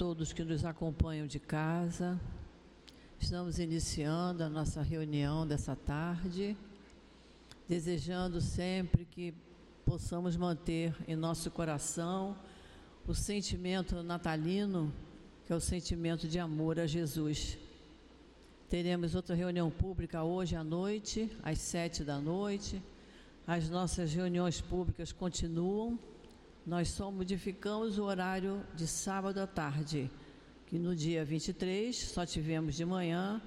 todos que nos acompanham de casa. Estamos iniciando a nossa reunião dessa tarde, desejando sempre que possamos manter em nosso coração o sentimento natalino, que é o sentimento de amor a Jesus. Teremos outra reunião pública hoje à noite, às sete da noite. As nossas reuniões públicas continuam nós só modificamos o horário de sábado à tarde, que no dia 23 só tivemos de manhã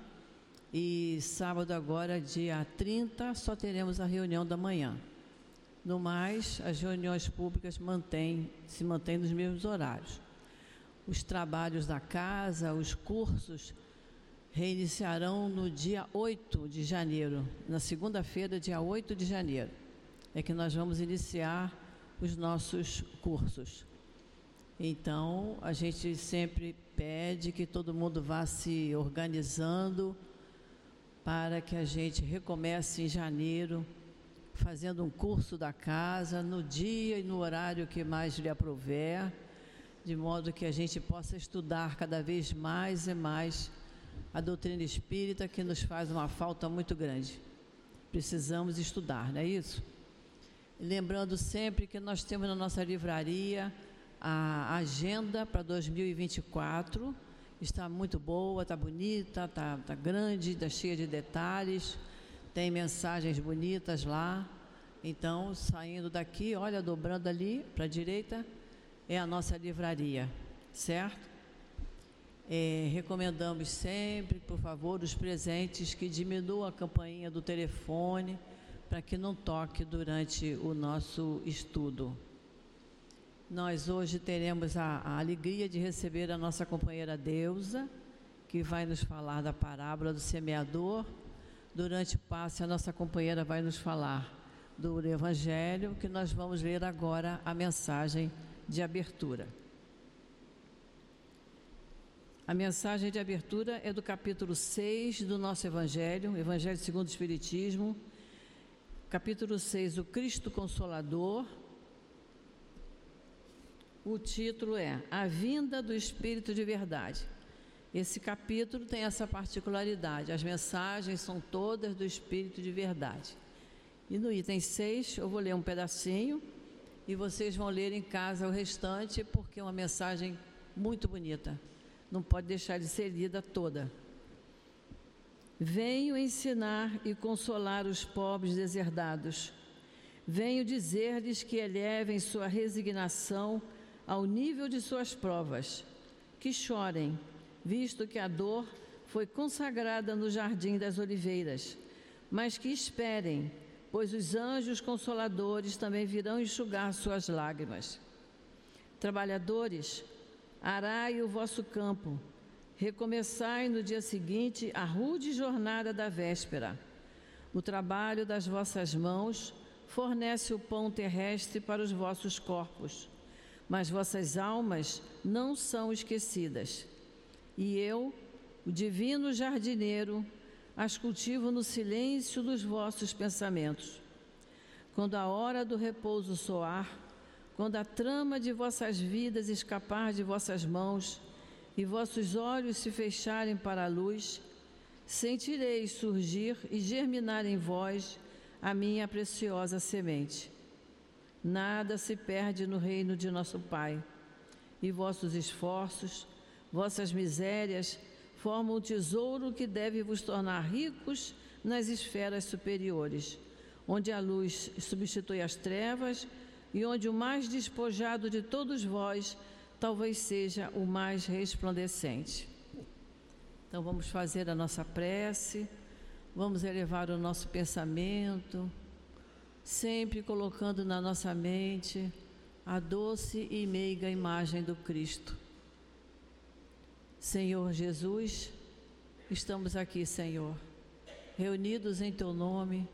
e sábado agora, dia 30, só teremos a reunião da manhã. No mais, as reuniões públicas mantêm, se mantêm nos mesmos horários. Os trabalhos da casa, os cursos, reiniciarão no dia 8 de janeiro, na segunda-feira, dia 8 de janeiro. É que nós vamos iniciar os nossos cursos. Então, a gente sempre pede que todo mundo vá se organizando para que a gente recomece em janeiro, fazendo um curso da casa, no dia e no horário que mais lhe aprover, de modo que a gente possa estudar cada vez mais e mais a doutrina espírita, que nos faz uma falta muito grande. Precisamos estudar, não é isso? Lembrando sempre que nós temos na nossa livraria a agenda para 2024. Está muito boa, está bonita, está, está grande, está cheia de detalhes, tem mensagens bonitas lá. Então, saindo daqui, olha, dobrando ali para a direita, é a nossa livraria, certo? É, recomendamos sempre, por favor, os presentes que diminuam a campainha do telefone para que não toque durante o nosso estudo. Nós hoje teremos a, a, alegria de receber a nossa companheira Deusa, que vai nos falar da parábola do semeador. Durante o passe, a nossa companheira vai nos falar do Evangelho, que nós vamos ler agora a mensagem de abertura. A mensagem de abertura é do capítulo 6 do nosso Evangelho, Evangelho segundo o Espiritismo, capítulo 6, o Cristo Consolador. O título é A Vinda do Espírito de Verdade. Esse capítulo tem essa particularidade, as mensagens são todas do Espírito de Verdade. E no item 6, eu vou ler um pedacinho e vocês vão ler em casa o restante, porque é uma mensagem muito bonita. Não pode deixar de ser lida toda. Venho ensinar e consolar os pobres deserdados. Venho dizer-lhes que elevem sua resignação ao nível de suas provas, que chorem, visto que a dor foi consagrada no jardim das oliveiras, mas que esperem, pois os anjos consoladores também virão enxugar suas lágrimas. Trabalhadores, arai o vosso campo, Recomeçai no dia seguinte a rude jornada da véspera. O trabalho das vossas mãos fornece o pão terrestre para os vossos corpos, mas vossas almas não são esquecidas. E eu, o divino jardineiro, as cultivo no silêncio dos vossos pensamentos. Quando a hora do repouso soar, quando a trama de vossas vidas escapar de vossas mãos, e vossos olhos se fecharem para a luz, sentireis surgir e germinar em vós a minha preciosa semente. Nada se perde no reino de nosso Pai, e vossos esforços, vossas misérias, formam o tesouro que deve vos tornar ricos nas esferas superiores, onde a luz substitui as trevas e onde o mais despojado de todos vós talvez seja o mais resplandecente. Então vamos fazer a nossa prece, vamos elevar o nosso pensamento, sempre colocando na nossa mente a doce e meiga imagem do Cristo. Senhor Jesus, estamos aqui, Senhor, reunidos em Teu nome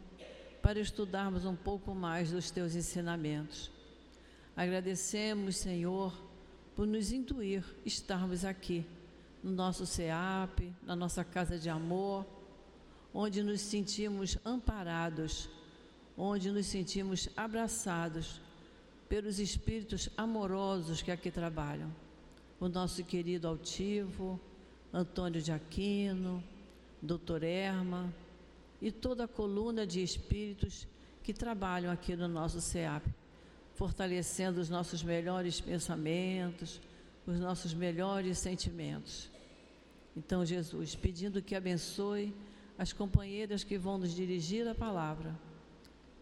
para estudarmos um pouco mais dos Teus ensinamentos. Agradecemos, Senhor, por nos intuir estarmos aqui no nosso CEAP, na nossa casa de amor, onde nos sentimos amparados, onde nos sentimos abraçados pelos espíritos amorosos que aqui trabalham. o nosso querido altivo, Antônio de Aquino, Doutor Erma e toda a coluna de espíritos que trabalham aqui no nosso SEAP, fortalecendo os nossos melhores pensamentos, os nossos melhores sentimentos. Então, Jesus, pedindo que abençoe as companheiras que vão nos dirigir a palavra.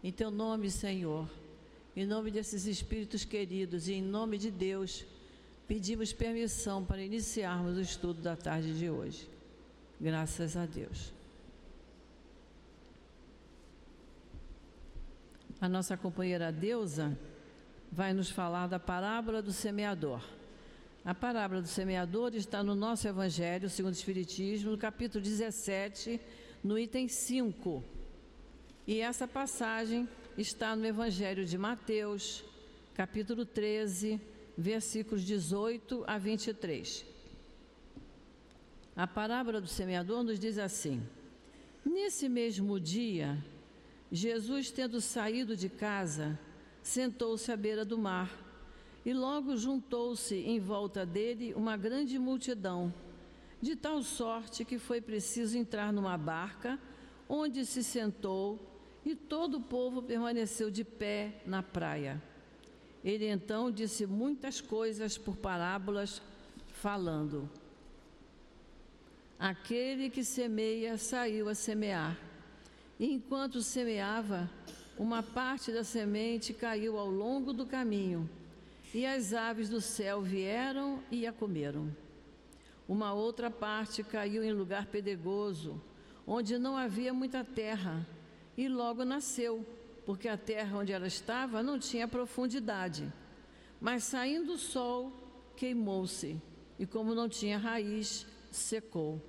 Em teu nome, Senhor, em nome desses espíritos queridos e em nome de Deus, pedimos permissão para iniciarmos o estudo da tarde de hoje. Graças a Deus. A nossa companheira Deusa vai nos falar da parábola do semeador. A parábola do semeador está no nosso Evangelho, segundo o Espiritismo, no capítulo 17, no item 5. E essa passagem está no Evangelho de Mateus, capítulo 13, versículos 18 a 23. A parábola do semeador nos diz assim: Nesse mesmo dia, Jesus, tendo saído de casa, sentou-se à beira do mar, e logo juntou-se em volta dele uma grande multidão, de tal sorte que foi preciso entrar numa barca, onde se sentou e todo o povo permaneceu de pé na praia. Ele então disse muitas coisas por parábolas, falando: Aquele que semeia saiu a semear. E enquanto semeava, uma parte da semente caiu ao longo do caminho, e as aves do céu vieram e a comeram. Uma outra parte caiu em lugar pedregoso, onde não havia muita terra e logo nasceu, porque a terra onde ela estava não tinha profundidade. Mas saindo o sol, queimou-se, e como não tinha raiz, secou.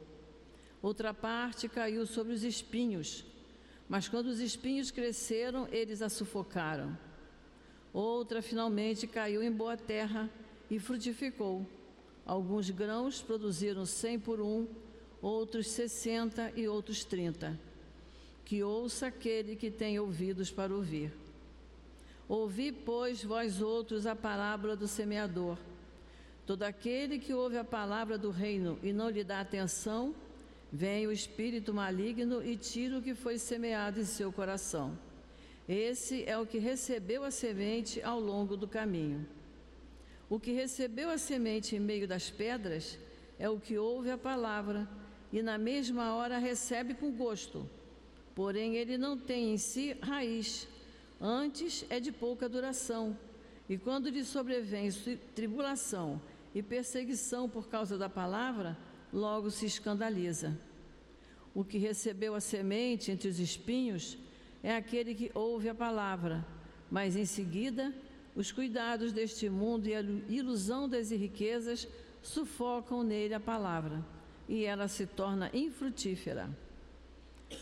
Outra parte caiu sobre os espinhos, mas quando os espinhos cresceram, eles a sufocaram. Outra finalmente caiu em boa terra e frutificou. Alguns grãos produziram cem por um, outros sessenta e outros trinta que ouça aquele que tem ouvidos para ouvir. Ouvi, pois, vós outros a parábola do semeador. Todo aquele que ouve a palavra do reino e não lhe dá atenção, vem o espírito maligno e tira o que foi semeado em seu coração. Esse é o que recebeu a semente ao longo do caminho. O que recebeu a semente em meio das pedras é o que ouve a palavra e na mesma hora recebe com gosto porém ele não tem em si raiz, antes é de pouca duração. E quando lhe sobrevém tribulação e perseguição por causa da palavra, logo se escandaliza. O que recebeu a semente entre os espinhos é aquele que ouve a palavra, mas em seguida os cuidados deste mundo e a ilusão das riquezas sufocam nele a palavra, e ela se torna infrutífera.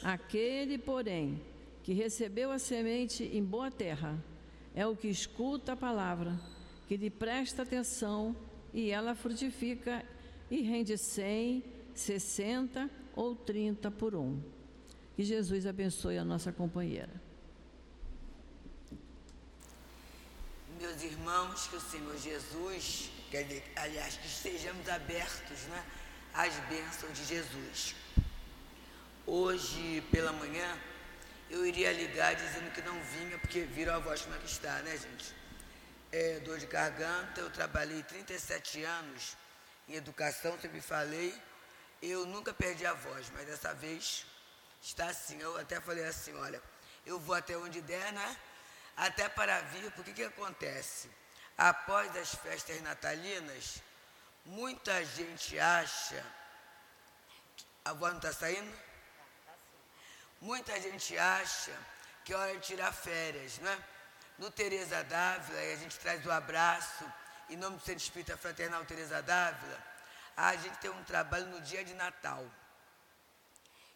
Aquele, porém, que recebeu a semente em boa terra, é o que escuta a palavra, que lhe presta atenção e ela frutifica e rende cem, sessenta ou trinta por um. Que Jesus abençoe a nossa companheira. Meus irmãos, que o Senhor Jesus, que, aliás, que estejamos abertos né, às bênçãos de Jesus. Hoje pela manhã eu iria ligar dizendo que não vinha, porque viram a voz como é que está, né, gente? É, dor de garganta, eu trabalhei 37 anos em educação, sempre falei, eu nunca perdi a voz, mas dessa vez está assim. Eu até falei assim, olha, eu vou até onde der, né? Até para vir, porque que acontece? Após as festas natalinas, muita gente acha. A voz não está saindo? Muita gente acha que é hora de tirar férias, não é? No Teresa Dávila, a gente traz o abraço, em nome do Centro Espírita Fraternal Teresa Dávila, a gente tem um trabalho no dia de Natal.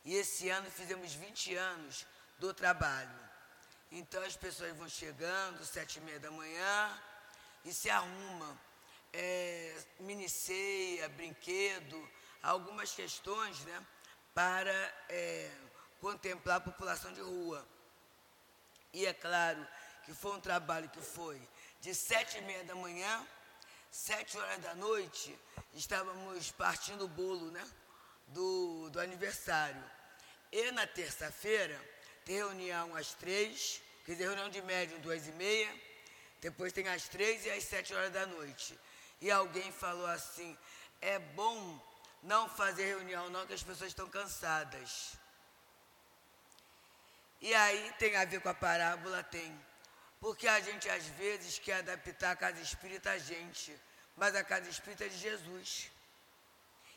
E esse ano fizemos 20 anos do trabalho. Então as pessoas vão chegando, sete e meia da manhã, e se arrumam. É, mini ceia, brinquedo, algumas questões, né? Para é, contemplar a população de rua. E é claro que foi um trabalho que foi de sete e meia da manhã sete horas da noite, estávamos partindo o bolo, né? Do, do aniversário. E na terça-feira, tem reunião às três, quer dizer, reunião de médium duas e meia, depois tem às três e às sete horas da noite. E alguém falou assim, é bom não fazer reunião não, que as pessoas estão cansadas. E aí tem a ver com a parábola? Tem. Porque a gente às vezes quer adaptar a casa espírita a gente, mas a casa espírita é de Jesus.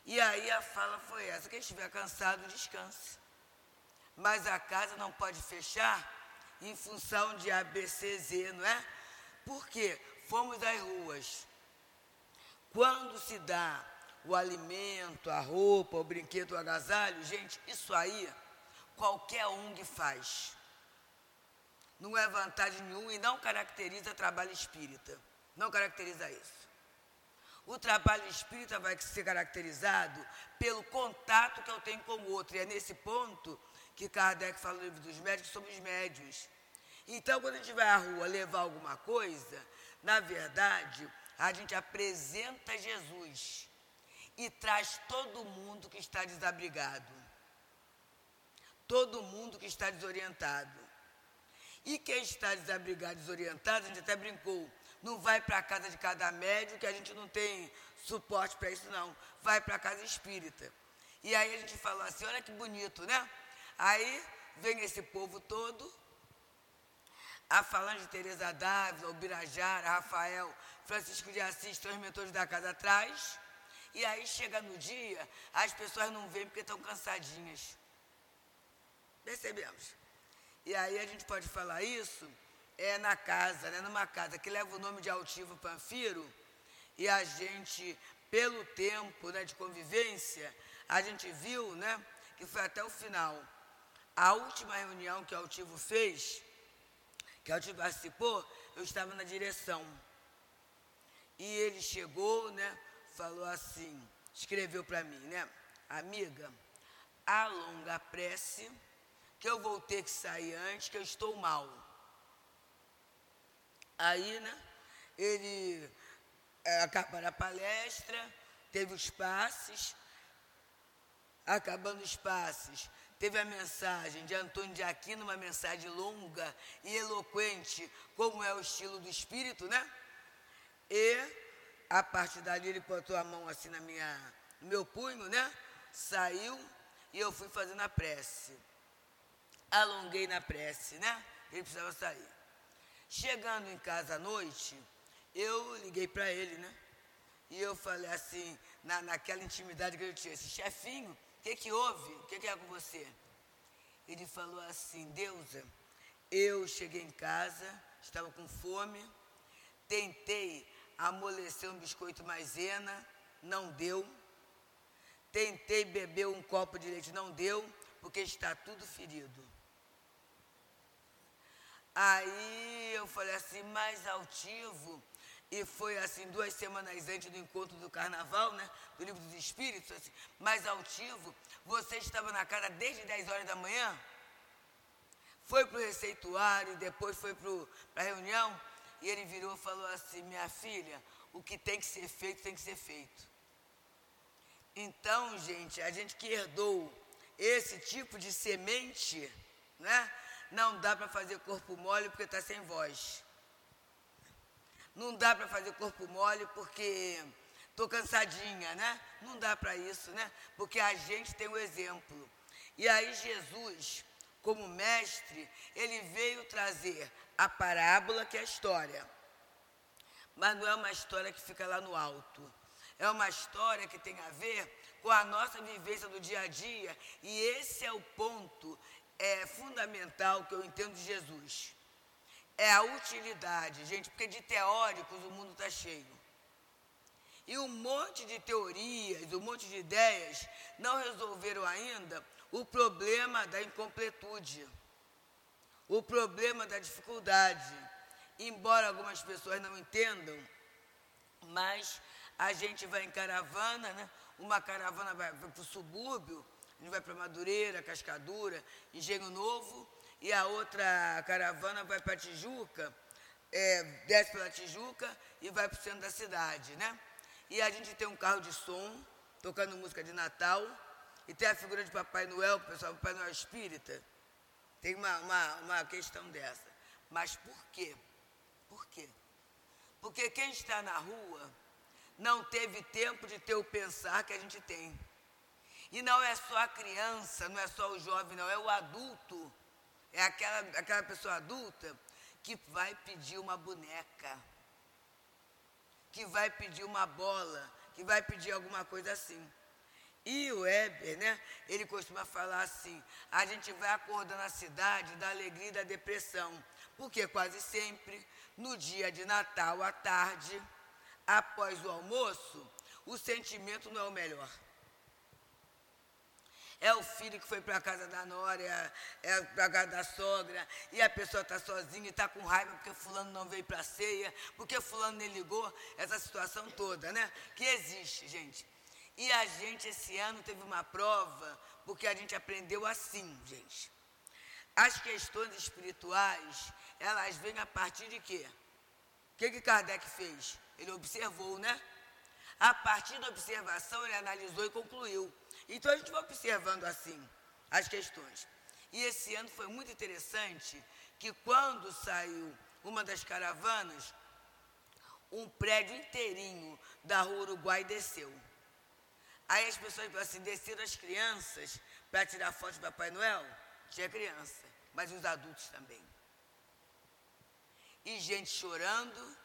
E aí a fala foi essa: quem estiver cansado, descanse. Mas a casa não pode fechar em função de ABCZ, não é? Porque fomos às ruas. Quando se dá o alimento, a roupa, o brinquedo, o agasalho, gente, isso aí qualquer que faz. Não é vantagem nenhuma e não caracteriza trabalho espírita. Não caracteriza isso. O trabalho espírita vai ser caracterizado pelo contato que eu tenho com o outro. E é nesse ponto que Kardec fala no livro dos médicos, somos médios. Então, quando a gente vai à rua levar alguma coisa, na verdade, a gente apresenta Jesus e traz todo mundo que está desabrigado todo mundo que está desorientado. E quem está desabrigado, desorientado, a gente até brincou, não vai para a casa de cada médico, que a gente não tem suporte para isso, não. Vai para a casa espírita. E aí a gente falou assim, olha que bonito, né? Aí vem esse povo todo, a Falange Teresa Dávila, o Birajara, Rafael, Francisco de Assis, três mentores da casa atrás. E aí chega no dia, as pessoas não vêm porque estão cansadinhas. Percebemos. E aí a gente pode falar isso é na casa, né, numa casa que leva o nome de Altivo Panfiro, e a gente, pelo tempo né, de convivência, a gente viu né, que foi até o final. A última reunião que Altivo fez, que Altivo participou, eu estava na direção. E ele chegou, né, falou assim, escreveu para mim, né, amiga, alonga a prece que eu vou ter que sair antes, que eu estou mal. Aí, né, ele é, a palestra, teve os passes, acabando os passes, teve a mensagem de Antônio de Aquino, uma mensagem longa e eloquente, como é o estilo do espírito, né? E a partir dali ele botou a mão assim na minha, no meu punho, né? Saiu e eu fui fazendo a prece alonguei na prece, né? Ele precisava sair. Chegando em casa à noite, eu liguei para ele, né? E eu falei assim, na, naquela intimidade que eu tinha, esse chefinho, o que, que houve? O que, que é com você? Ele falou assim, Deusa, eu cheguei em casa, estava com fome, tentei amolecer um biscoito maisena, não deu. Tentei beber um copo de leite, não deu, porque está tudo ferido. Aí eu falei assim, mais altivo. E foi assim, duas semanas antes do encontro do carnaval, né? Do livro dos Espíritos, assim, mais altivo. Você estava na casa desde 10 horas da manhã? Foi para o receituário, depois foi para a reunião. E ele virou e falou assim: Minha filha, o que tem que ser feito, tem que ser feito. Então, gente, a gente que herdou esse tipo de semente, né? Não dá para fazer corpo mole porque está sem voz. Não dá para fazer corpo mole porque estou cansadinha, né? Não dá para isso, né? Porque a gente tem o exemplo. E aí Jesus, como mestre, ele veio trazer a parábola que é a história. Mas não é uma história que fica lá no alto. É uma história que tem a ver com a nossa vivência do dia a dia. E esse é o ponto é fundamental que eu entendo de Jesus é a utilidade, gente, porque de teóricos o mundo está cheio. E um monte de teorias, um monte de ideias não resolveram ainda o problema da incompletude, o problema da dificuldade. Embora algumas pessoas não entendam, mas a gente vai em caravana, né? uma caravana vai para o subúrbio, gente vai para Madureira, Cascadura, Engenho Novo, e a outra caravana vai para Tijuca, é, desce pela Tijuca e vai para o centro da cidade, né? E a gente tem um carro de som, tocando música de Natal, e tem a figura de Papai Noel, pessoal, Papai Noel espírita. Tem uma, uma, uma questão dessa. Mas por quê? Por quê? Porque quem está na rua não teve tempo de ter o pensar que a gente tem. E não é só a criança, não é só o jovem, não, é o adulto. É aquela, aquela pessoa adulta que vai pedir uma boneca, que vai pedir uma bola, que vai pedir alguma coisa assim. E o Weber, né, ele costuma falar assim, a gente vai acordando a cidade da alegria e da depressão, porque quase sempre, no dia de Natal, à tarde, após o almoço, o sentimento não é o melhor. É o filho que foi para a casa da nora, é, é para a casa da sogra, e a pessoa está sozinha e está com raiva porque fulano não veio para a ceia, porque fulano nem ligou, essa situação toda, né? Que existe, gente. E a gente, esse ano, teve uma prova, porque a gente aprendeu assim, gente. As questões espirituais, elas vêm a partir de quê? O que, que Kardec fez? Ele observou, né? A partir da observação, ele analisou e concluiu. Então a gente vai observando assim as questões. E esse ano foi muito interessante que quando saiu uma das caravanas, um prédio inteirinho da rua Uruguai desceu. Aí as pessoas assim, desceram as crianças para tirar foto do Papai Noel. Tinha criança, mas os adultos também. E gente chorando,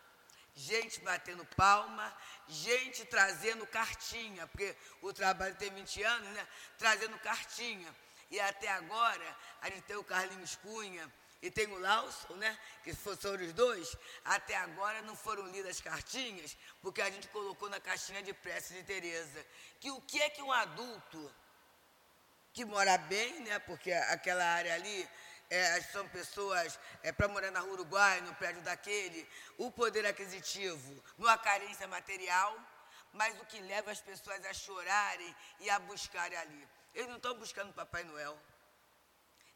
gente batendo palma, gente trazendo cartinha, porque o trabalho tem 20 anos, né? Trazendo cartinha. E até agora, a gente tem o Carlinhos Cunha e tem o Lawson, né? Que são os dois. Até agora não foram lidas as cartinhas, porque a gente colocou na caixinha de prece de Tereza. Que o que é que um adulto que mora bem, né? Porque aquela área ali é, são pessoas é, para morar na Uruguai, no prédio daquele, o poder aquisitivo, numa carência material, mas o que leva as pessoas a chorarem e a buscarem ali. Eles não estão buscando Papai Noel.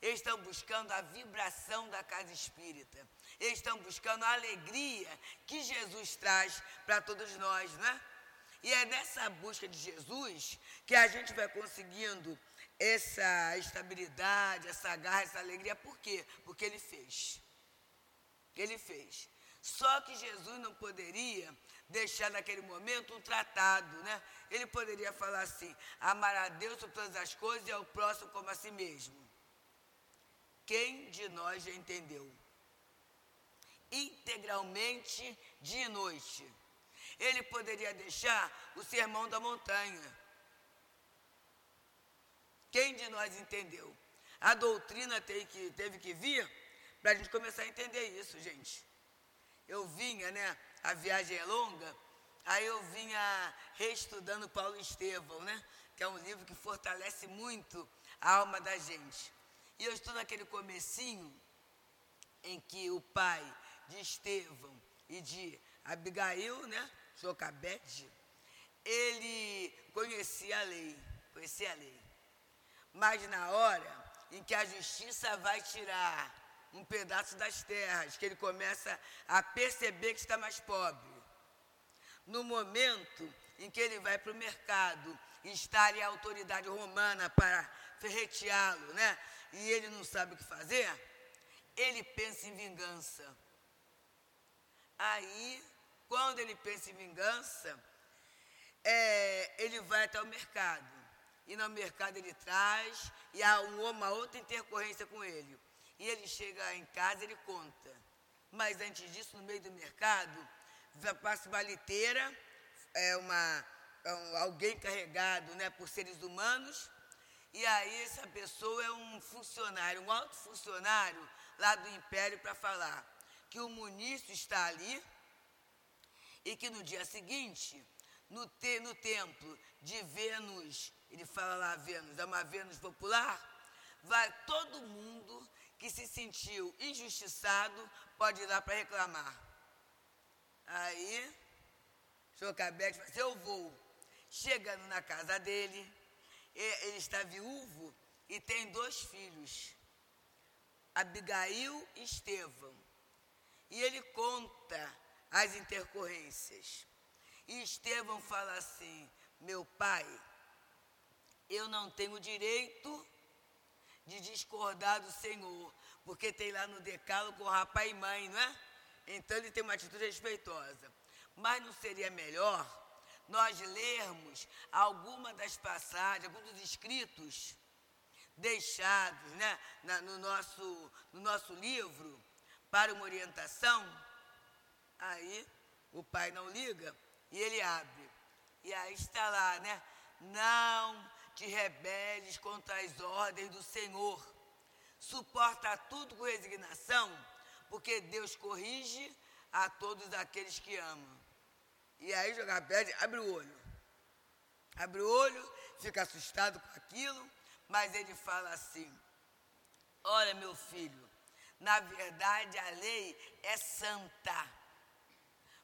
Eles estão buscando a vibração da casa espírita. Eles estão buscando a alegria que Jesus traz para todos nós, né? E é nessa busca de Jesus que a gente vai conseguindo essa estabilidade, essa garra, essa alegria. Por quê? Porque ele fez. Ele fez. Só que Jesus não poderia deixar naquele momento um tratado, né? Ele poderia falar assim: amar a Deus sobre todas as coisas e ao próximo como a si mesmo. Quem de nós já entendeu? Integralmente dia e noite. Ele poderia deixar o sermão da montanha quem de nós entendeu? A doutrina teve que, teve que vir para a gente começar a entender isso, gente. Eu vinha, né? A viagem é longa, aí eu vinha reestudando Paulo Estevão, né? Que é um livro que fortalece muito a alma da gente. E eu estou naquele comecinho em que o pai de Estevão e de Abigail, né? Jocabete, ele conhecia a lei, conhecia a lei. Mas na hora em que a justiça vai tirar um pedaço das terras, que ele começa a perceber que está mais pobre. No momento em que ele vai para o mercado está ali a autoridade romana para ferreteá-lo, né? E ele não sabe o que fazer, ele pensa em vingança. Aí, quando ele pensa em vingança, é, ele vai até o mercado e no mercado ele traz, e há uma outra intercorrência com ele. E ele chega em casa, ele conta. Mas antes disso, no meio do mercado, passa uma liteira, é uma, é um, alguém carregado né, por seres humanos, e aí essa pessoa é um funcionário, um alto funcionário lá do Império para falar que o munício está ali e que no dia seguinte, no, te, no templo de Vênus ele fala lá Vênus, é uma Vênus popular, vai todo mundo que se sentiu injustiçado pode ir lá para reclamar. Aí, Chocabete fala assim, eu vou. Chegando na casa dele, ele está viúvo e tem dois filhos, Abigail e Estevão. E ele conta as intercorrências. E Estevão fala assim: Meu pai, eu não tenho direito de discordar do Senhor, porque tem lá no decálogo rapaz e mãe, não é? Então ele tem uma atitude respeitosa. Mas não seria melhor nós lermos alguma das passagens, alguns dos escritos deixados né, na, no, nosso, no nosso livro para uma orientação? Aí o pai não liga e ele abre. E aí está lá, né? Não te rebeles contra as ordens do Senhor. Suporta tudo com resignação, porque Deus corrige a todos aqueles que amam. E aí jogar pede, abre o olho. Abre o olho, fica assustado com aquilo, mas ele fala assim: Olha, meu filho, na verdade a lei é santa,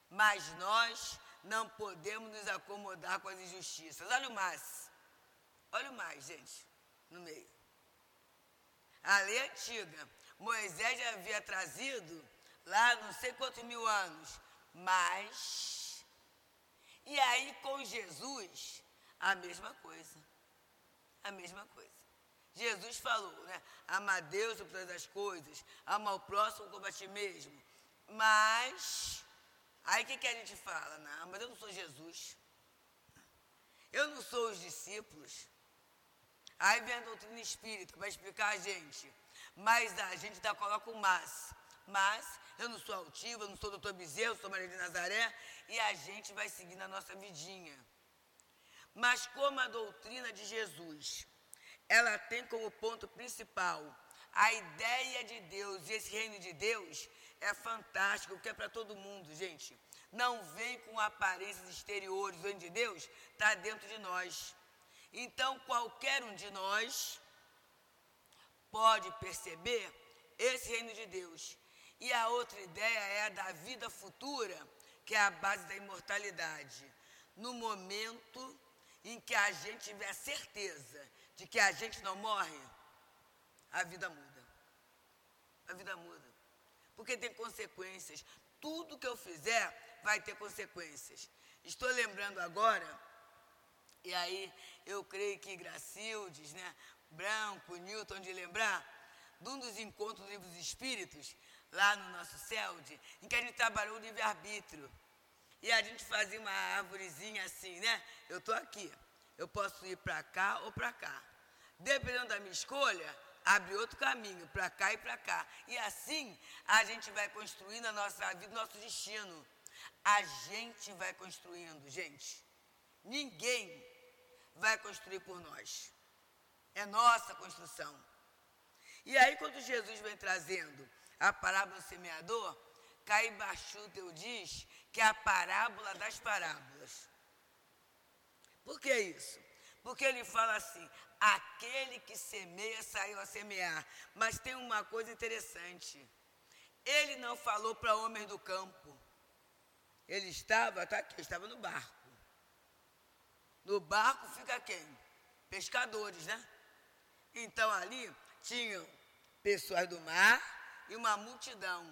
mas nós não podemos nos acomodar com as injustiças. Olha o mais. Olha o mais, gente, no meio. A lei antiga. Moisés já havia trazido lá não sei quantos mil anos. Mas. E aí com Jesus, a mesma coisa. A mesma coisa. Jesus falou, né? Amar Deus sobre todas as coisas, amar o próximo como a ti mesmo. Mas Aí o que, que a gente fala? Não, mas eu não sou Jesus. Eu não sou os discípulos. Aí vem a doutrina espírita vai explicar a gente. Mas a gente ainda coloca o mas. Mas eu não sou altivo, eu não sou doutor Bezerro, sou Maria de Nazaré. E a gente vai seguindo a nossa vidinha. Mas como a doutrina de Jesus, ela tem como ponto principal a ideia de Deus e esse reino de Deus, é fantástico, porque é para todo mundo, gente. Não vem com aparências exteriores, o reino de Deus está dentro de nós. Então, qualquer um de nós pode perceber esse reino de Deus. E a outra ideia é a da vida futura, que é a base da imortalidade. No momento em que a gente tiver certeza de que a gente não morre, a vida muda. A vida muda porque tem consequências. Tudo que eu fizer vai ter consequências. Estou lembrando agora, e aí eu creio que Gracildes, né, Branco, Newton, de lembrar, de um dos encontros dos livros espíritos, lá no nosso CELD, em que a gente trabalhou o livre-arbítrio. E a gente fazia uma árvorezinha assim, né? Eu estou aqui, eu posso ir para cá ou para cá. Dependendo da minha escolha, abre outro caminho, para cá e para cá. E assim a gente vai construindo a nossa vida, nosso destino. A gente vai construindo, gente. Ninguém vai construir por nós. É nossa construção. E aí, quando Jesus vem trazendo a parábola do semeador, Caibachutel diz que é a parábola das parábolas. Por que isso? Porque ele fala assim: aquele que semeia saiu a semear. Mas tem uma coisa interessante. Ele não falou para homens do campo. Ele estava, tá aqui, estava no barco. No barco fica quem? Pescadores, né? Então ali tinham pessoas do mar e uma multidão.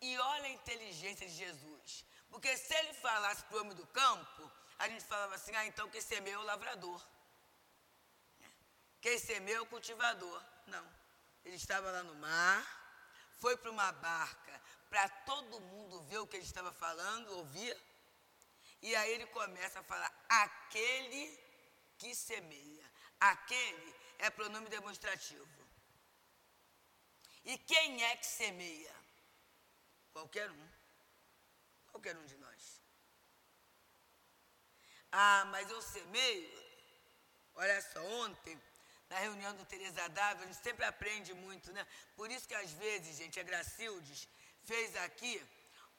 E olha a inteligência de Jesus. Porque se ele falasse para o homem do campo, a gente falava assim, ah, então quem semeia é o lavrador. Quem semeia é o cultivador. Não. Ele estava lá no mar, foi para uma barca para todo mundo ver o que ele estava falando, ouvir. E aí ele começa a falar: aquele que semeia. Aquele é pronome demonstrativo. E quem é que semeia? Qualquer um. Qualquer um de nós. Ah, mas eu semeio. Olha só, ontem na reunião do Teresa Dávila, a gente sempre aprende muito, né? Por isso que às vezes, gente, a Gracildes fez aqui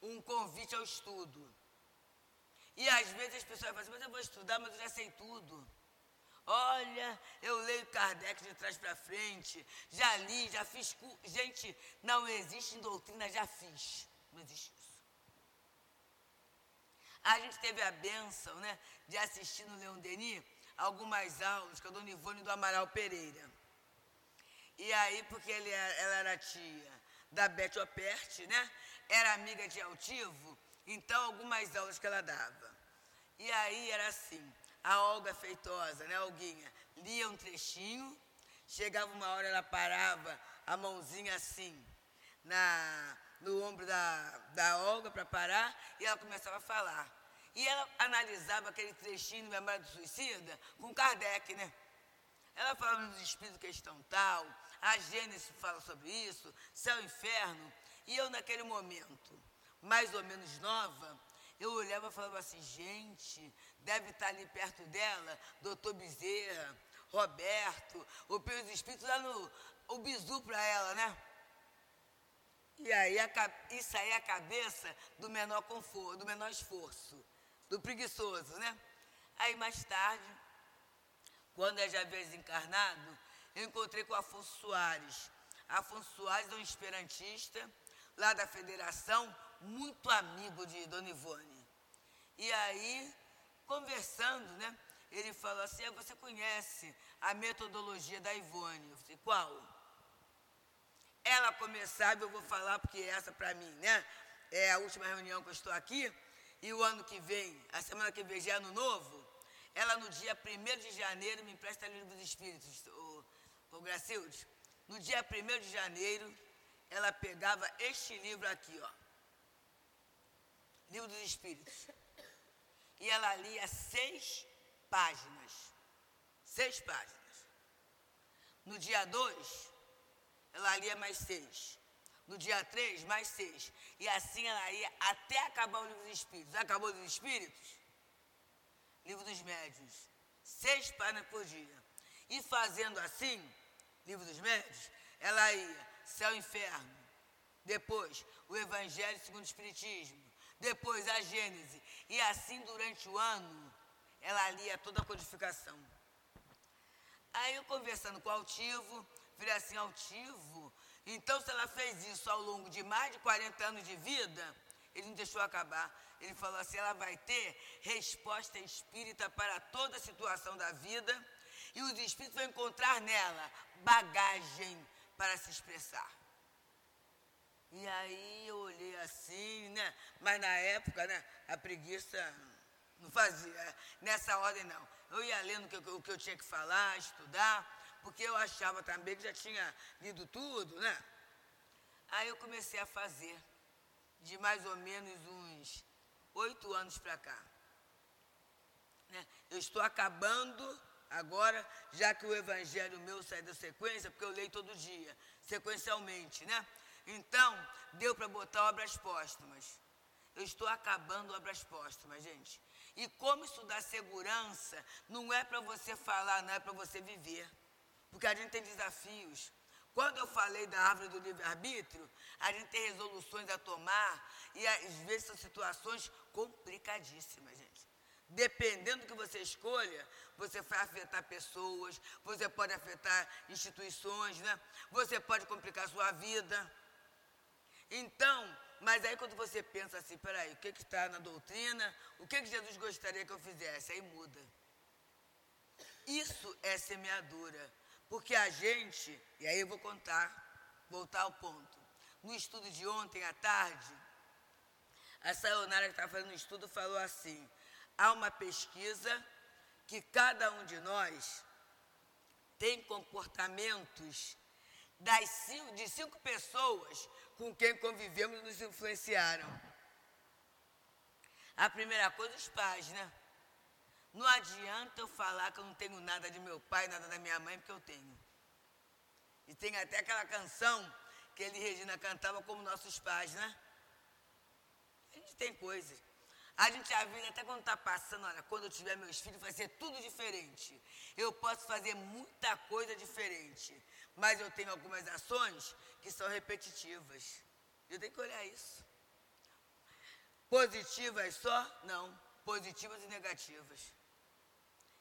um convite ao estudo. E às vezes as pessoas falam assim, mas eu vou estudar, mas eu já sei tudo. Olha, eu leio Kardec de trás para frente, já li, já fiz. Gente, não existe doutrina, já fiz. Não existe isso. A gente teve a benção, né, de assistir no Leão Denis algumas aulas com a dona Ivone do Amaral Pereira. E aí, porque ele, ela era tia da Beth Opert, né? era amiga de Altivo, então algumas aulas que ela dava. E aí era assim, a Olga Feitosa, né, Olguinha, lia um trechinho, chegava uma hora, ela parava a mãozinha assim, na, no ombro da, da Olga para parar, e ela começava a falar. E ela analisava aquele trechinho do Memória do Suicida com Kardec, né? Ela falava dos espíritos questão tal, a Gênesis fala sobre isso, céu e inferno. E eu, naquele momento, mais ou menos nova, eu olhava e falava assim, gente, deve estar ali perto dela, doutor Bezerra, Roberto, o Pedro Espírito lá no o bizu para ela, né? E aí a, isso aí é a cabeça do menor conforto, do menor esforço, do preguiçoso, né? Aí mais tarde, quando eu já havia desencarnado, eu encontrei com o Afonso Soares. Afonso Soares é um esperantista, lá da federação, muito amigo de Dona Ivone. E aí, conversando, né? Ele falou assim, ah, você conhece a metodologia da Ivone? Eu falei, qual? ela começava, eu vou falar porque essa para mim, né? É a última reunião que eu estou aqui, e o ano que vem, a semana que vem já é ano novo, ela no dia 1 de janeiro me empresta livro dos Espíritos, o, o Gracilde. No dia 1 de janeiro, ela pegava este livro aqui, ó. Livro dos Espíritos. E ela lia seis páginas. Seis páginas. No dia 2, ela lia mais seis. No dia três, mais seis. E assim ela ia até acabar o livro dos Espíritos. Acabou o livro dos Espíritos? Livro dos Médios. Seis páginas por dia. E fazendo assim, livro dos Médios, ela ia céu e inferno. Depois, o Evangelho segundo o Espiritismo. Depois, a Gênese. E assim, durante o ano, ela lia toda a codificação. Aí eu conversando com o altivo, Falei assim, altivo. Então, se ela fez isso ao longo de mais de 40 anos de vida, ele não deixou acabar. Ele falou assim: ela vai ter resposta espírita para toda a situação da vida, e os espíritos vão encontrar nela bagagem para se expressar. E aí eu olhei assim, né? Mas na época, né, a preguiça não fazia, nessa ordem não. Eu ia lendo o que, o que eu tinha que falar, estudar porque eu achava também que já tinha lido tudo, né? Aí eu comecei a fazer, de mais ou menos uns oito anos para cá. Né? Eu estou acabando agora, já que o evangelho meu sai da sequência, porque eu leio todo dia, sequencialmente, né? Então, deu para botar obras póstumas. Eu estou acabando obras póstumas, gente. E como estudar segurança não é para você falar, não é para você viver porque a gente tem desafios. Quando eu falei da árvore do livre-arbítrio, a gente tem resoluções a tomar e às vezes são situações complicadíssimas, gente. Dependendo do que você escolha, você vai afetar pessoas, você pode afetar instituições, né? Você pode complicar sua vida. Então, mas aí quando você pensa assim, peraí, o que está na doutrina, o que, que Jesus gostaria que eu fizesse? Aí muda. Isso é semeadura. Porque a gente, e aí eu vou contar, voltar ao ponto. No estudo de ontem à tarde, a sayonara que estava fazendo o estudo falou assim: há uma pesquisa que cada um de nós tem comportamentos das cinco, de cinco pessoas com quem convivemos nos influenciaram. A primeira coisa, os pais, né? Não adianta eu falar que eu não tenho nada de meu pai, nada da minha mãe, porque eu tenho. E tem até aquela canção que ele e Regina cantava como nossos pais, né? A gente tem coisas. A gente a vida, até quando está passando, olha, quando eu tiver meus filhos, vai ser tudo diferente. Eu posso fazer muita coisa diferente. Mas eu tenho algumas ações que são repetitivas. Eu tenho que olhar isso. Positivas só? Não. Positivas e negativas.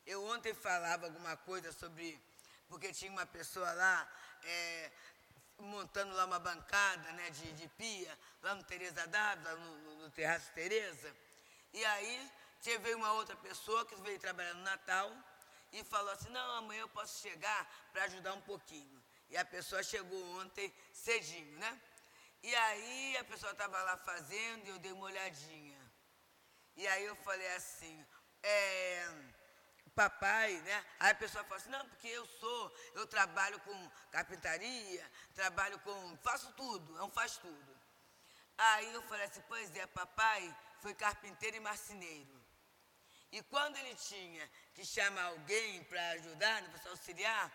Eu ontem falava alguma coisa sobre. Porque tinha uma pessoa lá é, montando lá uma bancada né, de, de pia, lá no Tereza Dávila, no, no, no Terraço Tereza. E aí teve uma outra pessoa que veio trabalhar no Natal e falou assim, não, amanhã eu posso chegar para ajudar um pouquinho. E a pessoa chegou ontem cedinho, né? E aí a pessoa estava lá fazendo e eu dei uma olhadinha. E aí eu falei assim, é, papai, né? Aí a pessoa fala assim, não, porque eu sou, eu trabalho com carpintaria, trabalho com, faço tudo, não faz tudo. Aí eu falei assim, pois é, papai foi carpinteiro e marceneiro. E quando ele tinha que chamar alguém para ajudar, para auxiliar,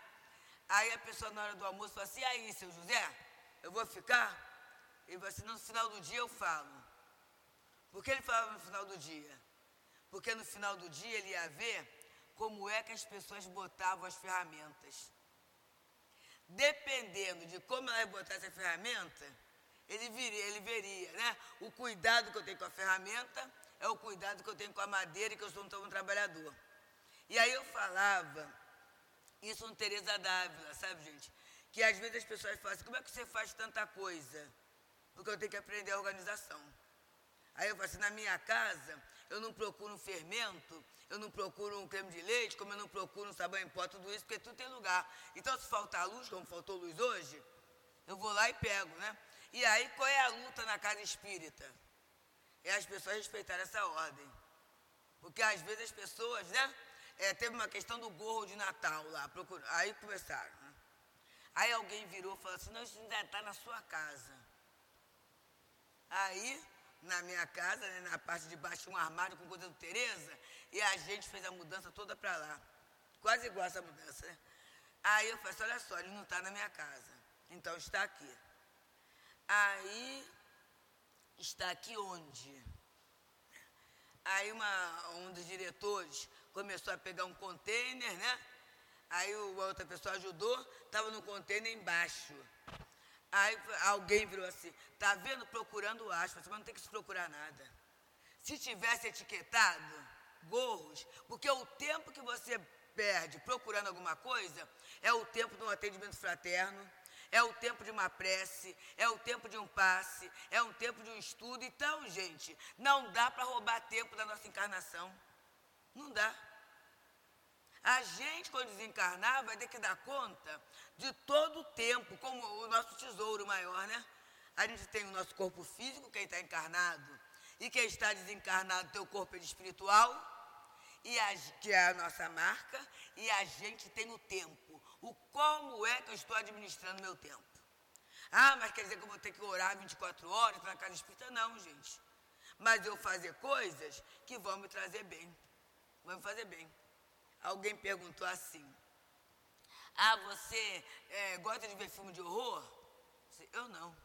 aí a pessoa na hora do almoço falou assim, e aí, seu José, eu vou ficar? Ele falou assim, no final do dia eu falo. Por que ele falava no final do dia? Porque no final do dia ele ia ver como é que as pessoas botavam as ferramentas. Dependendo de como elas botassem a ferramenta, ele, viria, ele veria, né? O cuidado que eu tenho com a ferramenta é o cuidado que eu tenho com a madeira e que eu sou um trabalhador. E aí eu falava, isso no Teresa Dávila, sabe, gente? Que às vezes as pessoas falam assim, como é que você faz tanta coisa? Porque eu tenho que aprender a organização. Aí eu falo assim, na minha casa, eu não procuro um fermento, eu não procuro um creme de leite, como eu não procuro um sabão em pó, tudo isso, porque tudo tem lugar. Então, se faltar luz, como faltou luz hoje, eu vou lá e pego, né? E aí, qual é a luta na casa espírita? É as pessoas respeitarem essa ordem. Porque às vezes as pessoas, né? É, teve uma questão do gorro de Natal lá, aí começaram. Né? Aí alguém virou e falou assim, não, isso ainda está na sua casa. Aí na minha casa, né, na parte de baixo, um armário com coisa do Tereza, e a gente fez a mudança toda para lá. Quase igual essa mudança, né? Aí eu falei assim, olha só, ele não está na minha casa. Então está aqui. Aí está aqui onde? Aí uma, um dos diretores começou a pegar um container, né? Aí a outra pessoa ajudou, estava no container embaixo. Aí alguém virou assim, tá vendo? Procurando aspas, mas não tem que se procurar nada. Se tivesse etiquetado gorros, porque o tempo que você perde procurando alguma coisa é o tempo de um atendimento fraterno, é o tempo de uma prece, é o tempo de um passe, é um tempo de um estudo. Então, gente, não dá para roubar tempo da nossa encarnação. Não dá. A gente, quando desencarnar, vai ter que dar conta de todo o tempo, como o nosso tesouro maior, né? A gente tem o nosso corpo físico, quem está encarnado, e quem está desencarnado tem o corpo espiritual, e a, que é a nossa marca, e a gente tem o tempo. O como é que eu estou administrando meu tempo? Ah, mas quer dizer que eu vou ter que orar 24 horas na casa espírita? Não, gente. Mas eu fazer coisas que vão me trazer bem. Vão me fazer bem. Alguém perguntou assim: Ah, você é, gosta de ver filme de horror? Eu não.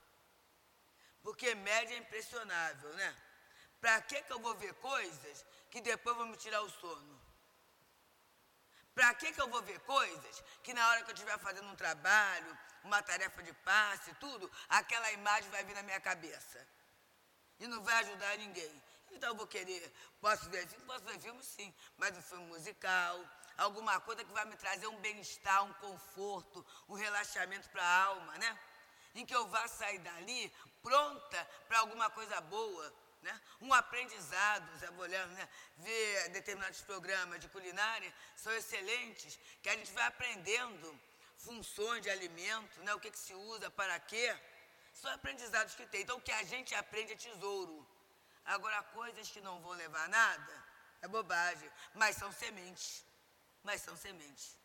Porque média é impressionável, né? Para que, que eu vou ver coisas que depois vão me tirar o sono? Para que, que eu vou ver coisas que na hora que eu estiver fazendo um trabalho, uma tarefa de passe, tudo, aquela imagem vai vir na minha cabeça? E não vai ajudar ninguém. Então eu vou querer, posso ver filme? Posso ver filme sim, mas um filme musical, alguma coisa que vai me trazer um bem-estar, um conforto, um relaxamento para a alma, né? Em que eu vá sair dali pronta para alguma coisa boa, né? Um aprendizado, Zé Bolhano, né? Ver determinados programas de culinária são excelentes, que a gente vai aprendendo funções de alimento, né? O que, que se usa, para quê. São aprendizados que tem. Então, o que a gente aprende é tesouro. Agora, coisas que não vão levar nada é bobagem, mas são sementes. Mas são sementes.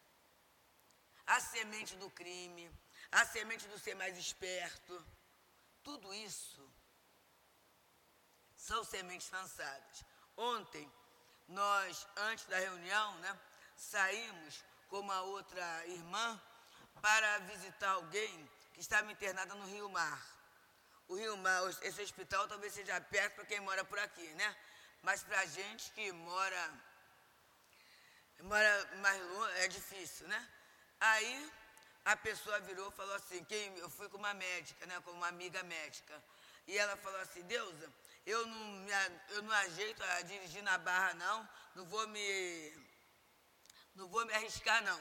A semente do crime, a semente do ser mais esperto, tudo isso são sementes lançadas. Ontem, nós, antes da reunião, né, saímos com uma outra irmã para visitar alguém que estava internada no Rio Mar o Rio Mar, esse hospital talvez seja perto para quem mora por aqui, né? Mas para a gente que mora, mora mais longe, é difícil, né? Aí a pessoa virou e falou assim, que eu fui com uma médica, né? Com uma amiga médica. E ela falou assim, Deusa, eu não, me, eu não ajeito a dirigir na barra não, não vou me. Não vou me arriscar não.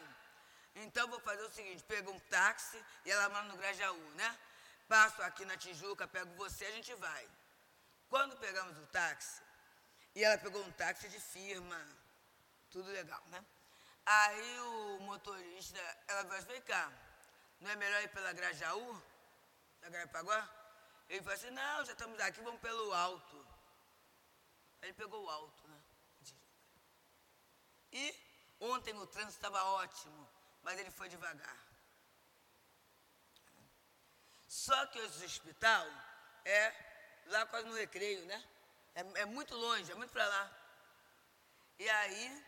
Então vou fazer o seguinte, pego um táxi e ela mora no Grajaú, né? Passo aqui na Tijuca, pego você, a gente vai. Quando pegamos o táxi, e ela pegou um táxi de firma, tudo legal, né? Aí o motorista, ela falou assim, vem cá, não é melhor ir pela Grajaú? Da Grajapaguá? Ele falou assim, não, já estamos aqui, vamos pelo alto. Aí ele pegou o alto, né? E ontem o trânsito estava ótimo, mas ele foi devagar. Só que esse hospital é lá quase no recreio, né? É, é muito longe, é muito para lá. E aí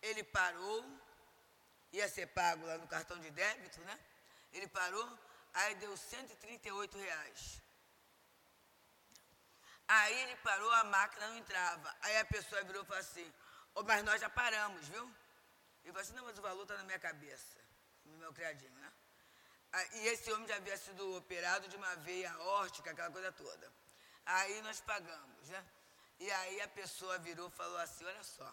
ele parou, ia ser pago lá no cartão de débito, né? Ele parou, aí deu 138 reais. Aí ele parou, a máquina não entrava. Aí a pessoa virou e falou assim, oh, mas nós já paramos, viu? Ele falou assim, não, mas o valor está na minha cabeça, no meu criadinho, né? E esse homem já havia sido operado de uma veia órtica, aquela coisa toda. Aí nós pagamos, né? E aí a pessoa virou e falou assim, olha só,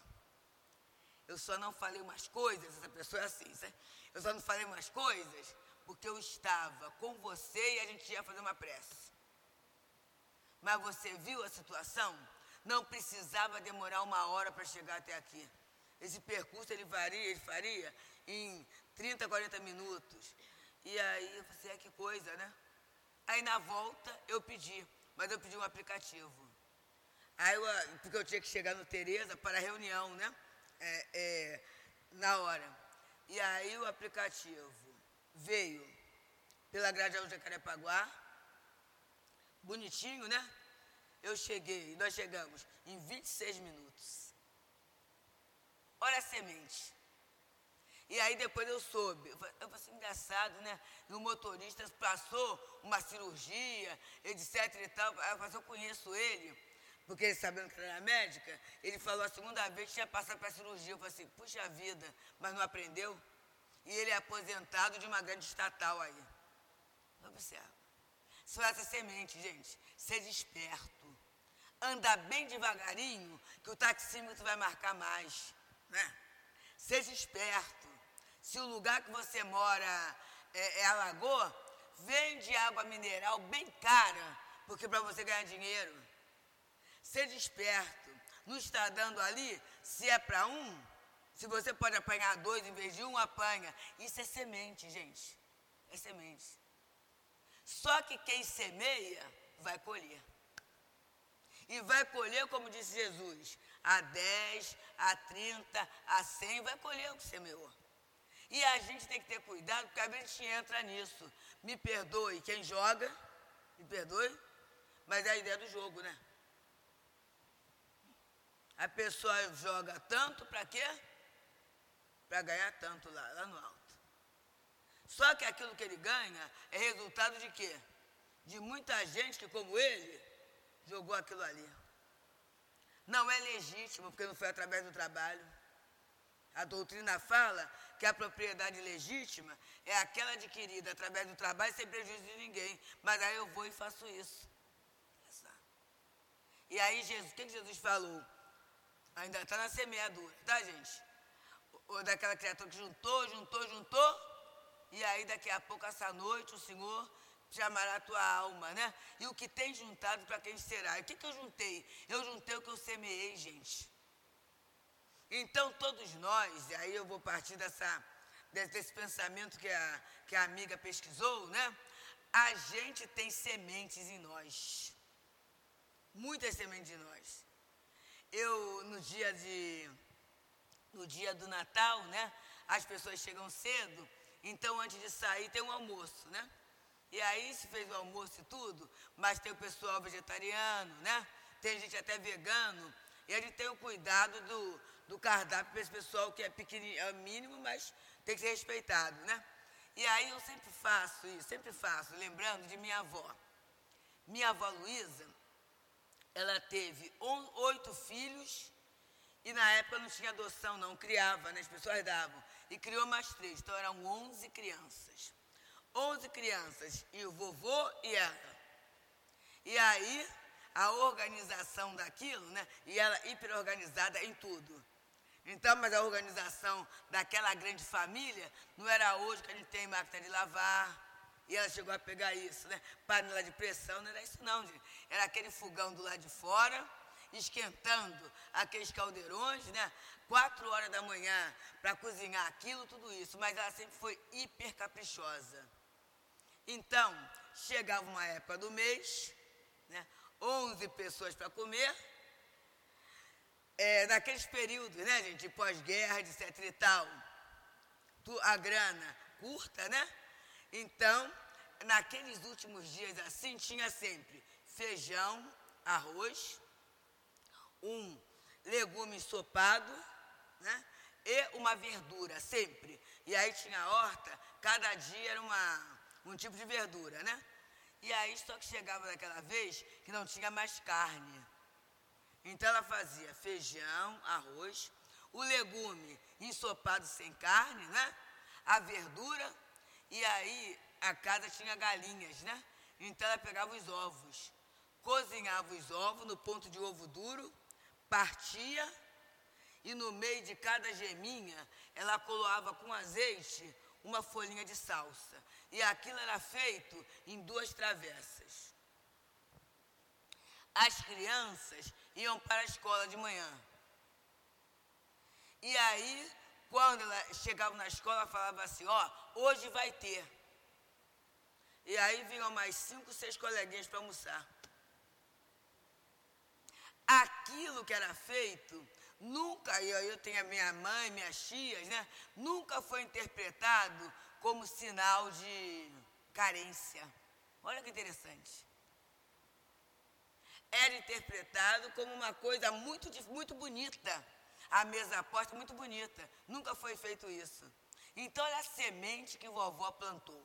eu só não falei umas coisas, essa pessoa é assim, certo? eu só não falei umas coisas porque eu estava com você e a gente ia fazer uma prece. Mas você viu a situação? Não precisava demorar uma hora para chegar até aqui. Esse percurso ele varia, ele faria em 30, 40 minutos. E aí eu falei assim, é que coisa, né? Aí na volta eu pedi, mas eu pedi um aplicativo. Aí eu, porque eu tinha que chegar no Tereza para a reunião, né? É, é, na hora. E aí o aplicativo veio pela Grajaú Jacarepaguá, bonitinho, né? Eu cheguei, nós chegamos em 26 minutos. Olha a semente. E aí depois eu soube, eu falei assim, engraçado, né? E o motorista passou uma cirurgia, etc e tal. Aí eu falei, eu conheço ele, porque ele sabendo que era médica, ele falou a segunda vez que tinha passado para a cirurgia. Eu falei assim, puxa vida, mas não aprendeu? E ele é aposentado de uma grande estatal aí. Observa. Só essa semente, gente. Seja esperto. Anda bem devagarinho, que o taxímetro vai marcar mais. Né? Seja esperto. Se o lugar que você mora é, é a lagoa, vende água mineral bem cara, porque para você ganhar dinheiro. Seja esperto. Não está dando ali, se é para um, se você pode apanhar dois em vez de um, apanha. Isso é semente, gente. É semente. Só que quem semeia vai colher. E vai colher, como disse Jesus, a 10, a 30, a 100, vai colher o que semeou. E a gente tem que ter cuidado, porque a gente entra nisso. Me perdoe quem joga, me perdoe, mas é a ideia do jogo, né? A pessoa joga tanto para quê? Para ganhar tanto lá, lá no alto. Só que aquilo que ele ganha é resultado de quê? De muita gente que, como ele, jogou aquilo ali. Não é legítimo, porque não foi através do trabalho. A doutrina fala que a propriedade legítima é aquela adquirida através do trabalho sem prejuízo de ninguém. Mas aí eu vou e faço isso. E aí Jesus, o que Jesus falou? Ainda está na semeadura, tá gente? Ou daquela criatura que juntou, juntou, juntou, e aí daqui a pouco, essa noite, o Senhor chamará a tua alma, né? E o que tem juntado para quem será? E o que, que eu juntei? Eu juntei o que eu semeei, gente. Então, todos nós, e aí eu vou partir dessa, desse pensamento que a, que a amiga pesquisou, né? A gente tem sementes em nós. Muitas sementes em nós. Eu, no dia de. No dia do Natal, né? As pessoas chegam cedo, então antes de sair tem um almoço, né? E aí se fez o almoço e tudo, mas tem o pessoal vegetariano, né? Tem gente até vegano. E a gente tem o cuidado do, do cardápio para esse pessoal que é pequenininho, é mínimo, mas tem que ser respeitado, né? E aí eu sempre faço isso, sempre faço, lembrando de minha avó. Minha avó Luísa, ela teve oito filhos e na época não tinha adoção, não, criava, né? As pessoas davam. E criou mais três, então eram onze crianças. Onze crianças, e o vovô e ela. E aí, a organização daquilo, né? E ela hiper organizada em tudo. Então, mas a organização daquela grande família não era hoje que a gente tem máquina de lavar. E ela chegou a pegar isso, né? Panela de pressão, não era isso não, gente. Era aquele fogão do lado de fora, esquentando aqueles caldeirões, né? Quatro horas da manhã para cozinhar aquilo, tudo isso. Mas ela sempre foi hiper caprichosa. Então, chegava uma época do mês, né? 11 pessoas para comer. É, naqueles períodos, né, gente, pós-guerra, etc e tal, a grana curta, né? Então, naqueles últimos dias assim, tinha sempre feijão, arroz, um legume ensopado, né? E uma verdura, sempre. E aí tinha horta, cada dia era uma, um tipo de verdura, né? E aí só que chegava naquela vez que não tinha mais carne. Então ela fazia feijão, arroz, o legume ensopado sem carne, né? A verdura, e aí a casa tinha galinhas, né? Então ela pegava os ovos, cozinhava os ovos no ponto de ovo duro, partia e no meio de cada geminha ela coloava com azeite uma folhinha de salsa. E aquilo era feito em duas travessas. As crianças iam para a escola de manhã. E aí, quando ela chegava na escola, falava assim, ó, hoje vai ter. E aí vinham mais cinco, seis coleguinhas para almoçar. Aquilo que era feito nunca, eu, eu tenho a minha mãe, minhas tias, né? Nunca foi interpretado como sinal de carência. Olha que interessante. Era interpretado como uma coisa muito, muito bonita. A mesa posta muito bonita. Nunca foi feito isso. Então, olha a semente que vovó plantou.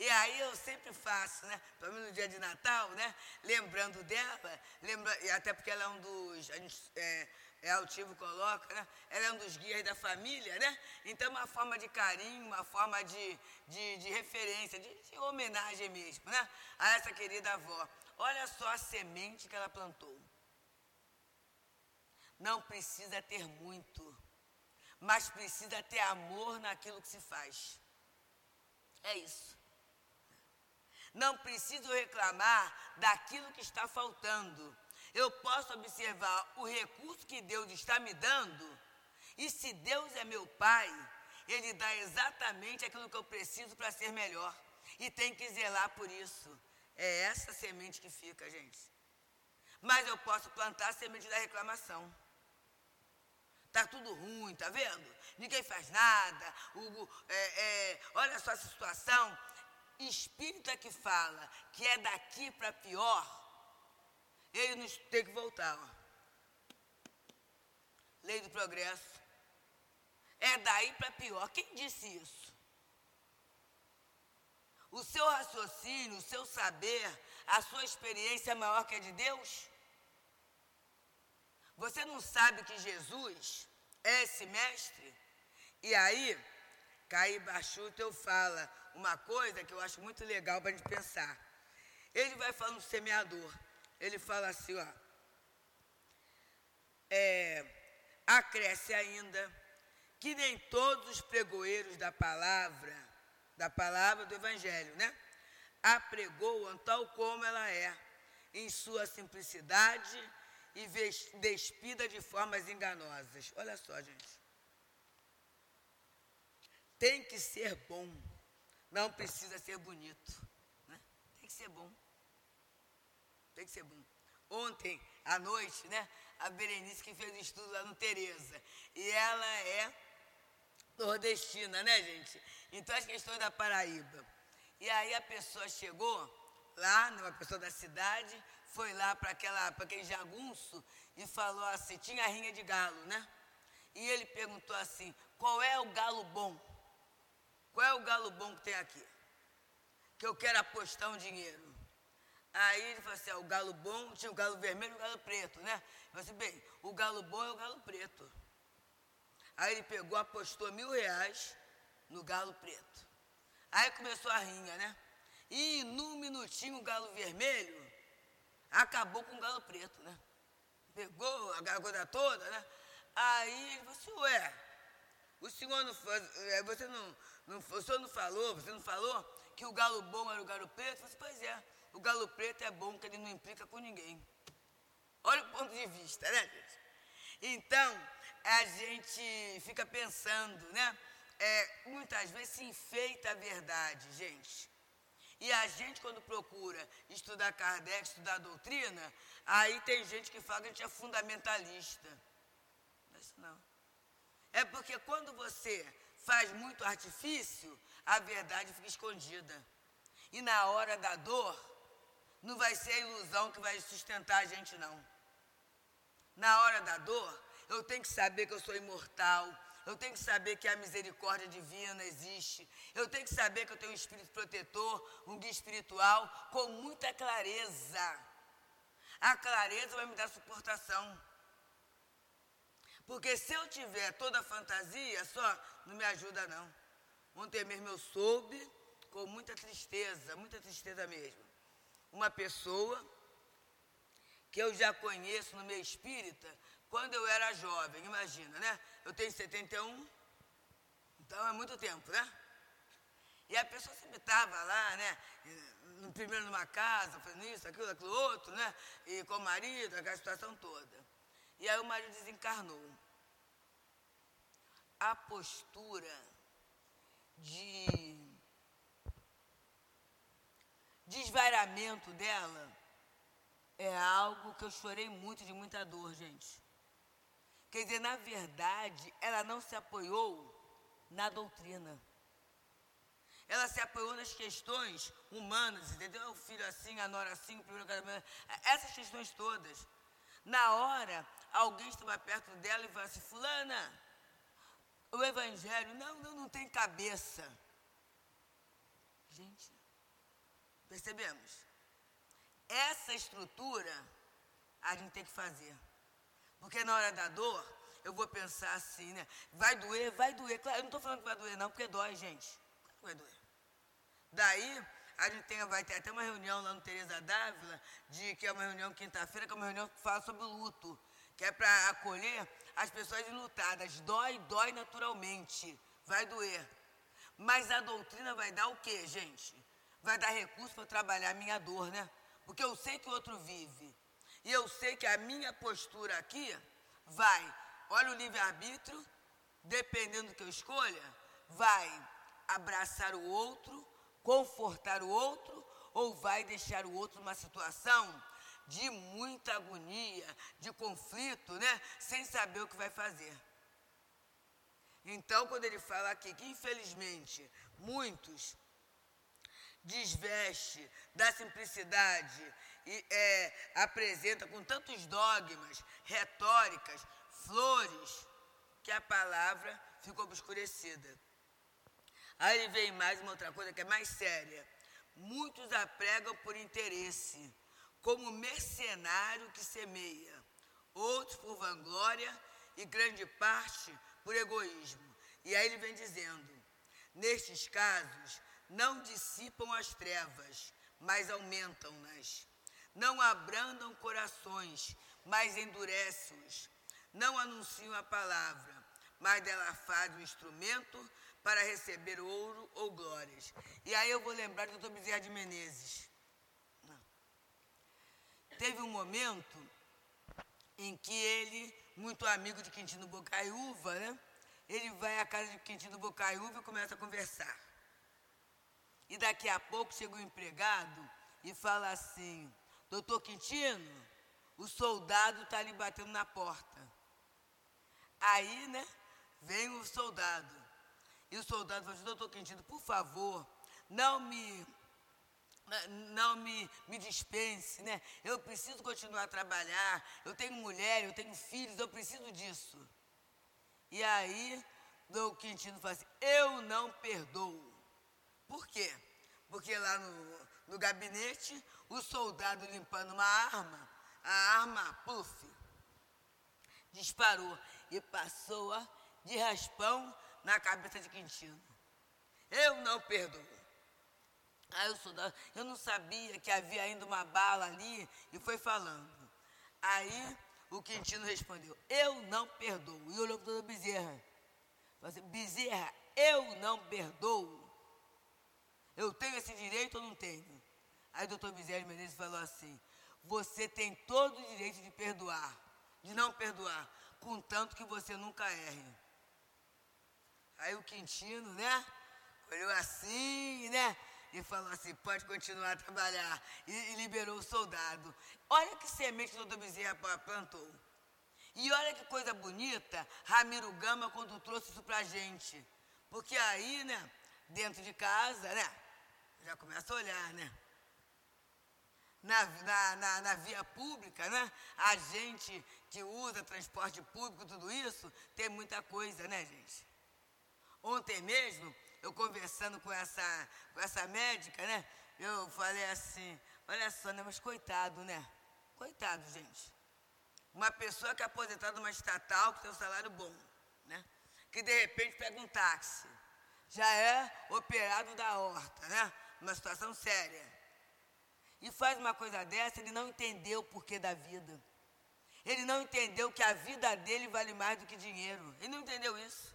E aí eu sempre faço, né? Pelo menos no dia de Natal, né? Lembrando dela, lembra, até porque ela é um dos. A gente, é, é altivo coloca, né? Ela é um dos guias da família, né? Então é uma forma de carinho, uma forma de, de, de referência, de, de, homenagem mesmo, né? A essa querida avó. Olha só a semente que ela plantou. Não precisa ter muito, mas precisa ter amor naquilo que se faz. É isso. Não preciso reclamar daquilo que está faltando. Eu posso observar o recurso que Deus está me dando. E se Deus é meu Pai, Ele dá exatamente aquilo que eu preciso para ser melhor. E tem que zelar por isso. É essa semente que fica, gente. Mas eu posso plantar a semente da reclamação. Tá tudo ruim, tá vendo? Ninguém faz nada. O, é, é, olha só essa situação espírita que fala que é daqui para pior, ele nos tem que voltar. Ó. Lei do progresso. É daí para pior. Quem disse isso? O seu raciocínio, o seu saber, a sua experiência é maior que a de Deus? Você não sabe que Jesus é esse mestre? E aí, Caí Bachuto fala uma coisa que eu acho muito legal para a gente pensar. Ele vai falando do semeador. Ele fala assim, ó. É, acresce ainda que nem todos os pregoeiros da palavra, da palavra do Evangelho, né? A pregoam tal como ela é, em sua simplicidade e despida de formas enganosas. Olha só, gente tem que ser bom. Não precisa ser bonito. Né? Tem que ser bom. Tem que ser bom. Ontem, à noite, né? A Berenice que fez estudo lá no Tereza. E ela é nordestina, né, gente? Então as questões da Paraíba. E aí a pessoa chegou lá, né, uma pessoa da cidade, foi lá para aquele jagunço e falou assim, tinha rinha de galo, né? E ele perguntou assim, qual é o galo bom? Qual é o galo bom que tem aqui? Que eu quero apostar um dinheiro. Aí ele falou assim: ah, o galo bom, tinha o galo vermelho e o galo preto, né? Eu falei assim: bem, o galo bom é o galo preto. Aí ele pegou, apostou mil reais no galo preto. Aí começou a rinha, né? E num minutinho o galo vermelho acabou com o galo preto, né? Pegou a garganta toda, né? Aí ele falou assim: ué, o senhor não é, você não, não, o senhor não falou, você não falou que o galo bom era o galo preto? Eu falei, pois é, o galo preto é bom, porque ele não implica com ninguém. Olha o ponto de vista, né, gente? Então, a gente fica pensando, né? É, muitas vezes se enfeita a verdade, gente. E a gente, quando procura estudar Kardec, estudar a doutrina, aí tem gente que fala que a gente é fundamentalista. Não é isso não. É porque quando você faz muito artifício, a verdade fica escondida. E na hora da dor, não vai ser a ilusão que vai sustentar a gente, não. Na hora da dor, eu tenho que saber que eu sou imortal, eu tenho que saber que a misericórdia divina existe. Eu tenho que saber que eu tenho um espírito protetor, um guia espiritual, com muita clareza. A clareza vai me dar suportação. Porque se eu tiver toda a fantasia, só não me ajuda não. Ontem mesmo eu soube, com muita tristeza, muita tristeza mesmo, uma pessoa que eu já conheço no meio espírita, quando eu era jovem, imagina, né? Eu tenho 71, então é muito tempo, né? E a pessoa sempre estava lá, né? Primeiro numa casa, fazendo isso, aquilo, aquilo outro, né? E com o marido, aquela situação toda. E aí o marido desencarnou. A postura de desvairamento dela é algo que eu chorei muito, de muita dor, gente. Quer dizer, na verdade, ela não se apoiou na doutrina. Ela se apoiou nas questões humanas, entendeu? O filho assim, a nora assim, o primeiro casamento. Essas questões todas. Na hora, alguém estava perto dela e falou assim: Fulana, o evangelho, não, não, não tem cabeça. Gente, percebemos? Essa estrutura a gente tem que fazer. Porque na hora da dor, eu vou pensar assim, né? Vai doer, vai doer. Claro, eu não estou falando que vai doer, não, porque dói, gente. Vai doer. Daí, a gente tem, vai ter até uma reunião lá no Teresa Dávila, de, que é uma reunião quinta-feira, que é uma reunião que fala sobre luto, que é para acolher as pessoas enlutadas. Dói, dói naturalmente. Vai doer. Mas a doutrina vai dar o quê, gente? Vai dar recurso para trabalhar a minha dor, né? Porque eu sei que o outro vive. E eu sei que a minha postura aqui vai, olha o livre-arbítrio, dependendo do que eu escolha, vai abraçar o outro, confortar o outro, ou vai deixar o outro numa situação de muita agonia, de conflito, né? Sem saber o que vai fazer. Então, quando ele fala aqui que infelizmente muitos desveste da simplicidade e é, apresenta com tantos dogmas, retóricas, flores, que a palavra ficou obscurecida. Aí vem mais uma outra coisa que é mais séria. Muitos a pregam por interesse, como mercenário que semeia, outros por vanglória e grande parte por egoísmo. E aí ele vem dizendo: nestes casos, não dissipam as trevas, mas aumentam-nas. Não abrandam corações, mas endurecem-os. Não anunciam a palavra, mas dela faz um instrumento para receber ouro ou glórias. E aí eu vou lembrar do doutor Bezerra de Menezes. Teve um momento em que ele, muito amigo de Quintino Bocaiúva, né? Ele vai à casa de Quintino Bocaiúva e começa a conversar. E daqui a pouco chega o um empregado e fala assim: Doutor Quintino, o soldado está ali batendo na porta. Aí, né, vem o soldado. E o soldado fala assim, doutor Quintino, por favor, não me não me, me dispense, né? Eu preciso continuar a trabalhar, eu tenho mulher, eu tenho filhos, eu preciso disso. E aí, o Quintino fala assim, eu não perdoo. Por quê? Porque lá no, no gabinete, o soldado limpando uma arma, a arma, puf, disparou e passou de raspão na cabeça de Quintino. Eu não perdoo. Aí o soldado, eu não sabia que havia ainda uma bala ali e foi falando. Aí o Quintino respondeu, eu não perdoo. E olhou para o Bezerra. Falou assim, Bezerra, eu não perdoo. Eu tenho esse direito ou não tenho? Aí o doutor Misério Menezes falou assim: você tem todo o direito de perdoar, de não perdoar, contanto que você nunca erre. Aí o Quintino, né? Olhou assim, né? E falou assim, pode continuar a trabalhar. E, e liberou o soldado. Olha que semente o doutor Bezerra plantou. E olha que coisa bonita, Ramiro Gama, quando trouxe isso pra gente. Porque aí, né, dentro de casa, né, já começa a olhar, né? Na, na, na, na, via pública, né? A gente que usa transporte público, tudo isso, tem muita coisa, né, gente? Ontem mesmo, eu conversando com essa, com essa médica, né? Eu falei assim, olha só, né? Mas coitado, né? Coitado, gente. Uma pessoa que é aposentada numa estatal, que tem um salário bom, né? Que de repente pega um táxi. Já é operado da horta, né? Uma situação séria. E faz uma coisa dessa, ele não entendeu o porquê da vida. Ele não entendeu que a vida dele vale mais do que dinheiro. Ele não entendeu isso.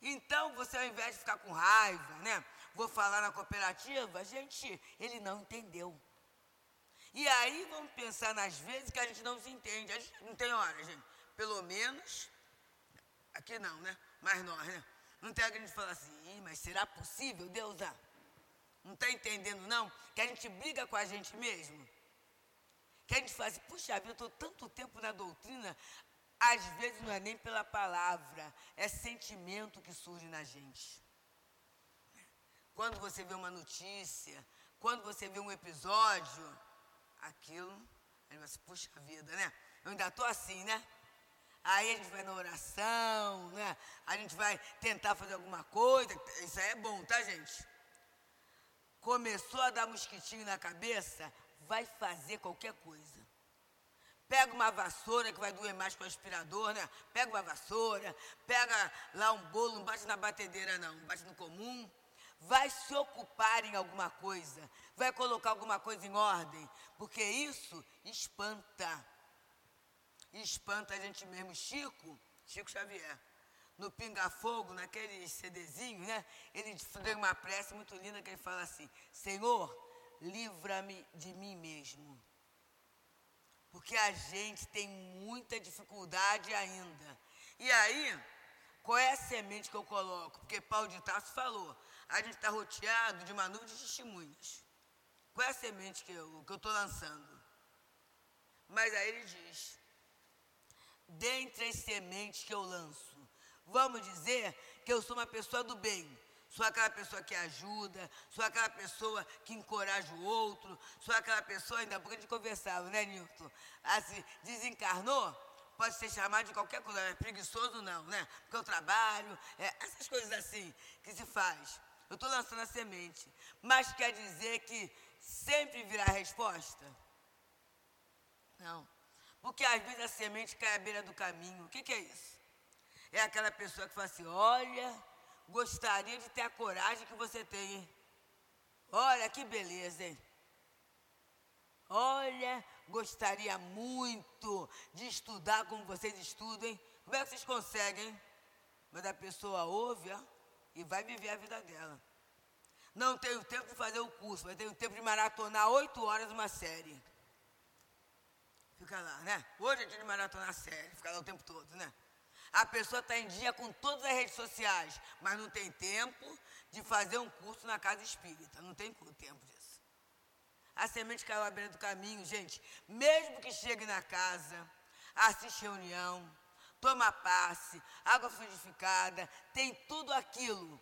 Então, você ao invés de ficar com raiva, né? Vou falar na cooperativa, gente, ele não entendeu. E aí vamos pensar nas vezes que a gente não se entende. A gente não tem hora, gente. Pelo menos, aqui não, né? Mas nós, né? Não tem a gente fala assim, mas será possível, Deus? Ah, não está entendendo, não? Que a gente briga com a gente mesmo. Que a gente faz, assim, puxa vida, eu estou tanto tempo na doutrina, às vezes não é nem pela palavra, é sentimento que surge na gente. Quando você vê uma notícia, quando você vê um episódio, aquilo. Aí você, puxa vida, né? Eu ainda estou assim, né? Aí a gente vai na oração, né? A gente vai tentar fazer alguma coisa. Isso aí é bom, tá, gente? Começou a dar mosquitinho na cabeça, vai fazer qualquer coisa. Pega uma vassoura que vai doer mais com o aspirador, né? Pega uma vassoura, pega lá um bolo, não bate na batedeira não, bate no comum vai se ocupar em alguma coisa, vai colocar alguma coisa em ordem, porque isso espanta. Espanta a gente mesmo. Chico, Chico Xavier, no Pinga Fogo, naquele CDzinho, né? Ele tem uma prece muito linda que ele fala assim: Senhor, livra-me de mim mesmo. Porque a gente tem muita dificuldade ainda. E aí, qual é a semente que eu coloco? Porque Paulo de Tarso falou: a gente está roteado de uma nuvem de testemunhas. Qual é a semente que eu estou lançando? Mas aí ele diz: dentre as sementes que eu lanço, vamos dizer que eu sou uma pessoa do bem. Sou aquela pessoa que ajuda, sou aquela pessoa que encoraja o outro, sou aquela pessoa, ainda pouco a gente conversava, né, Nilton? Assim, desencarnou, pode ser chamado de qualquer coisa, é preguiçoso não, né? Porque eu trabalho, é, essas coisas assim que se faz. Eu estou lançando a semente. Mas quer dizer que sempre virá a resposta? Não. Porque às vezes a semente cai à beira do caminho. O que, que é isso? É aquela pessoa que fala assim: olha, gostaria de ter a coragem que você tem. Hein? Olha que beleza, hein? Olha, gostaria muito de estudar como vocês estudam, hein? Como é que vocês conseguem? Mas a pessoa ouve, ó e vai viver a vida dela. Não tenho tempo de fazer o curso, mas tenho tempo de maratonar oito horas uma série. Fica lá, né? Hoje é dia de maratonar série, fica lá o tempo todo, né? A pessoa está em dia com todas as redes sociais, mas não tem tempo de fazer um curso na casa espírita. Não tem tempo disso. A semente caiu à beira do caminho, gente. Mesmo que chegue na casa, assiste reunião, toma passe, água fluidificada, tem tudo aquilo.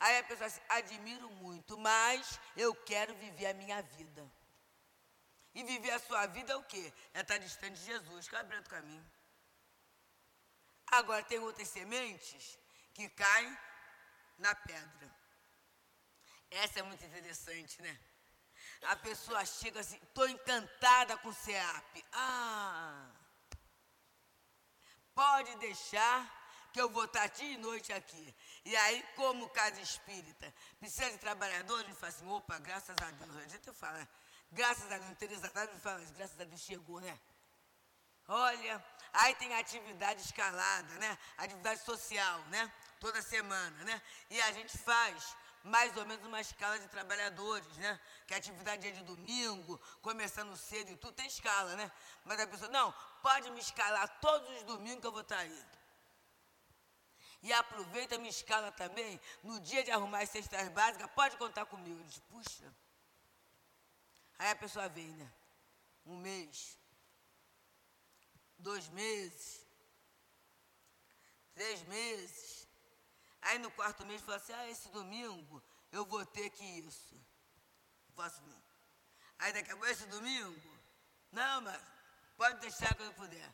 Aí a pessoa diz, admiro muito, mas eu quero viver a minha vida. E viver a sua vida é o quê? É estar distante de Jesus, que é o caminho. Agora tem outras sementes que caem na pedra. Essa é muito interessante, né? A pessoa chega assim, estou encantada com o SEAP. Ah! Pode deixar que eu vou estar dia e noite aqui. E aí, como casa espírita, precisa de trabalhadores, me fala assim, opa, graças a Deus. A gente fala, graças a Deus, Teresa me fala, graças a Deus chegou, né? Olha, aí tem atividade escalada, né? Atividade social, né? Toda semana, né? E a gente faz mais ou menos uma escala de trabalhadores, né? Que a atividade é de domingo, começando cedo e tudo, tem escala, né? Mas a pessoa, não, pode me escalar todos os domingos que eu vou estar aí. E aproveita, me escala também. No dia de arrumar as cestas básicas, pode contar comigo. Eu disse, puxa. Aí a pessoa vem, né? Um mês, dois meses, três meses. Aí no quarto mês fala assim, ah, esse domingo eu vou ter que isso. Posso vir. Aí daqui a pouco, esse domingo, não, mas pode deixar quando puder.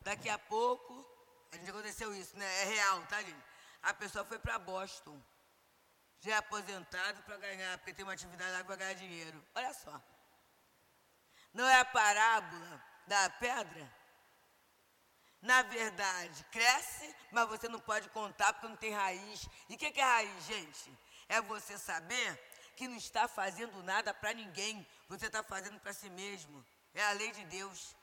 Daqui a pouco, a gente aconteceu isso, né? É real, tá, gente? A pessoa foi para Boston, já é aposentado para ganhar, porque tem uma atividade lá para ganhar dinheiro. Olha só. Não é a parábola da pedra? Na verdade, cresce, mas você não pode contar porque não tem raiz. E o que, que é raiz, gente? É você saber que não está fazendo nada para ninguém, você está fazendo para si mesmo. É a lei de Deus.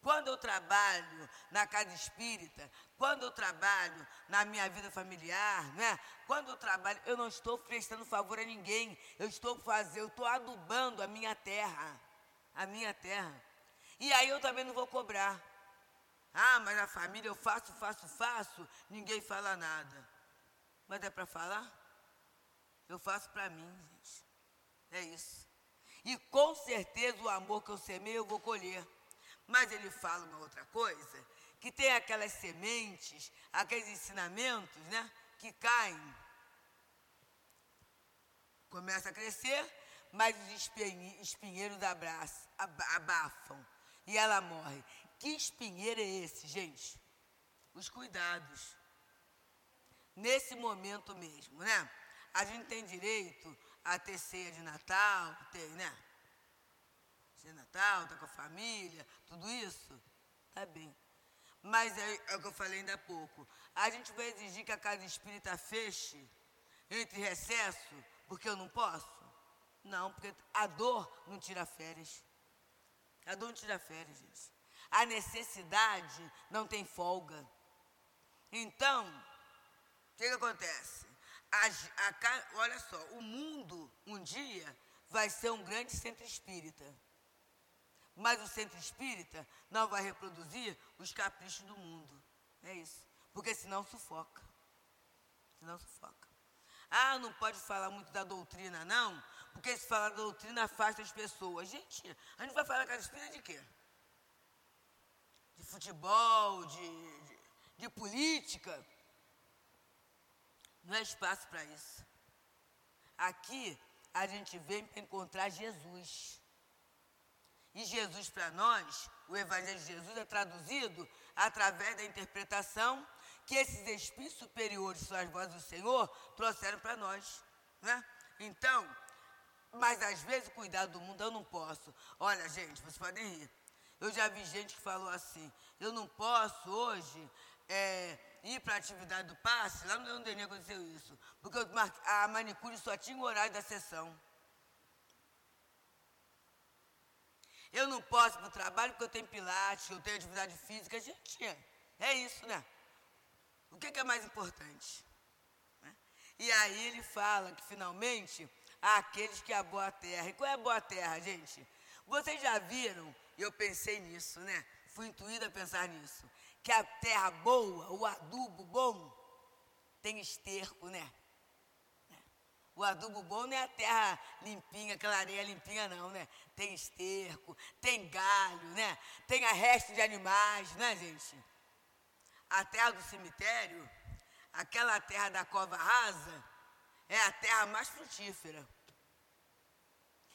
Quando eu trabalho na casa espírita, quando eu trabalho na minha vida familiar, né? Quando eu trabalho, eu não estou prestando favor a ninguém. Eu estou fazendo, eu estou adubando a minha terra, a minha terra. E aí eu também não vou cobrar. Ah, mas a família eu faço, faço, faço, ninguém fala nada. Mas é para falar? Eu faço para mim, gente. É isso. E com certeza o amor que eu semei eu vou colher. Mas ele fala uma outra coisa, que tem aquelas sementes, aqueles ensinamentos, né, que caem. Começa a crescer, mas os espinheiros abafam e ela morre. Que espinheiro é esse, gente? Os cuidados. Nesse momento mesmo, né? A gente tem direito a ter ceia de Natal, tem, né? Ceia de Natal, tá com a família, tudo isso, tá bem. Mas é, é, o que eu falei ainda há pouco. A gente vai exigir que a casa espírita feche entre recesso, porque eu não posso? Não, porque a dor não tira férias. A dor não tira férias, gente. A necessidade não tem folga. Então, o que, que acontece? A, a, olha só, o mundo um dia vai ser um grande centro espírita. Mas o centro espírita não vai reproduzir os caprichos do mundo. É isso. Porque senão sufoca. Senão sufoca. Ah, não pode falar muito da doutrina, não, porque se falar da doutrina afasta as pessoas. Gente, a gente vai falar com a espírita de quê? De futebol, de, de, de política. Não é espaço para isso. Aqui a gente vem para encontrar Jesus. E Jesus para nós, o Evangelho de Jesus é traduzido através da interpretação que esses espíritos superiores, são as vozes do Senhor, trouxeram para nós. Né? Então, mas às vezes cuidar do mundo eu não posso. Olha, gente, vocês podem rir. Eu já vi gente que falou assim, eu não posso hoje é, ir para a atividade do passe, lá no Leão Denis aconteceu isso, porque a manicure só tinha o horário da sessão. Eu não posso ir para o trabalho porque eu tenho pilates, eu tenho atividade física. Gente, é isso, né? O que, que é mais importante? Né? E aí ele fala que finalmente há aqueles que é a boa terra. E qual é a boa terra, gente? Vocês já viram e eu pensei nisso, né? Fui intuída a pensar nisso. Que a terra boa, o adubo bom, tem esterco, né? O adubo bom não é a terra limpinha, aquela areia limpinha, não, né? Tem esterco, tem galho, né? Tem resto de animais, né, gente? A terra do cemitério, aquela terra da cova rasa, é a terra mais frutífera.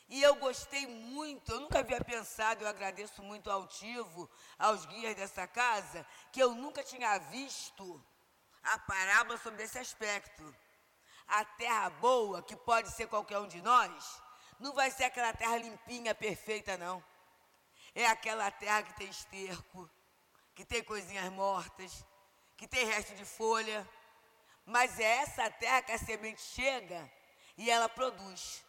E eu gostei muito, eu nunca havia pensado, eu agradeço muito ao Tivo, aos guias dessa casa, que eu nunca tinha visto a parábola sobre esse aspecto. A terra boa, que pode ser qualquer um de nós, não vai ser aquela terra limpinha, perfeita, não. É aquela terra que tem esterco, que tem coisinhas mortas, que tem resto de folha. Mas é essa terra que a semente chega e ela produz.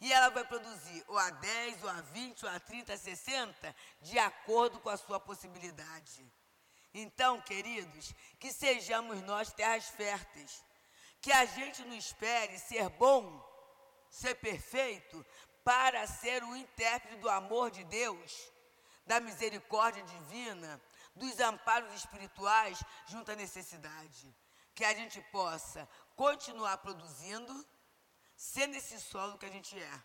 E ela vai produzir ou a 10, ou a 20, ou a 30, a 60, de acordo com a sua possibilidade. Então, queridos, que sejamos nós terras férteis. Que a gente não espere ser bom, ser perfeito, para ser o intérprete do amor de Deus, da misericórdia divina, dos amparos espirituais junto à necessidade que a gente possa continuar produzindo, sendo esse solo que a gente é,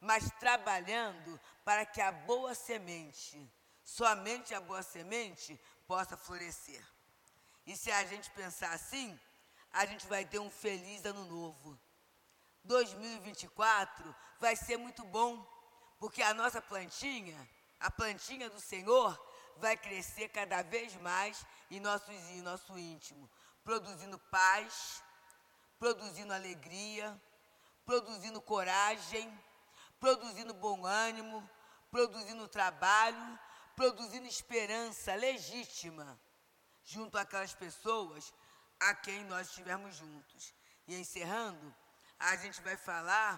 mas trabalhando para que a boa semente, somente a boa semente, possa florescer. E se a gente pensar assim, a gente vai ter um feliz ano novo. 2024 vai ser muito bom, porque a nossa plantinha, a plantinha do Senhor, vai crescer cada vez mais em nosso, em nosso íntimo, produzindo paz, produzindo alegria, produzindo coragem, produzindo bom ânimo, produzindo trabalho, produzindo esperança legítima junto àquelas pessoas a quem nós estivermos juntos. E encerrando, a gente vai falar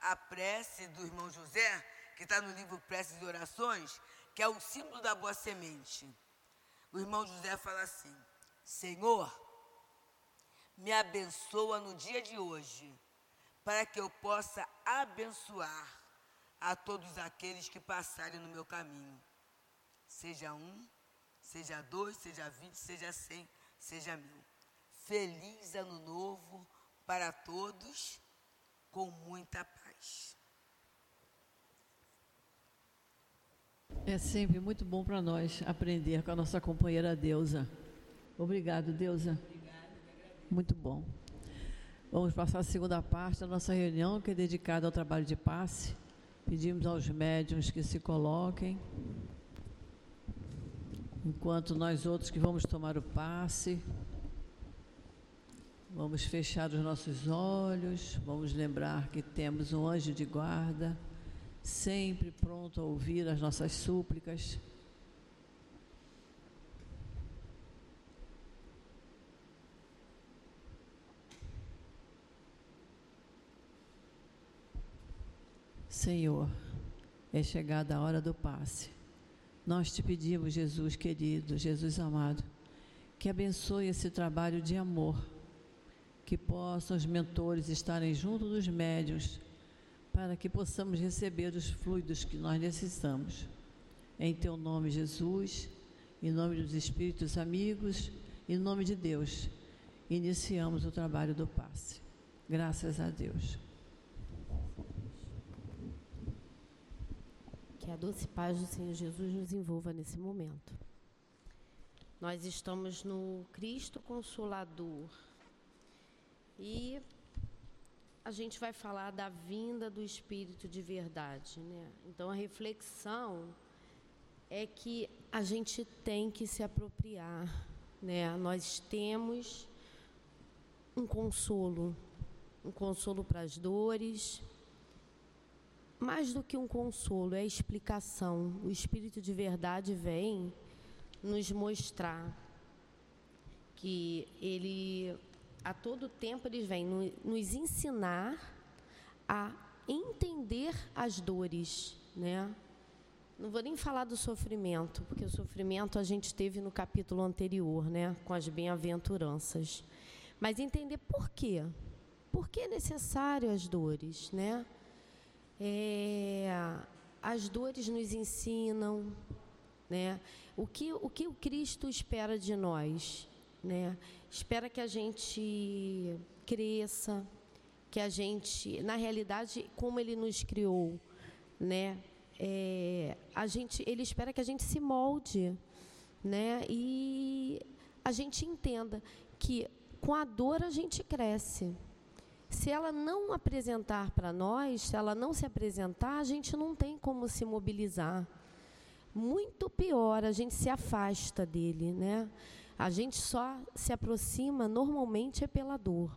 a prece do irmão José, que está no livro Preces e Orações, que é o símbolo da boa semente. O irmão José fala assim: Senhor, me abençoa no dia de hoje, para que eu possa abençoar a todos aqueles que passarem no meu caminho. Seja um, seja dois, seja vinte, seja cem, seja mil. Feliz ano novo para todos, com muita paz. É sempre muito bom para nós aprender com a nossa companheira Deusa. Obrigado, Deusa. Muito bom. Vamos passar a segunda parte da nossa reunião, que é dedicada ao trabalho de passe. Pedimos aos médiums que se coloquem, enquanto nós outros que vamos tomar o passe, vamos fechar os nossos olhos, vamos lembrar que temos um anjo de guarda, sempre pronto a ouvir as nossas súplicas. Senhor, é chegada a hora do passe. Nós te pedimos, Jesus querido, Jesus amado, que abençoe esse trabalho de amor, que possam os mentores estarem junto dos médios, para que possamos receber os fluidos que nós necessitamos. Em teu nome, Jesus, em nome dos Espíritos amigos, em nome de Deus, iniciamos o trabalho do passe. Graças a Deus. Que a doce paz do Senhor Jesus nos envolva nesse momento. Nós estamos no Cristo Consolador. E a gente vai falar da vinda do Espírito de verdade, né? Então a reflexão é que a gente tem que se apropriar, né? Nós temos um consolo, um consolo para as dores, mais do que um consolo, é explicação. O Espírito de verdade vem nos mostrar que ele a todo tempo ele vem nos ensinar a entender as dores, né? Não vou nem falar do sofrimento, porque o sofrimento a gente teve no capítulo anterior, né, com as bem-aventuranças. Mas entender por quê? Por que é necessário as dores, né? É, as dores nos ensinam, né? O que, o que o Cristo espera de nós, né? Espera que a gente cresça, que a gente, na realidade, como Ele nos criou, né? É, a gente, Ele espera que a gente se molde, né? E a gente entenda que com a dor a gente cresce. Se ela não apresentar para nós, se ela não se apresentar, a gente não tem como se mobilizar. Muito pior, a gente se afasta dele, né? A gente só se aproxima normalmente é pela dor.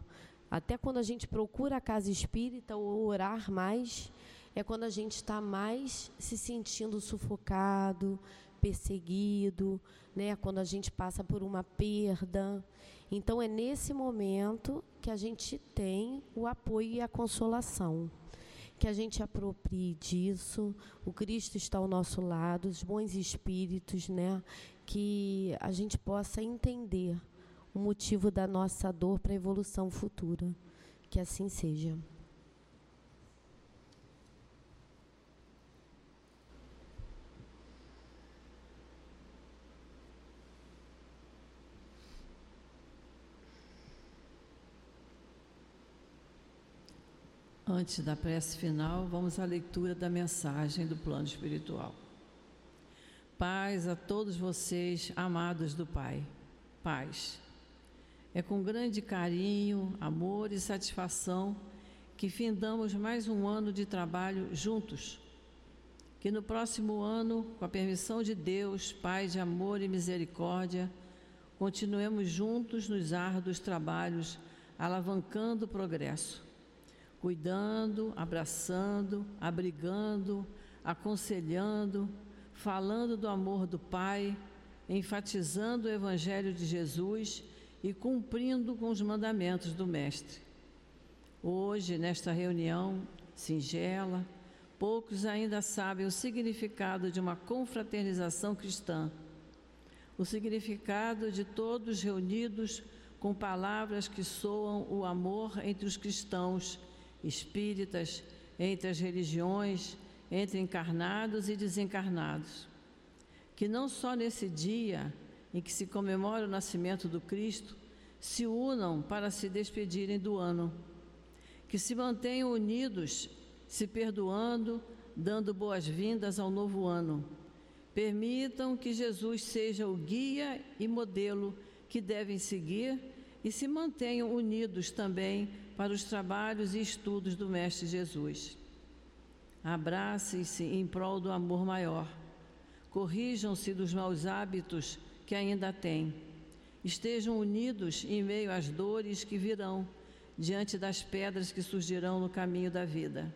Até quando a gente procura a casa espírita ou orar mais, é quando a gente está mais se sentindo sufocado, perseguido, né? Quando a gente passa por uma perda. Então é nesse momento que a gente tem o apoio e a consolação. Que a gente aproprie disso, o Cristo está ao nosso lado, os bons espíritos, né? Que a gente possa entender o motivo da nossa dor para a evolução futura. Que assim seja. Antes da prece final, vamos à leitura da mensagem do plano espiritual. Paz a todos vocês, amados do Pai. Paz. É com grande carinho, amor e satisfação que findamos mais um ano de trabalho juntos. Que no próximo ano, com a permissão de Deus, Pai de amor e misericórdia, continuemos juntos nos árduos trabalhos, alavancando o progresso, cuidando, abraçando, abrigando, aconselhando, falando do amor do Pai, enfatizando o Evangelho de Jesus e cumprindo com os mandamentos do Mestre. Hoje, nesta reunião singela, poucos ainda sabem o significado de uma confraternização cristã, o significado de todos reunidos com palavras que soam o amor entre os cristãos, espíritas, entre as religiões, entre encarnados e desencarnados. Que não só nesse dia em que se comemora o nascimento do Cristo, se unam para se despedirem do ano que se mantenham unidos, se perdoando, dando boas-vindas ao novo ano. Permitam que Jesus seja o guia e modelo que devem seguir e se mantenham unidos também para os trabalhos e estudos do Mestre Jesus. Abracem-se em prol do amor maior. Corrijam-se dos maus hábitos que ainda têm. Estejam unidos em meio às dores que virão diante das pedras que surgirão no caminho da vida.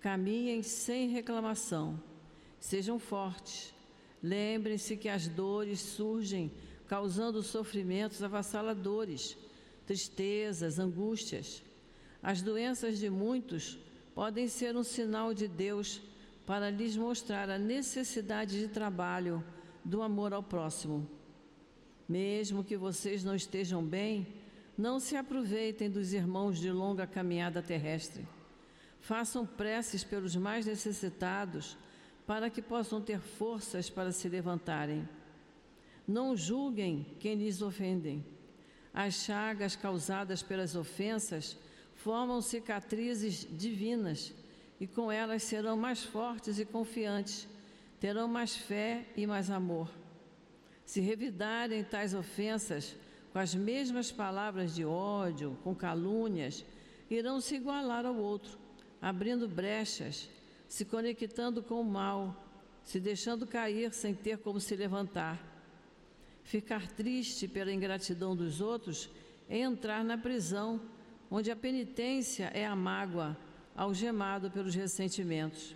Caminhem sem reclamação, sejam fortes. Lembrem-se que as dores surgem causando sofrimentos avassaladores, tristezas, angústias. As doenças de muitos podem ser um sinal de Deus para lhes mostrar a necessidade de trabalho, do amor ao próximo. Mesmo que vocês não estejam bem, não se aproveitem dos irmãos de longa caminhada terrestre. Façam preces pelos mais necessitados, para que possam ter forças para se levantarem. Não julguem quem lhes ofendem. As chagas causadas pelas ofensas formam cicatrizes divinas e com elas serão mais fortes e confiantes, terão mais fé e mais amor. Se revidarem tais ofensas, com as mesmas palavras de ódio, com calúnias, irão se igualar ao outro, abrindo brechas, se conectando com o mal, se deixando cair sem ter como se levantar. Ficar triste pela ingratidão dos outros é entrar na prisão, onde a penitência é a mágoa, algemado pelos ressentimentos.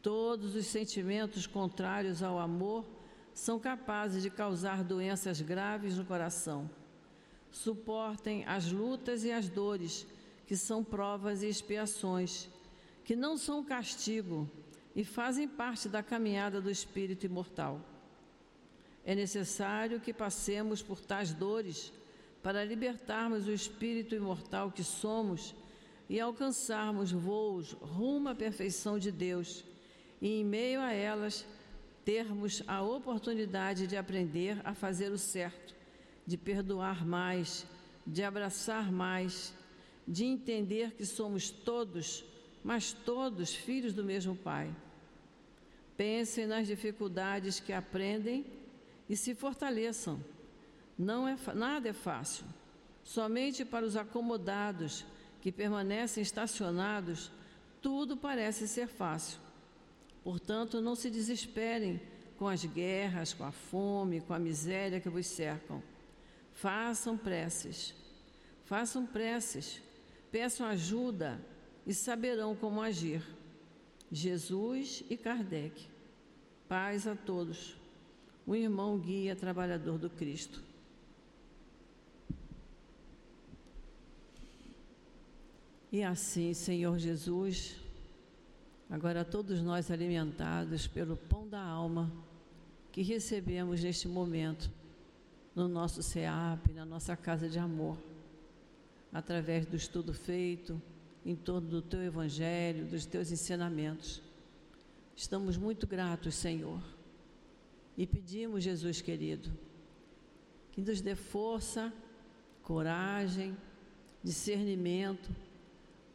Todos os sentimentos contrários ao amor são capazes de causar doenças graves no coração. Suportem as lutas e as dores, que são provas e expiações, que não são castigo e fazem parte da caminhada do espírito imortal. É necessário que passemos por tais dores para libertarmos o espírito imortal que somos e alcançarmos voos rumo à perfeição de Deus, e em meio a elas termos a oportunidade de aprender a fazer o certo, de perdoar mais, de abraçar mais, de entender que somos todos, mas todos filhos do mesmo Pai. Pensem nas dificuldades que aprendem e se fortaleçam. Não é nada é fácil. Somente para os acomodados que permanecem estacionados, tudo parece ser fácil. Portanto, não se desesperem com as guerras, com a fome, com a miséria que vos cercam. Façam preces. Façam preces. Peçam ajuda e saberão como agir. Jesus e Kardec. Paz a todos. O irmão guia trabalhador do Cristo. E assim, Senhor Jesus, Agora, todos nós alimentados pelo pão da alma que recebemos neste momento, no nosso SEAP, na nossa casa de amor, através do estudo feito em torno do teu Evangelho, dos teus ensinamentos. Estamos muito gratos, Senhor, e pedimos, Jesus querido, que nos dê força, coragem, discernimento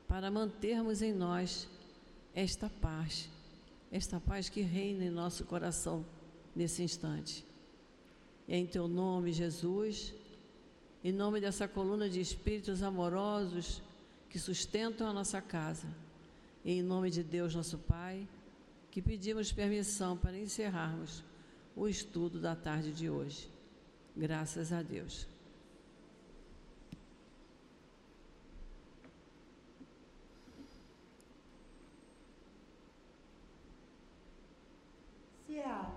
para mantermos em nós esta paz, esta paz que reina em nosso coração nesse instante. É em teu nome, Jesus, em nome dessa coluna de espíritos amorosos que sustentam a nossa casa, e em nome de Deus, nosso Pai, que pedimos permissão para encerrarmos o estudo da tarde de hoje. Graças a Deus. CEAP,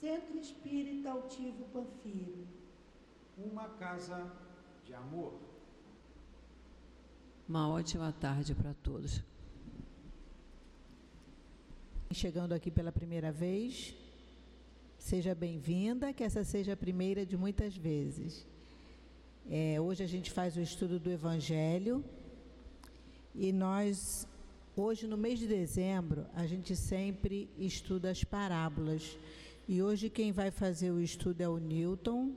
Centro Espírita Altivo Panfiro. Uma casa de amor. Uma ótima tarde para todos. Chegando aqui pela primeira vez, seja bem-vinda, que essa seja a primeira de muitas vezes. É, hoje a gente faz o estudo do Evangelho e nós, hoje no mês de dezembro, a gente sempre estuda as parábolas. E hoje quem vai fazer o estudo é o Newton.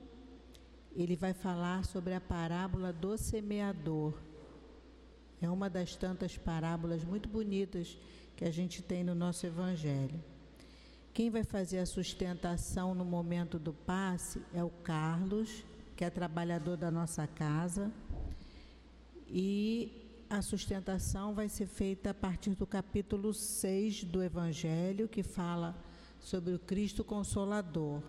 Ele vai falar sobre a parábola do semeador. É uma das tantas parábolas muito bonitas que a gente tem no nosso Evangelho. Quem vai fazer a sustentação no momento do passe é o Carlos, que é trabalhador da nossa casa. E a sustentação vai ser feita a partir do capítulo 6 do Evangelho, que fala sobre o Cristo Consolador.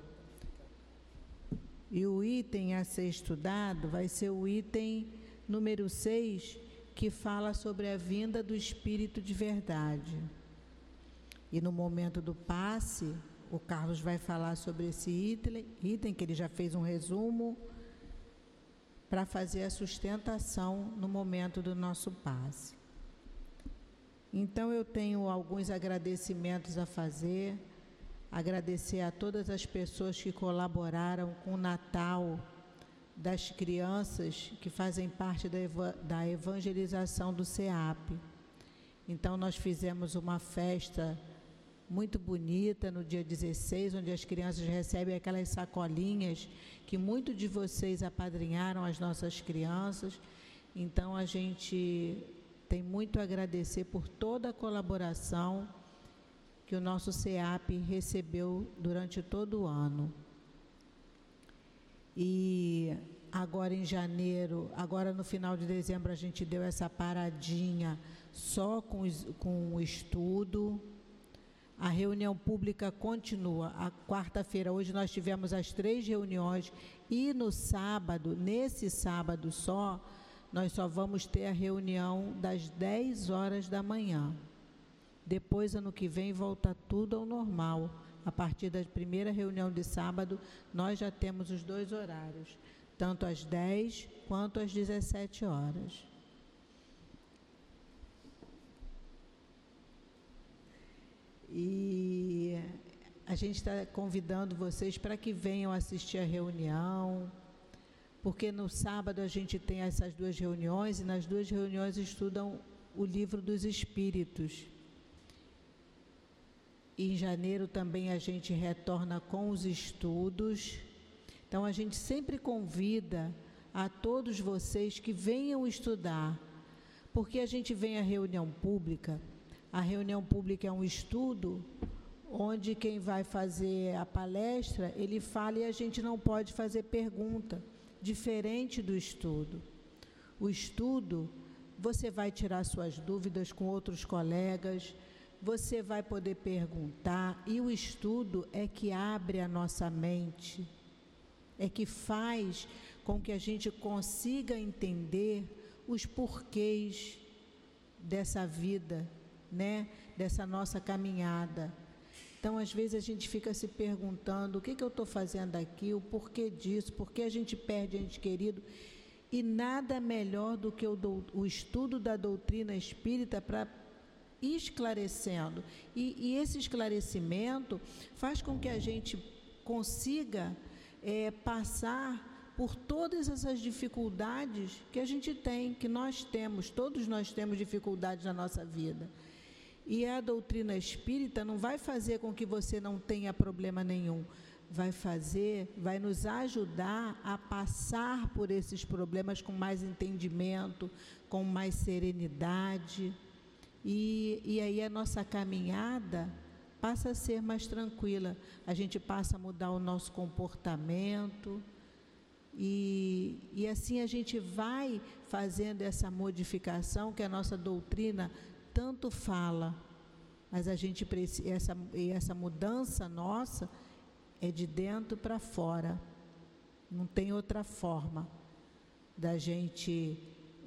E o item a ser estudado vai ser o item número 6, que fala sobre a vinda do Espírito de verdade. E no momento do passe, o Carlos vai falar sobre esse item, item que ele já fez um resumo, para fazer a sustentação no momento do nosso passe. Então eu tenho alguns agradecimentos a fazer, agradecer a todas as pessoas que colaboraram com o Natal das crianças que fazem parte da, eva da evangelização do CEAP. Então, nós fizemos uma festa muito bonita no dia 16, onde as crianças recebem aquelas sacolinhas que muitos de vocês apadrinharam as nossas crianças. Então, a gente tem muito a agradecer por toda a colaboração que o nosso CEAP recebeu durante todo o ano. E agora em janeiro, agora no final de dezembro, a gente deu essa paradinha só com, com o estudo. A reunião pública continua. A quarta-feira, hoje nós tivemos as três reuniões e no sábado, nesse sábado só, nós só vamos ter a reunião das 10 horas da manhã. Depois, ano que vem, volta tudo ao normal. A partir da primeira reunião de sábado, nós já temos os dois horários, tanto às 10 quanto às 17 horas. E a gente está convidando vocês para que venham assistir a reunião, porque no sábado a gente tem essas duas reuniões e nas duas reuniões estudam o livro dos Espíritos. Em janeiro também a gente retorna com os estudos. Então a gente sempre convida a todos vocês que venham estudar, porque a gente vem à reunião pública. A reunião pública é um estudo onde quem vai fazer a palestra, ele fala e a gente não pode fazer pergunta, diferente do estudo. O estudo, você vai tirar suas dúvidas com outros colegas, você vai poder perguntar, e o estudo é que abre a nossa mente, é que faz com que a gente consiga entender os porquês dessa vida, né? dessa nossa caminhada. Então, às vezes, a gente fica se perguntando: o que, que eu estou fazendo aqui, o porquê disso, por que a gente perde ente querido. E nada melhor do que o, do, o estudo da doutrina espírita para esclarecendo. E, e, esse esclarecimento faz com que a gente consiga é, passar por todas essas dificuldades que a gente tem, que nós temos, todos nós temos dificuldades na nossa vida. E a doutrina espírita não vai fazer com que você não tenha problema nenhum, vai fazer, vai nos ajudar a passar por esses problemas com mais entendimento, com mais serenidade. E, e aí a nossa caminhada passa a ser mais tranquila, a gente passa a mudar o nosso comportamento. E, e assim a gente vai fazendo essa modificação que a nossa doutrina tanto fala, mas a gente precisa, essa, essa mudança nossa é de dentro para fora. Não tem outra forma da gente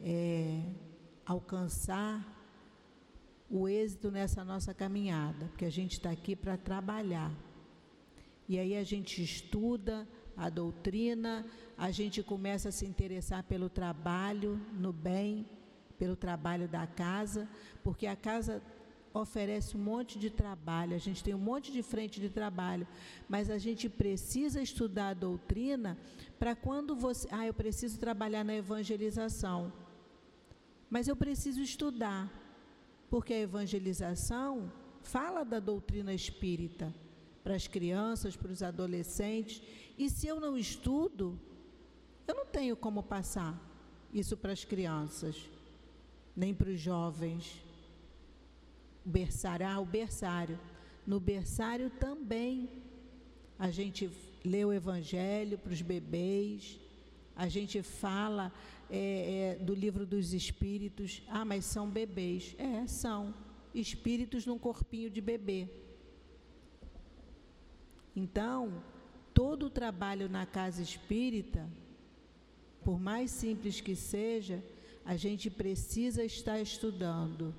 é, alcançar o êxito nessa nossa caminhada, porque a gente está aqui para trabalhar. E aí a gente estuda a doutrina, a gente começa a se interessar pelo trabalho no bem, pelo trabalho da casa, porque a casa oferece um monte de trabalho, a gente tem um monte de frente de trabalho, mas a gente precisa estudar a doutrina para quando você. Ah, eu preciso trabalhar na evangelização. Mas eu preciso estudar, porque a evangelização fala da doutrina espírita para as crianças, para os adolescentes, e se eu não estudo, eu não tenho como passar isso para as crianças, nem para os jovens berçário, ah, o berçário. No berçário também a gente lê o Evangelho para os bebês, a gente fala é, é, do livro dos Espíritos. Ah, mas são bebês. É, são espíritos num corpinho de bebê. Então, todo o trabalho na casa espírita, por mais simples que seja, a gente precisa estar estudando.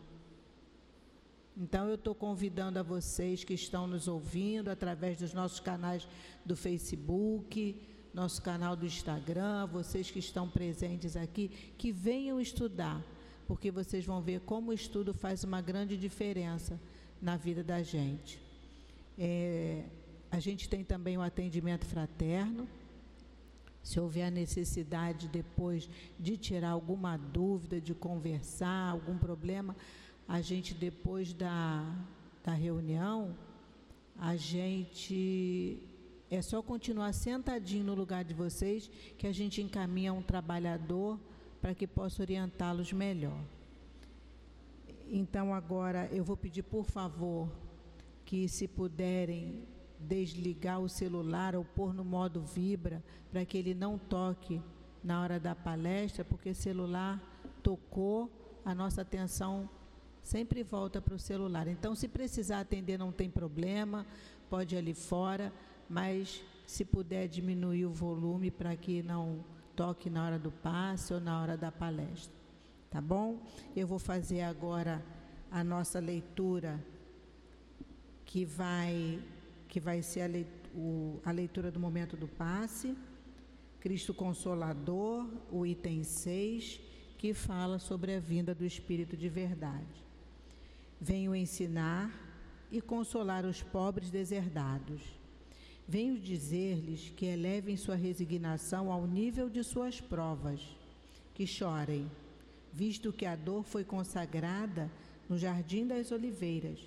Então, eu estou convidando a vocês que estão nos ouvindo através dos nossos canais do Facebook, nosso canal do Instagram, vocês que estão presentes aqui, que venham estudar, porque vocês vão ver como o estudo faz uma grande diferença na vida da gente. É, a gente tem também o atendimento fraterno. Se houver necessidade depois de tirar alguma dúvida, de conversar, algum problema, a gente depois da, da reunião, a gente é só continuar sentadinho no lugar de vocês que a gente encaminha um trabalhador para que possa orientá-los melhor. Então agora eu vou pedir por favor que se puderem desligar o celular ou pôr no modo vibra para que ele não toque na hora da palestra, porque celular tocou, a nossa atenção sempre volta para o celular. Então, se precisar atender, não tem problema, pode ir ali fora, mas se puder diminuir o volume para que não toque na hora do passe ou na hora da palestra. Tá bom? Eu vou fazer agora a nossa leitura, que vai, que vai ser a leitura, o, a leitura do momento do passe. Cristo Consolador, o item 6, que fala sobre a vinda do Espírito de verdade. Venho ensinar e consolar os pobres deserdados. Venho dizer-lhes que elevem sua resignação ao nível de suas provas, que chorem, visto que a dor foi consagrada no jardim das oliveiras,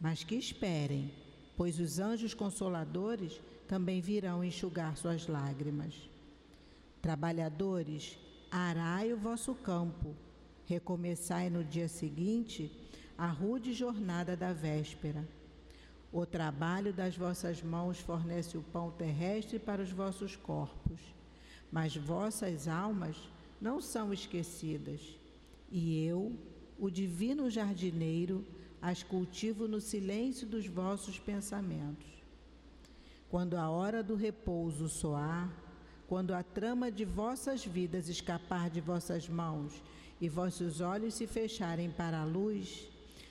mas que esperem, pois os anjos consoladores também virão enxugar suas lágrimas. Trabalhadores, arai o vosso campo, recomeçai no dia seguinte a rude jornada da véspera. O trabalho das vossas mãos fornece o pão terrestre para os vossos corpos, mas vossas almas não são esquecidas. E eu, o divino jardineiro, as cultivo no silêncio dos vossos pensamentos. Quando a hora do repouso soar, quando a trama de vossas vidas escapar de vossas mãos e vossos olhos se fecharem para a luz,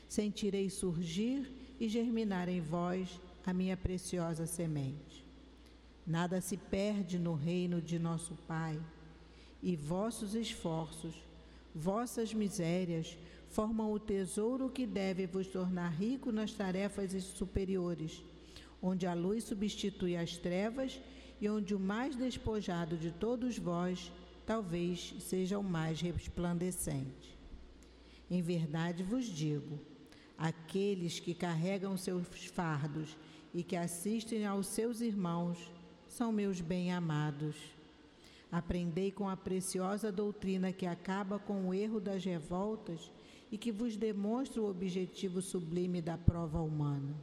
sentirei surgir e germinar em vós a minha preciosa semente. Nada se perde no reino de nosso Pai, e vossos esforços, vossas misérias, formam o tesouro que deve vos tornar rico nas tarefas superiores, onde a luz substitui as trevas e onde o mais despojado de todos vós talvez seja o mais resplandecente. Em verdade vos digo, Aqueles que carregam seus fardos e que assistem aos seus irmãos são meus bem-amados. Aprendei com a preciosa doutrina que acaba com o erro das revoltas e que vos demonstra o objetivo sublime da prova humana.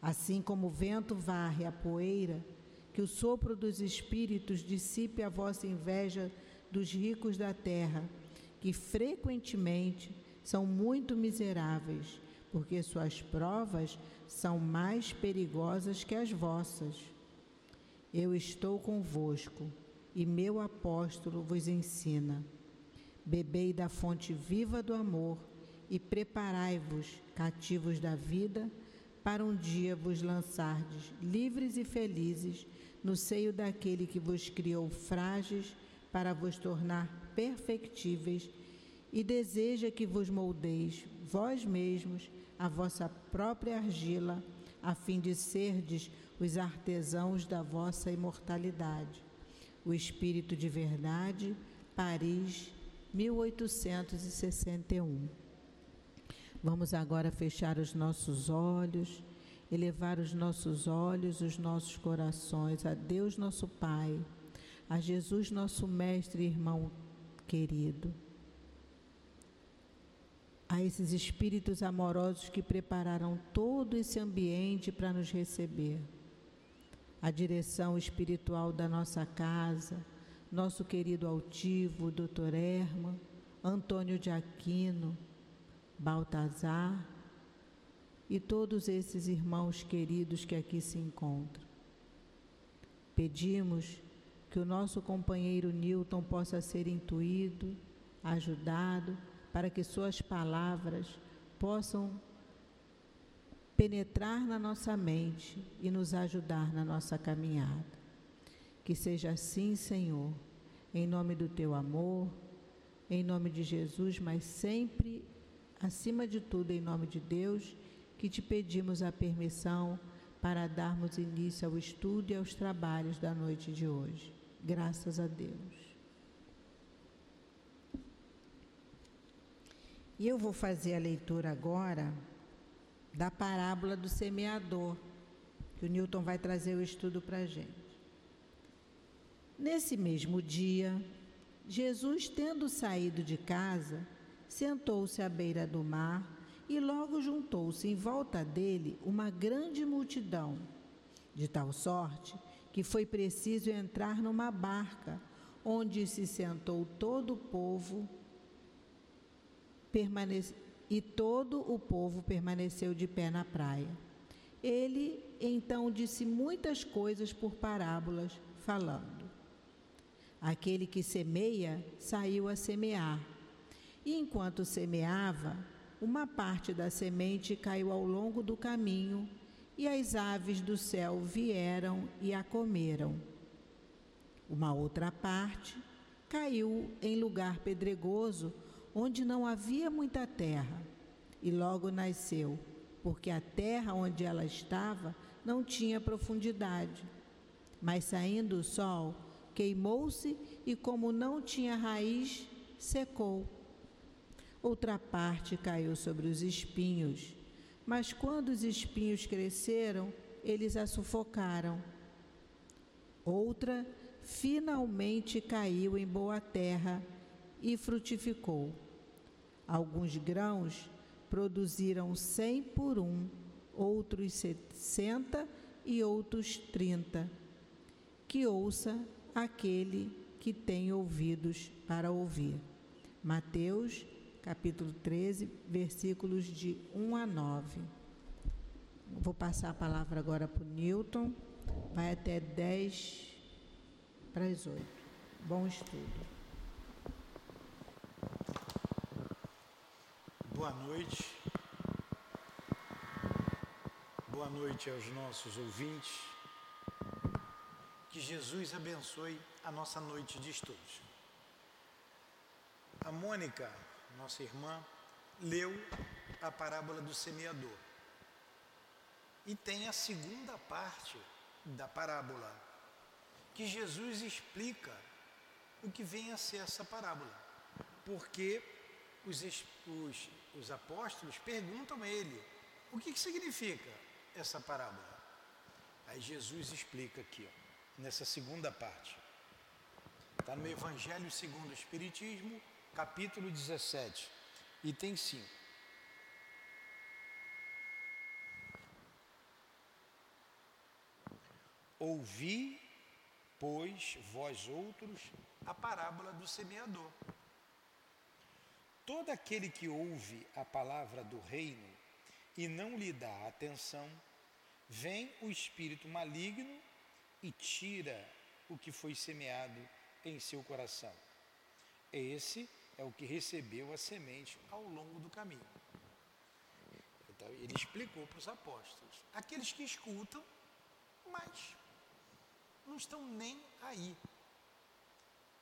Assim como o vento varre a poeira, que o sopro dos espíritos dissipe a vossa inveja dos ricos da terra, que frequentemente são muito miseráveis, porque suas provas são mais perigosas que as vossas. Eu estou convosco, e meu apóstolo vos ensina. Bebei da fonte viva do amor e preparai-vos, cativos da vida, para um dia vos lançardes, livres e felizes, no seio daquele que vos criou frágeis para vos tornar perfectíveis e deseja que vos moldeis vós mesmos a vossa própria argila, a fim de serdes os artesãos da vossa imortalidade. O Espírito de Verdade, Paris, 1861. Vamos agora fechar os nossos olhos elevar os nossos olhos, os nossos corações a Deus nosso Pai, a Jesus nosso Mestre e irmão querido, a esses espíritos amorosos que prepararam todo esse ambiente para nos receber, a direção espiritual da nossa casa, nosso querido altivo, Dr. Erma, Antônio de Aquino, Baltazar, e todos esses irmãos queridos que aqui se encontram. Pedimos que o nosso companheiro Newton possa ser intuído, ajudado, para que suas palavras possam penetrar na nossa mente e nos ajudar na nossa caminhada. Que seja assim, Senhor, em nome do teu amor, em nome de Jesus, mas sempre, acima de tudo, em nome de Deus que te pedimos a permissão para darmos início ao estudo e aos trabalhos da noite de hoje. Graças a Deus. E eu vou fazer a leitura agora da parábola do semeador, que o Newton vai trazer o estudo para a gente. Nesse mesmo dia, Jesus, tendo saído de casa, sentou-se à beira do mar e logo juntou-se em volta dele uma grande multidão, de tal sorte que foi preciso entrar numa barca, onde se sentou todo o povo e todo o povo permaneceu de pé na praia. Ele então disse muitas coisas por parábolas, falando. Aquele que semeia saiu a semear, e enquanto semeava, uma parte da semente caiu ao longo do caminho, e as aves do céu vieram e a comeram. Uma outra parte caiu em lugar pedregoso, onde não havia muita terra, e logo nasceu, porque a terra onde ela estava não tinha profundidade. Mas saindo o sol, queimou-se e, como não tinha raiz, secou outra parte caiu sobre os espinhos. Mas quando os espinhos cresceram, eles a sufocaram. Outra finalmente caiu em boa terra e frutificou. Alguns grãos produziram cem por um, outros sessenta e outros trinta. Que ouça aquele que tem ouvidos para ouvir. Mateus capítulo 13, versículos de 1 a 9. Vou passar a palavra agora para o Newton, vai até 10 para as 8. Bom estudo. Boa noite. Boa noite aos nossos ouvintes. Que Jesus abençoe a nossa noite de estudos. A Mônica nossa irmã, leu a parábola do semeador. E tem a segunda parte da parábola, que Jesus explica o que vem a ser essa parábola. Porque os, os, os apóstolos perguntam a ele: o que, que significa essa parábola? Aí Jesus explica aqui, ó, nessa segunda parte. Está no Evangelho segundo o Espiritismo, capítulo 17, item 5. Ouvi, pois, vós outros, a parábola do semeador. Todo aquele que ouve a palavra do reino e não lhe dá atenção, vem o espírito maligno e tira o que foi semeado em seu coração. Esse é o que recebeu a semente ao longo do caminho. Então, ele explicou para os apóstolos: aqueles que escutam, mas não estão nem aí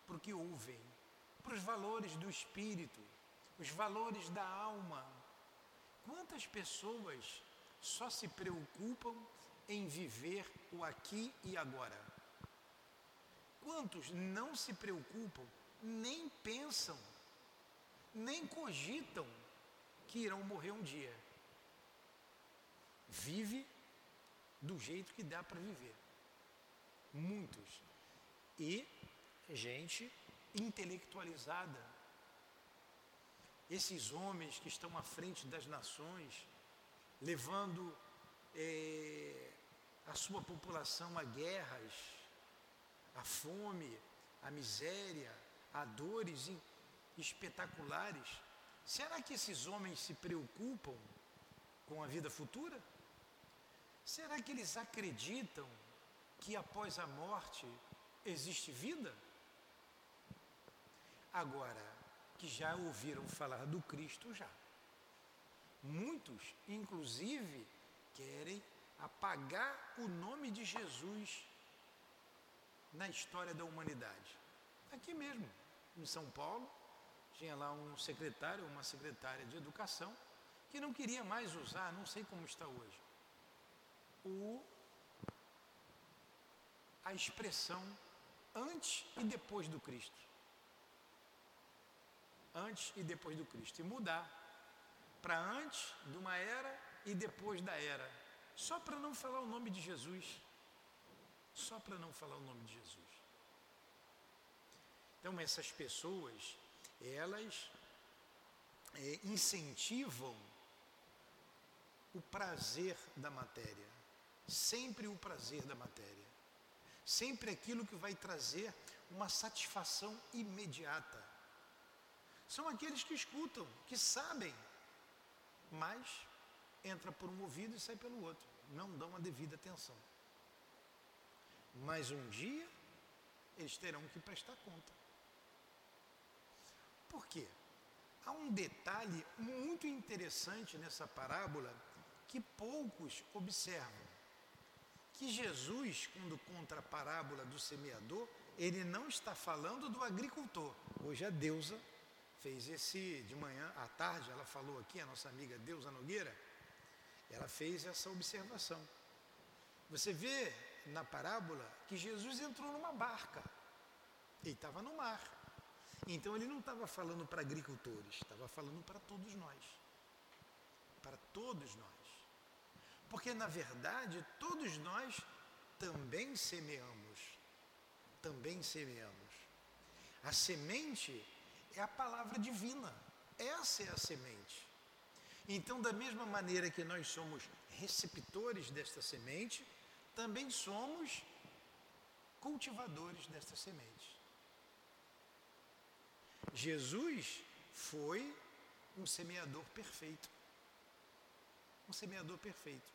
para o que ouvem, para os valores do espírito, os valores da alma. Quantas pessoas só se preocupam em viver o aqui e agora? Quantos não se preocupam, nem pensam, nem cogitam que irão morrer um dia? Vive do jeito que dá para viver. Muitos. E gente intelectualizada. Esses homens que estão à frente das nações, levando é, a sua população a guerras, a fome, a miséria, a dores espetaculares. Será que esses homens se preocupam com a vida futura? Será que eles acreditam que após a morte existe vida? Agora, que já ouviram falar do Cristo já. Muitos, inclusive, querem apagar o nome de Jesus na história da humanidade. Aqui mesmo, em São Paulo, tinha lá um secretário, uma secretária de educação, que não queria mais usar, não sei como está hoje, o, a expressão antes e depois do Cristo. Antes e depois do Cristo, e mudar para antes de uma era e depois da era, só para não falar o nome de Jesus. Só para não falar o nome de Jesus. Então, essas pessoas, elas é, incentivam o prazer da matéria, sempre o prazer da matéria, sempre aquilo que vai trazer uma satisfação imediata. São aqueles que escutam, que sabem, mas entra por um ouvido e sai pelo outro. Não dão a devida atenção. Mas um dia eles terão que prestar conta. Por quê? Há um detalhe muito interessante nessa parábola que poucos observam. Que Jesus, quando conta a parábola do semeador, ele não está falando do agricultor. Hoje a deusa fez esse de manhã, à tarde, ela falou aqui, a nossa amiga Deusa Nogueira, ela fez essa observação. Você vê na parábola que Jesus entrou numa barca, ele estava no mar. Então ele não estava falando para agricultores, estava falando para todos nós. Para todos nós. Porque na verdade todos nós também semeamos. Também semeamos. A semente é a palavra divina. Essa é a semente. Então, da mesma maneira que nós somos receptores desta semente, também somos cultivadores desta semente. Jesus foi um semeador perfeito. Um semeador perfeito.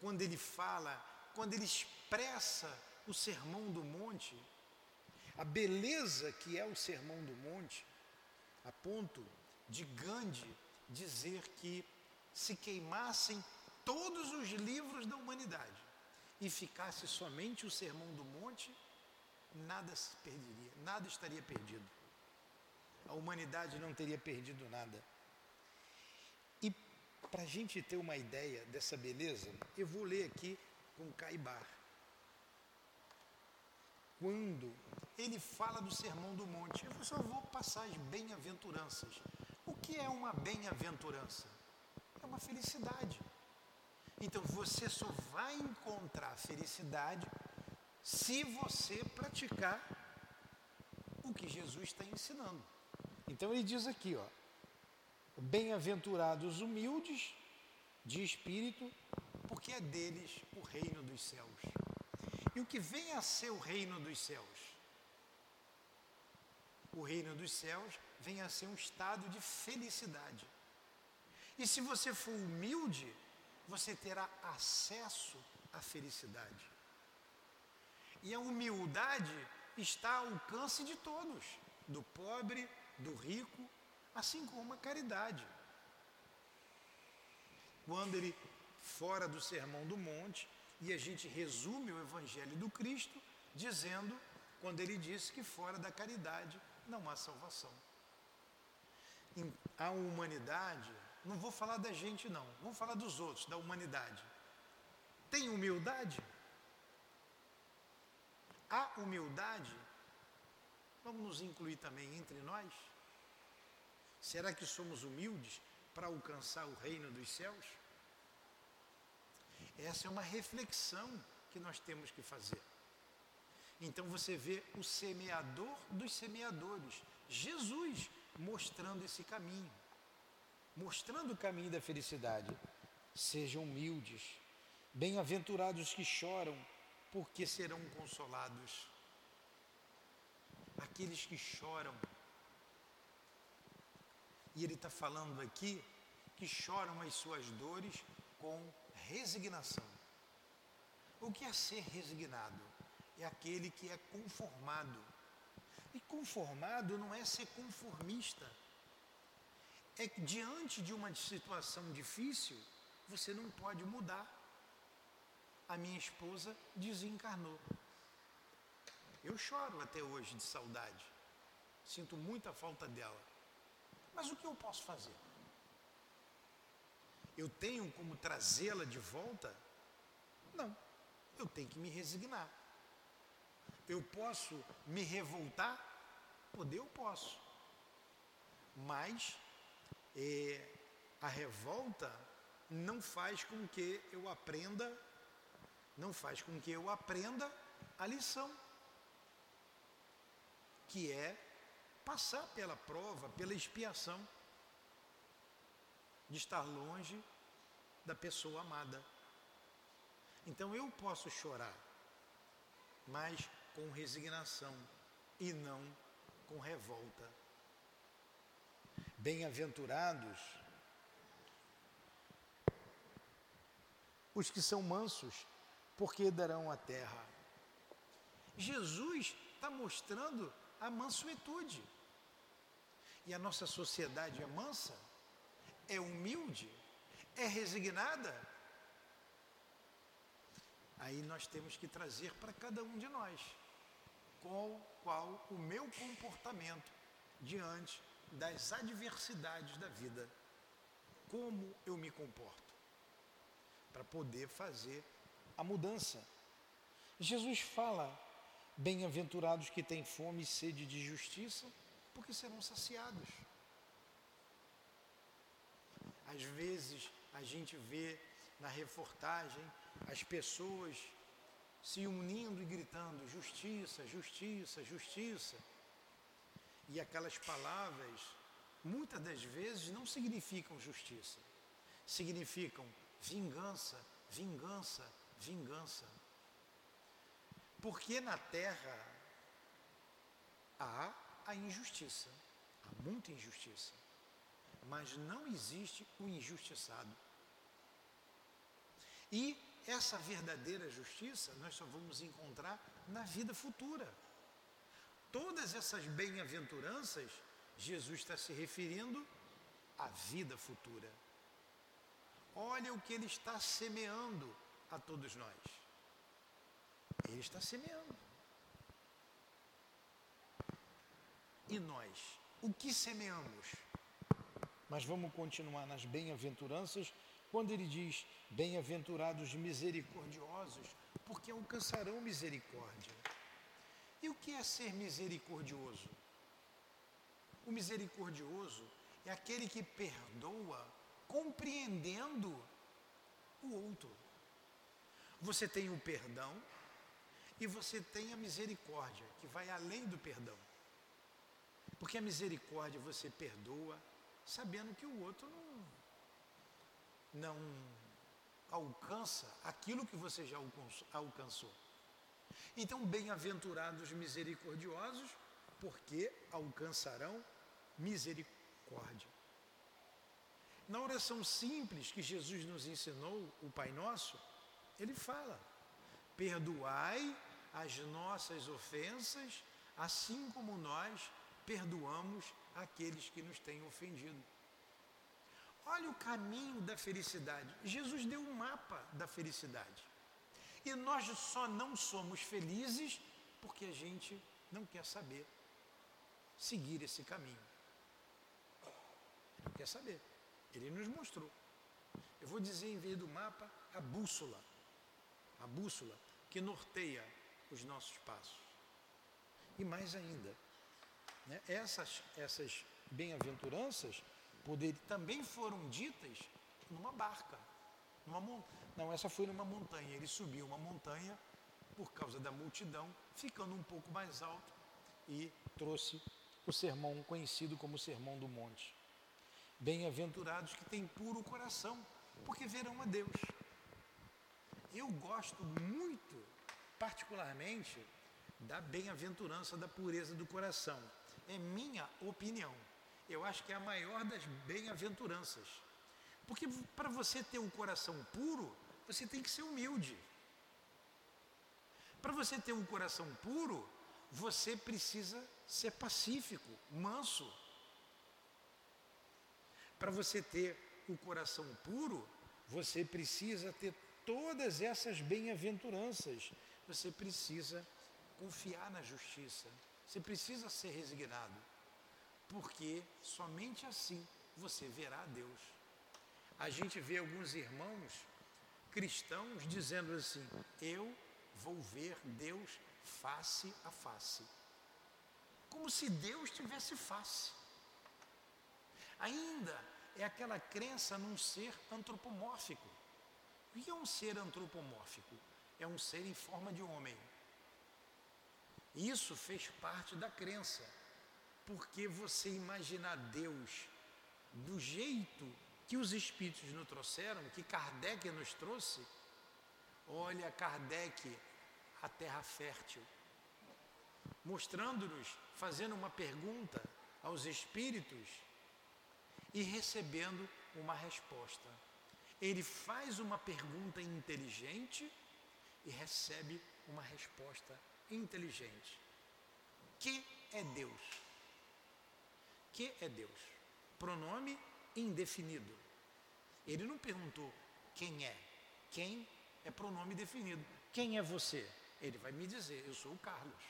Quando ele fala, quando ele expressa o sermão do monte, a beleza que é o Sermão do Monte, a ponto de Gandhi dizer que se queimassem todos os livros da humanidade e ficasse somente o Sermão do Monte, nada se perderia, nada estaria perdido. A humanidade não teria perdido nada. E para a gente ter uma ideia dessa beleza, eu vou ler aqui com Caibar quando ele fala do sermão do monte, eu só vou passar as bem-aventuranças. O que é uma bem-aventurança? É uma felicidade. Então você só vai encontrar felicidade se você praticar o que Jesus está ensinando. Então ele diz aqui, ó, bem-aventurados humildes de espírito, porque é deles o reino dos céus. E o que vem a ser o reino dos céus? O reino dos céus vem a ser um estado de felicidade. E se você for humilde, você terá acesso à felicidade. E a humildade está ao alcance de todos, do pobre, do rico, assim como a caridade. Quando ele, fora do Sermão do Monte, e a gente resume o Evangelho do Cristo, dizendo, quando ele disse que fora da caridade não há salvação. A humanidade, não vou falar da gente não, vamos falar dos outros, da humanidade. Tem humildade? A humildade, vamos nos incluir também entre nós? Será que somos humildes para alcançar o reino dos céus? Essa é uma reflexão que nós temos que fazer. Então você vê o semeador dos semeadores, Jesus, mostrando esse caminho, mostrando o caminho da felicidade. Sejam humildes, bem-aventurados que choram, porque serão consolados. Aqueles que choram. E ele está falando aqui que choram as suas dores com resignação. O que é ser resignado? É aquele que é conformado. E conformado não é ser conformista. É que diante de uma situação difícil, você não pode mudar a minha esposa desencarnou. Eu choro até hoje de saudade. Sinto muita falta dela. Mas o que eu posso fazer? Eu tenho como trazê-la de volta? Não. Eu tenho que me resignar. Eu posso me revoltar? Poder eu posso. Mas é, a revolta não faz com que eu aprenda não faz com que eu aprenda a lição, que é passar pela prova, pela expiação de estar longe da pessoa amada. Então eu posso chorar, mas com resignação e não com revolta. Bem-aventurados os que são mansos, porque darão a terra. Jesus está mostrando a mansuetude. E a nossa sociedade é mansa, é humilde, é resignada. Aí nós temos que trazer para cada um de nós qual, qual o meu comportamento diante das adversidades da vida. Como eu me comporto para poder fazer a mudança. Jesus fala: Bem-aventurados que têm fome e sede de justiça, porque serão saciados. Às vezes a gente vê na reportagem as pessoas se unindo e gritando: justiça, justiça, justiça. E aquelas palavras, muitas das vezes, não significam justiça, significam vingança, vingança, vingança. Porque na terra há a injustiça, há muita injustiça, mas não existe o injustiçado. E essa verdadeira justiça nós só vamos encontrar na vida futura. Todas essas bem-aventuranças, Jesus está se referindo à vida futura. Olha o que ele está semeando a todos nós. Ele está semeando. E nós, o que semeamos? Mas vamos continuar nas bem-aventuranças, quando ele diz: Bem-aventurados misericordiosos, porque alcançarão misericórdia. E o que é ser misericordioso? O misericordioso é aquele que perdoa compreendendo o outro. Você tem o perdão e você tem a misericórdia, que vai além do perdão. Porque a misericórdia você perdoa, sabendo que o outro não, não alcança aquilo que você já alcançou. Então, bem-aventurados misericordiosos, porque alcançarão misericórdia. Na oração simples que Jesus nos ensinou, o Pai Nosso, ele fala: perdoai as nossas ofensas, assim como nós perdoamos aqueles que nos têm ofendido. Olha o caminho da felicidade. Jesus deu um mapa da felicidade. E nós só não somos felizes porque a gente não quer saber seguir esse caminho. Não quer saber. Ele nos mostrou. Eu vou dizer em vez do mapa a bússola. A bússola que norteia os nossos passos. E mais ainda, né, essas, essas bem-aventuranças poder, também foram ditas numa barca. Numa, não, essa foi numa montanha. Ele subiu uma montanha por causa da multidão, ficando um pouco mais alto e trouxe o sermão conhecido como o Sermão do Monte. Bem-aventurados que têm puro coração, porque verão a Deus. Eu gosto muito, particularmente, da bem-aventurança da pureza do coração. É minha opinião. Eu acho que é a maior das bem-aventuranças. Porque para você ter um coração puro, você tem que ser humilde. Para você ter um coração puro, você precisa ser pacífico, manso. Para você ter o coração puro, você precisa ter todas essas bem-aventuranças. Você precisa confiar na justiça. Você precisa ser resignado. Porque somente assim você verá a Deus. A gente vê alguns irmãos cristãos dizendo assim: Eu vou ver Deus face a face. Como se Deus tivesse face. Ainda é aquela crença num ser antropomórfico. O que é um ser antropomórfico? É um ser em forma de homem. Isso fez parte da crença, porque você imaginar Deus do jeito que os espíritos nos trouxeram, que Kardec nos trouxe, olha Kardec, a terra fértil, mostrando-nos, fazendo uma pergunta aos espíritos e recebendo uma resposta. Ele faz uma pergunta inteligente e recebe uma resposta inteligente. Que é Deus? Que é Deus? Pronome indefinido. Ele não perguntou quem é. Quem é pronome definido. Quem é você? Ele vai me dizer, eu sou o Carlos.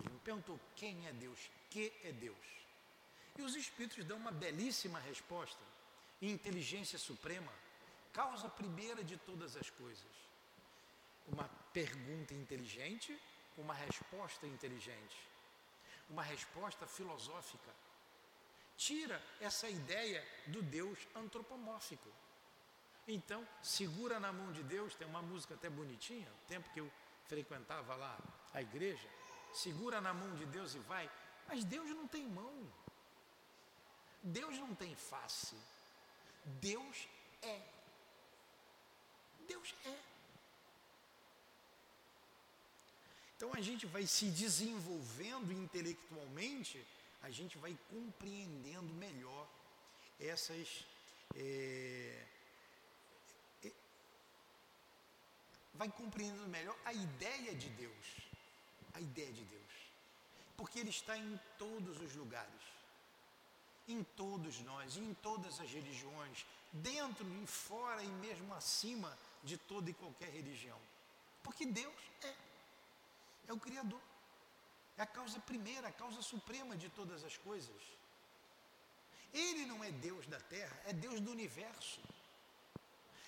Ele me perguntou quem é Deus, que é Deus. E os Espíritos dão uma belíssima resposta. Inteligência suprema, causa primeira de todas as coisas. Uma pergunta inteligente, uma resposta inteligente. Uma resposta filosófica. Tira essa ideia do Deus antropomórfico. Então, segura na mão de Deus, tem uma música até bonitinha, tempo que eu frequentava lá a igreja, segura na mão de Deus e vai. Mas Deus não tem mão. Deus não tem face. Deus é. Deus é. Então a gente vai se desenvolvendo intelectualmente, a gente vai compreendendo melhor essas. É, é, vai compreendendo melhor a ideia de Deus. A ideia de Deus. Porque Ele está em todos os lugares. Em todos nós, em todas as religiões, dentro e fora e mesmo acima de toda e qualquer religião. Porque Deus é é o Criador. É a causa primeira, a causa suprema de todas as coisas. Ele não é Deus da terra, é Deus do universo.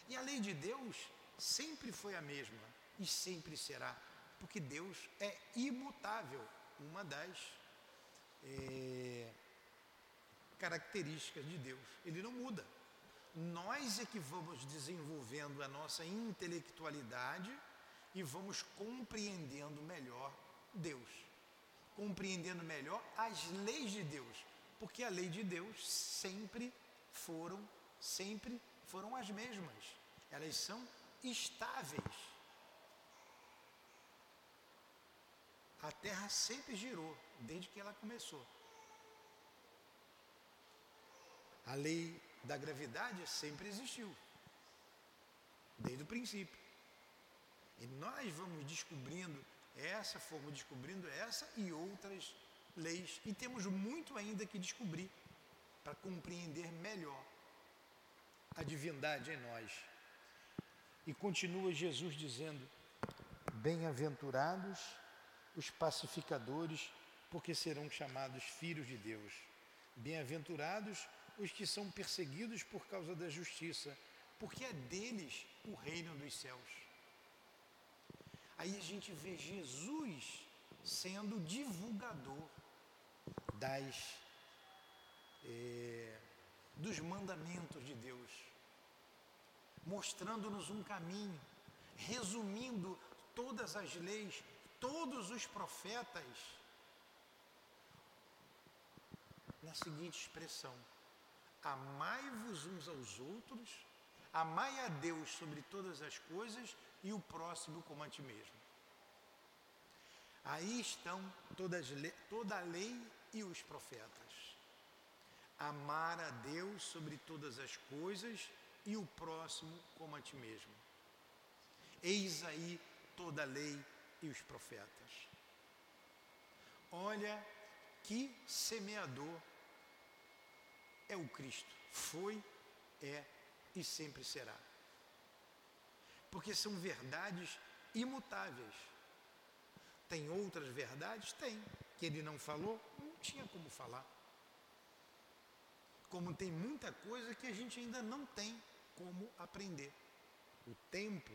E a lei de Deus sempre foi a mesma e sempre será, porque Deus é imutável, uma das é, características de Deus. Ele não muda. nós é que vamos desenvolvendo a nossa intelectualidade e vamos compreendendo melhor Deus, compreendendo melhor as leis de Deus, porque a lei de Deus sempre foram, sempre foram as mesmas. Elas são estáveis. A Terra sempre girou desde que ela começou. A lei da gravidade sempre existiu, desde o princípio. E nós vamos descobrindo essa, fomos descobrindo essa e outras leis. E temos muito ainda que descobrir para compreender melhor a divindade em nós. E continua Jesus dizendo: Bem-aventurados os pacificadores, porque serão chamados filhos de Deus. Bem-aventurados os que são perseguidos por causa da justiça, porque é deles o reino dos céus. Aí a gente vê Jesus sendo divulgador das é, dos mandamentos de Deus, mostrando-nos um caminho, resumindo todas as leis, todos os profetas na seguinte expressão: Amai-vos uns aos outros, amai a Deus sobre todas as coisas e o próximo como a ti mesmo. Aí estão todas, toda a lei e os profetas. Amar a Deus sobre todas as coisas e o próximo como a ti mesmo. Eis aí toda a lei e os profetas. Olha que semeador é o Cristo. Foi, é e sempre será. Porque são verdades imutáveis. Tem outras verdades? Tem. Que ele não falou? Não tinha como falar. Como tem muita coisa que a gente ainda não tem como aprender. O tempo,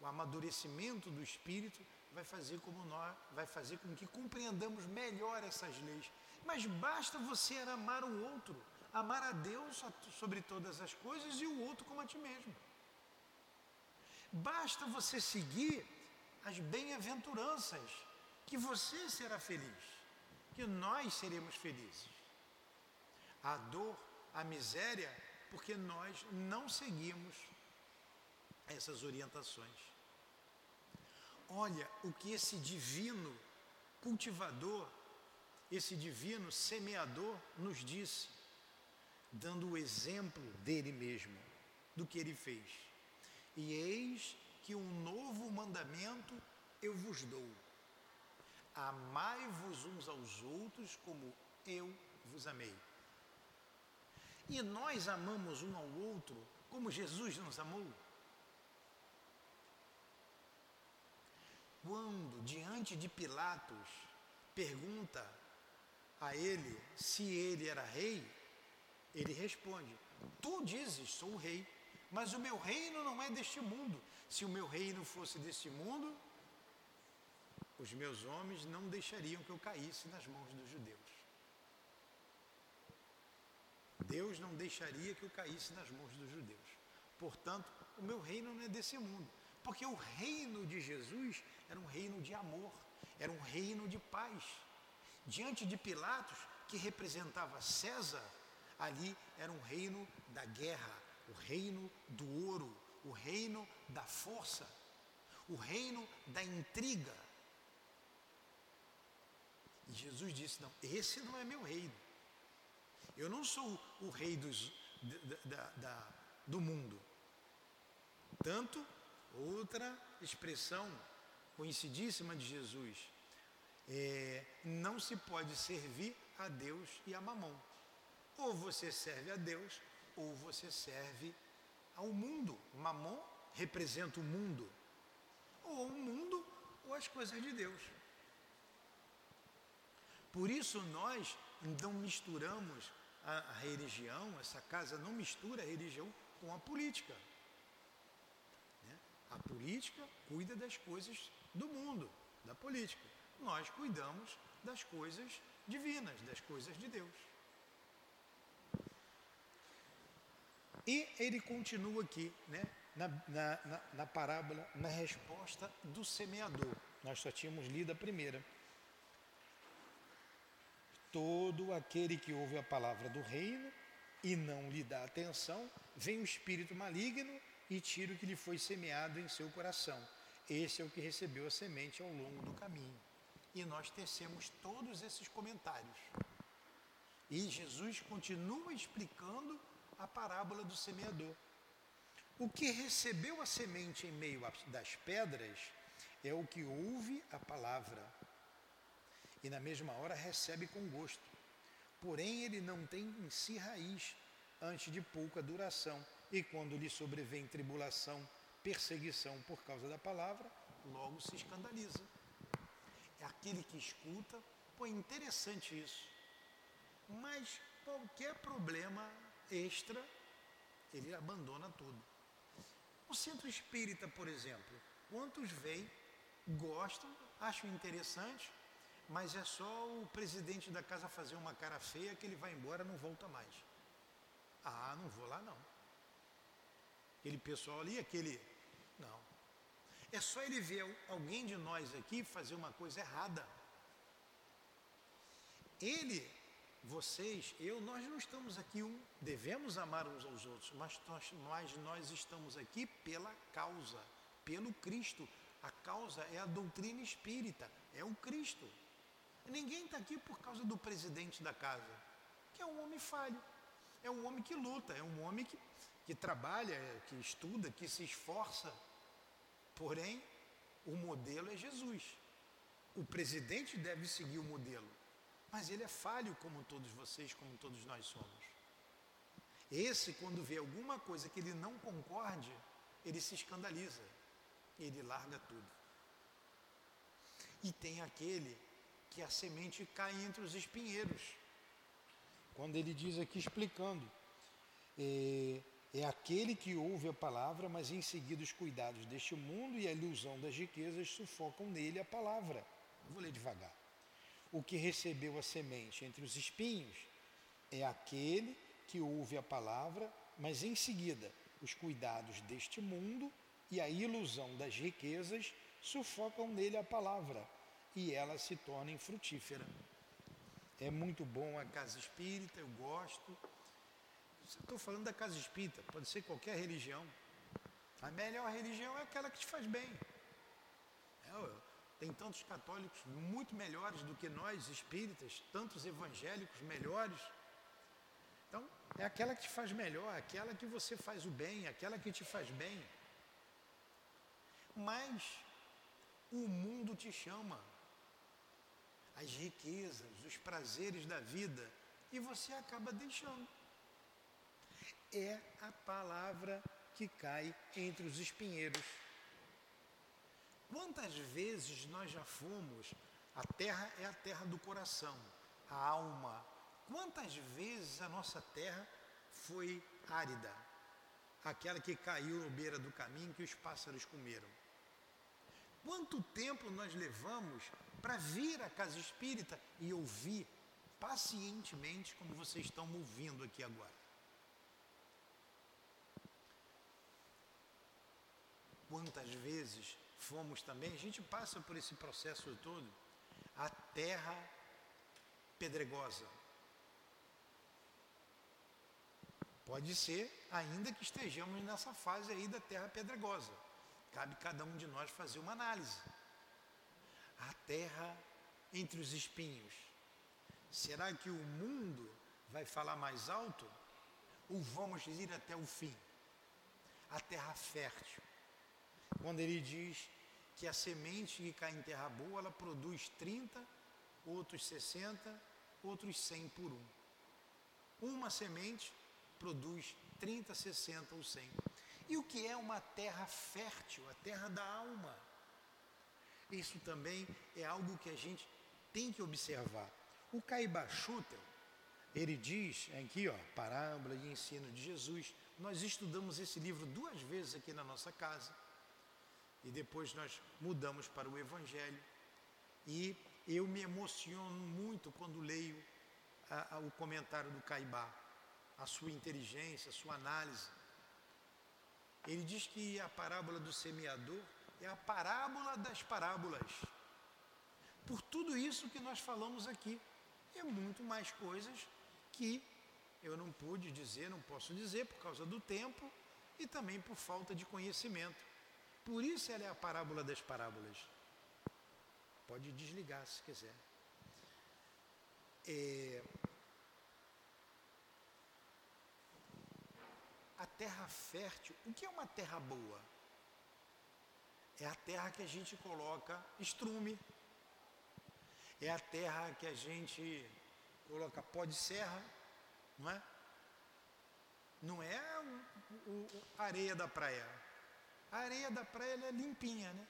o amadurecimento do espírito vai fazer como nós, vai fazer com que compreendamos melhor essas leis. Mas basta você amar o outro amar a Deus sobre todas as coisas e o outro como a ti mesmo. Basta você seguir as bem-aventuranças, que você será feliz, que nós seremos felizes. A dor, a miséria, porque nós não seguimos essas orientações. Olha o que esse divino cultivador, esse divino semeador nos disse dando o exemplo dele mesmo, do que ele fez. E eis que um novo mandamento eu vos dou: amai-vos uns aos outros como eu vos amei. E nós amamos um ao outro como Jesus nos amou. Quando, diante de Pilatos, pergunta a ele se ele era rei, ele responde: Tu dizes, sou o rei, mas o meu reino não é deste mundo. Se o meu reino fosse deste mundo, os meus homens não deixariam que eu caísse nas mãos dos judeus. Deus não deixaria que eu caísse nas mãos dos judeus. Portanto, o meu reino não é desse mundo. Porque o reino de Jesus era um reino de amor, era um reino de paz. Diante de Pilatos, que representava César, ali era um reino da guerra, o reino do ouro, o reino da força, o reino da intriga. E Jesus disse: Não, esse não é meu reino. Eu não sou o rei dos, da, da, do mundo. Tanto, outra expressão conhecidíssima de Jesus: é, não se pode servir a Deus e a mamão. Ou você serve a Deus, ou você serve ao mundo. Mamon representa o mundo. Ou o mundo, ou as coisas de Deus. Por isso nós não misturamos a, a religião, essa casa não mistura a religião com a política. Né? A política cuida das coisas do mundo, da política. Nós cuidamos das coisas divinas, das coisas de Deus. E ele continua aqui, né, na, na, na, na parábola, na resposta do semeador. Nós só tínhamos lido a primeira. Todo aquele que ouve a palavra do reino e não lhe dá atenção, vem o espírito maligno e tira o que lhe foi semeado em seu coração. Esse é o que recebeu a semente ao longo do caminho. E nós tecemos todos esses comentários. E Jesus continua explicando a parábola do semeador. O que recebeu a semente em meio das pedras é o que ouve a palavra e na mesma hora recebe com gosto. Porém, ele não tem em si raiz antes de pouca duração, e quando lhe sobrevém tribulação, perseguição por causa da palavra, logo se escandaliza. É aquele que escuta, pô, é interessante isso. Mas qualquer problema extra, ele abandona tudo. O centro espírita, por exemplo, quantos vêm, gostam, acham interessante, mas é só o presidente da casa fazer uma cara feia que ele vai embora não volta mais. Ah, não vou lá não. Aquele pessoal ali, aquele. Não. É só ele ver alguém de nós aqui fazer uma coisa errada. Ele, vocês, eu, nós não estamos aqui um, devemos amar uns aos outros, mas nós, nós estamos aqui pela causa, pelo Cristo. A causa é a doutrina espírita, é o Cristo. Ninguém está aqui por causa do presidente da casa, que é um homem falho, é um homem que luta, é um homem que, que trabalha, que estuda, que se esforça. Porém, o modelo é Jesus. O presidente deve seguir o modelo, mas ele é falho como todos vocês, como todos nós somos. Esse, quando vê alguma coisa que ele não concorde, ele se escandaliza, ele larga tudo. E tem aquele que a semente cai entre os espinheiros. Quando ele diz aqui explicando, é, é aquele que ouve a palavra, mas em seguida os cuidados deste mundo e a ilusão das riquezas sufocam nele a palavra. Vou ler devagar. O que recebeu a semente entre os espinhos é aquele que ouve a palavra, mas em seguida os cuidados deste mundo e a ilusão das riquezas sufocam nele a palavra e ela se torna infrutífera. É muito bom a casa espírita, eu gosto. Estou falando da casa espírita, pode ser qualquer religião. A melhor religião é aquela que te faz bem. É, tem tantos católicos muito melhores do que nós espíritas, tantos evangélicos melhores. Então, é aquela que te faz melhor, aquela que você faz o bem, aquela que te faz bem. Mas o mundo te chama as riquezas, os prazeres da vida, e você acaba deixando. É a palavra que cai entre os espinheiros. Quantas vezes nós já fomos? A terra é a terra do coração, a alma. Quantas vezes a nossa terra foi árida? Aquela que caiu à beira do caminho que os pássaros comeram. Quanto tempo nós levamos para vir à casa espírita e ouvir pacientemente como vocês estão me ouvindo aqui agora? Quantas vezes fomos também, a gente passa por esse processo todo, a terra pedregosa. Pode ser ainda que estejamos nessa fase aí da terra pedregosa. Cabe cada um de nós fazer uma análise. A terra entre os espinhos. Será que o mundo vai falar mais alto? Ou vamos ir até o fim? A terra fértil. Quando ele diz que a semente que cai em terra boa, ela produz 30, outros 60, outros 100 por um. Uma semente produz 30, 60 ou 100. E o que é uma terra fértil, a terra da alma? Isso também é algo que a gente tem que observar. O Caiba Schutel, ele diz aqui, ó, Parábola e Ensino de Jesus. Nós estudamos esse livro duas vezes aqui na nossa casa. E depois nós mudamos para o Evangelho. E eu me emociono muito quando leio a, a, o comentário do Caibá, a sua inteligência, a sua análise Ele diz que a parábola do semeador é a parábola das parábolas. Por tudo isso que nós falamos aqui. E muito mais coisas que eu não pude dizer, não posso dizer por causa do tempo e também por falta de conhecimento. Por isso ela é a parábola das parábolas. Pode desligar se quiser. É... A terra fértil, o que é uma terra boa? É a terra que a gente coloca estrume. É a terra que a gente coloca pó de serra, não é? Não é o, o, a areia da praia. A areia da praia é limpinha, né?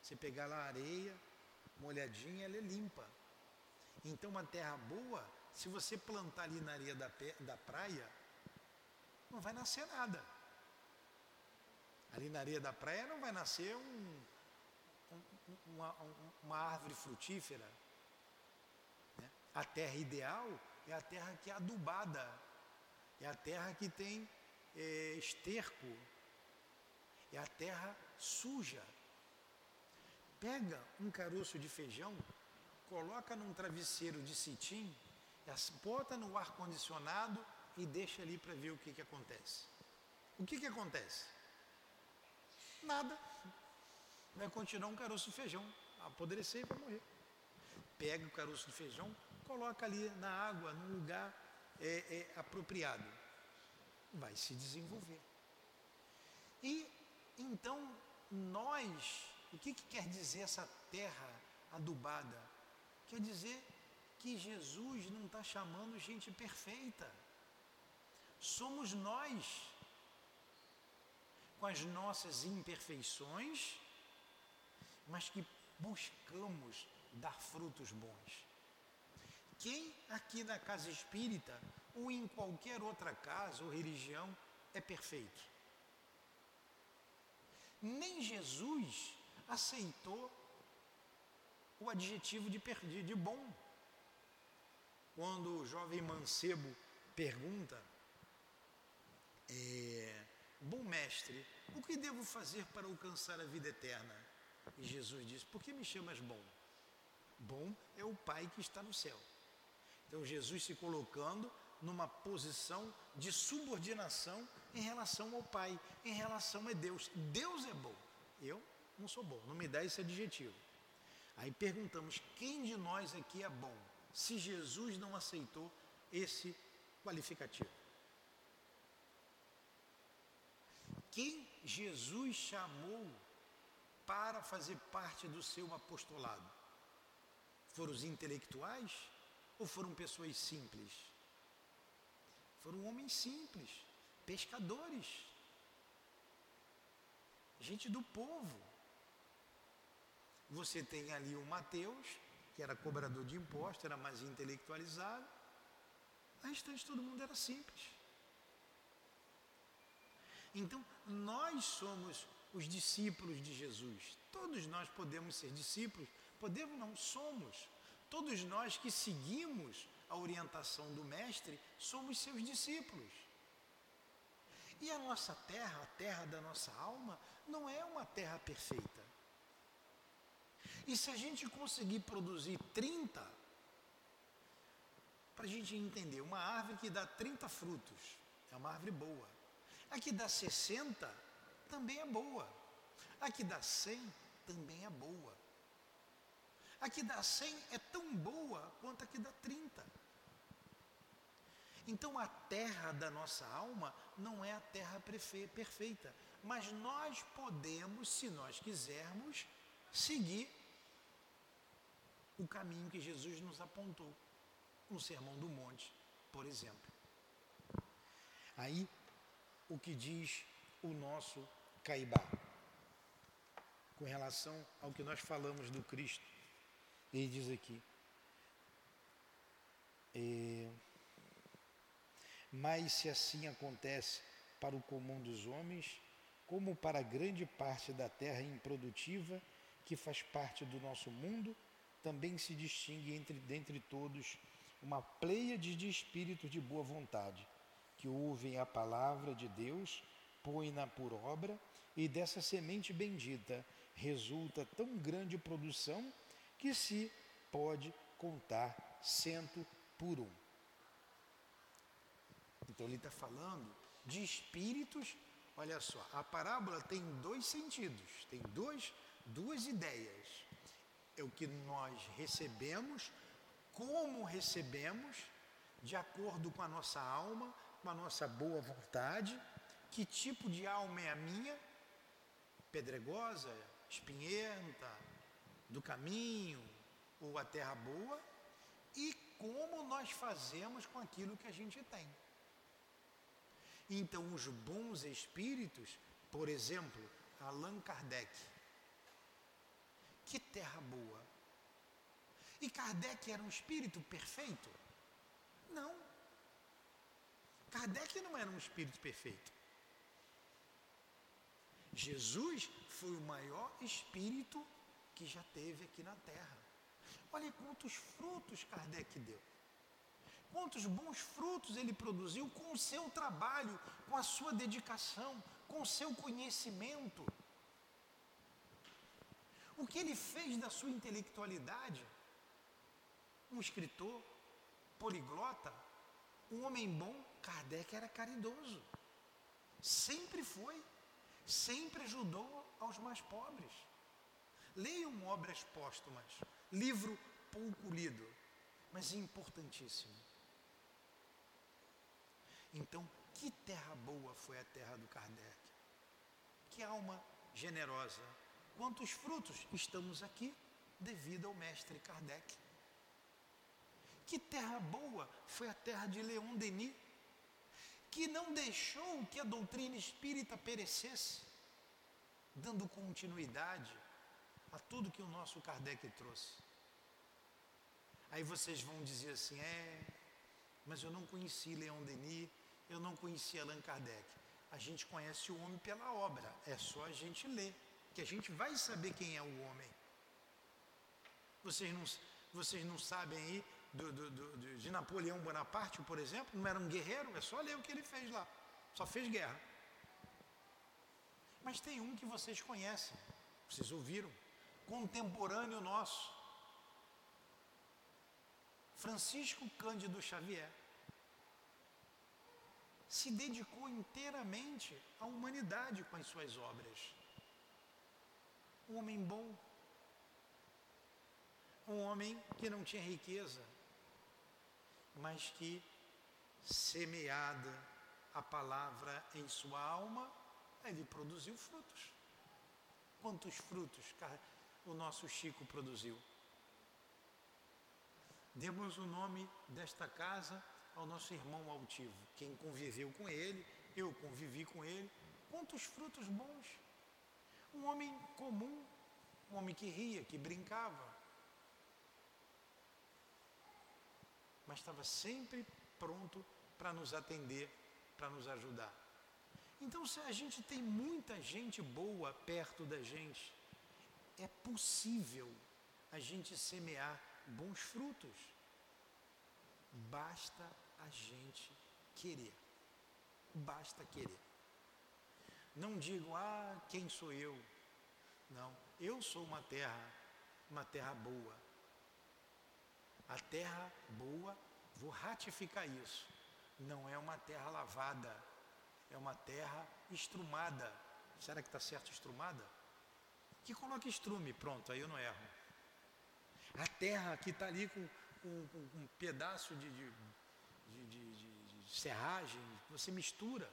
Você pegar lá a areia, molhadinha, ela é limpa. Então, uma terra boa, se você plantar ali na areia da, da praia, não vai nascer nada. Ali na areia da praia não vai nascer um, um, uma, uma, árvore frutífera. Né? A terra ideal é a terra que é adubada, é a terra que tem é, esterco, é a terra suja. Pega um caroço de feijão, coloca num travesseiro de cetim, bota no ar condicionado e deixa ali para ver o que, que acontece. O que, que acontece? Nada. Vai continuar um caroço de feijão, apodrecer e vai morrer. Pega o caroço de feijão, coloca ali na água, num lugar é, é, apropriado. Vai se desenvolver. E então nós, o que, que quer dizer essa terra adubada? Quer dizer que Jesus não está chamando gente perfeita. Somos nós, com as nossas imperfeições, mas que buscamos dar frutos bons. Quem aqui na casa espírita ou em qualquer outra casa ou religião é perfeito? Nem Jesus aceitou o adjetivo de, de, de bom. Quando o jovem mancebo pergunta, é, bom mestre, o que devo fazer para alcançar a vida eterna? E Jesus diz, por que me chamas bom? Bom é o Pai que está no céu. Então Jesus se colocando numa posição de subordinação em relação ao Pai, em relação a Deus. Deus é bom. Eu não sou bom, não me dá esse adjetivo. Aí perguntamos: quem de nós aqui é bom? Se Jesus não aceitou esse qualificativo. Quem Jesus chamou para fazer parte do seu apostolado? Foram os intelectuais ou foram pessoas simples? Foram homens simples, pescadores, gente do povo. Você tem ali o Mateus, que era cobrador de impostos, era mais intelectualizado. O restante todo mundo era simples. Então, nós somos os discípulos de Jesus. Todos nós podemos ser discípulos, podemos não, somos. Todos nós que seguimos a orientação do Mestre somos seus discípulos. E a nossa terra, a terra da nossa alma, não é uma terra perfeita. E se a gente conseguir produzir 30, para a gente entender, uma árvore que dá 30 frutos é uma árvore boa. A que dá 60 também é boa. A que dá 100 também é boa. A que dá 100 é tão boa quanto a que dá 30. Então a terra da nossa alma não é a terra perfeita, mas nós podemos, se nós quisermos, seguir o caminho que Jesus nos apontou. No Sermão do Monte, por exemplo. Aí, o que diz o nosso Caibá, com relação ao que nós falamos do Cristo, ele diz aqui, é, mas se assim acontece para o comum dos homens, como para grande parte da terra improdutiva que faz parte do nosso mundo, também se distingue entre dentre todos uma pleiade de espíritos de boa vontade, que ouvem a palavra de Deus põe-na por obra, e dessa semente bendita resulta tão grande produção que se pode contar cento por um. Então ele está falando de espíritos. Olha só, a parábola tem dois sentidos, tem dois, duas ideias. É o que nós recebemos, como recebemos, de acordo com a nossa alma, com a nossa boa vontade, que tipo de alma é a minha, pedregosa, espinhenta, do caminho ou a terra boa, e como nós fazemos com aquilo que a gente tem. Então, os bons espíritos, por exemplo, Allan Kardec, que terra boa. E Kardec era um espírito perfeito? Não. Kardec não era um espírito perfeito. Jesus foi o maior espírito que já teve aqui na Terra. Olha quantos frutos Kardec deu. Quantos bons frutos ele produziu com o seu trabalho, com a sua dedicação, com o seu conhecimento. O que ele fez da sua intelectualidade? Um escritor, poliglota, um homem bom, Kardec era caridoso. Sempre foi. Sempre ajudou aos mais pobres. Leiam obras póstumas, livro pouco lido, mas importantíssimo. Então, que terra boa foi a terra do Kardec? Que alma generosa. Quantos frutos estamos aqui devido ao mestre Kardec? Que terra boa foi a terra de Leon Denis, que não deixou que a doutrina espírita perecesse, dando continuidade a tudo que o nosso Kardec trouxe. Aí vocês vão dizer assim: é, mas eu não conheci Leon Denis, eu não conhecia Allan Kardec. A gente conhece o homem pela obra, é só a gente ler, que a gente vai saber quem é o homem. Vocês não, vocês não sabem aí do, do, do, de Napoleão Bonaparte, por exemplo, não era um guerreiro, é só ler o que ele fez lá, só fez guerra. Mas tem um que vocês conhecem, vocês ouviram, contemporâneo nosso, Francisco Cândido Xavier se dedicou inteiramente à humanidade com as suas obras. Um homem bom, um homem que não tinha riqueza, mas que, semeada a palavra em sua alma, ele produziu frutos. Quantos frutos o nosso Chico produziu? Demos o nome desta casa ao nosso irmão altivo. Quem conviveu com ele, eu convivi com ele. Quantos frutos bons! Um homem comum, um homem que ria, que brincava, mas estava sempre pronto para nos atender, para nos ajudar. Então, se a gente tem muita gente boa perto da gente, é possível a gente semear bons frutos. Basta a gente querer. Basta querer. Não digo, ah, quem sou eu? Não, eu sou uma terra, uma terra boa. A terra boa, vou ratificar isso, não é uma terra lavada, é uma terra estrumada. Será que está certo estrumada? Que coloque estrume, pronto, aí eu não erro. A terra que está ali com, com, com, um pedaço de, de de, de, de, de serragem, você mistura.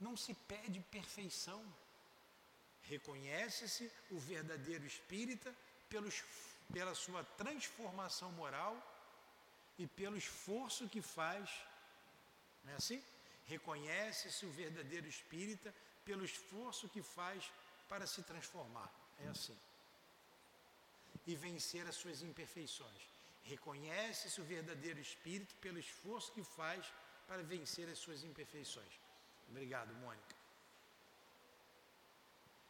Não se pede perfeição. Reconhece-se o verdadeiro espírita pelos, pela sua transformação moral e pelo esforço que faz. Não é assim? Reconhece-se o verdadeiro espírita pelo esforço que faz para se transformar. É assim. E vencer as suas imperfeições. Reconhece-se o verdadeiro espírito pelo esforço que faz para vencer as suas imperfeições. Obrigado, Mônica.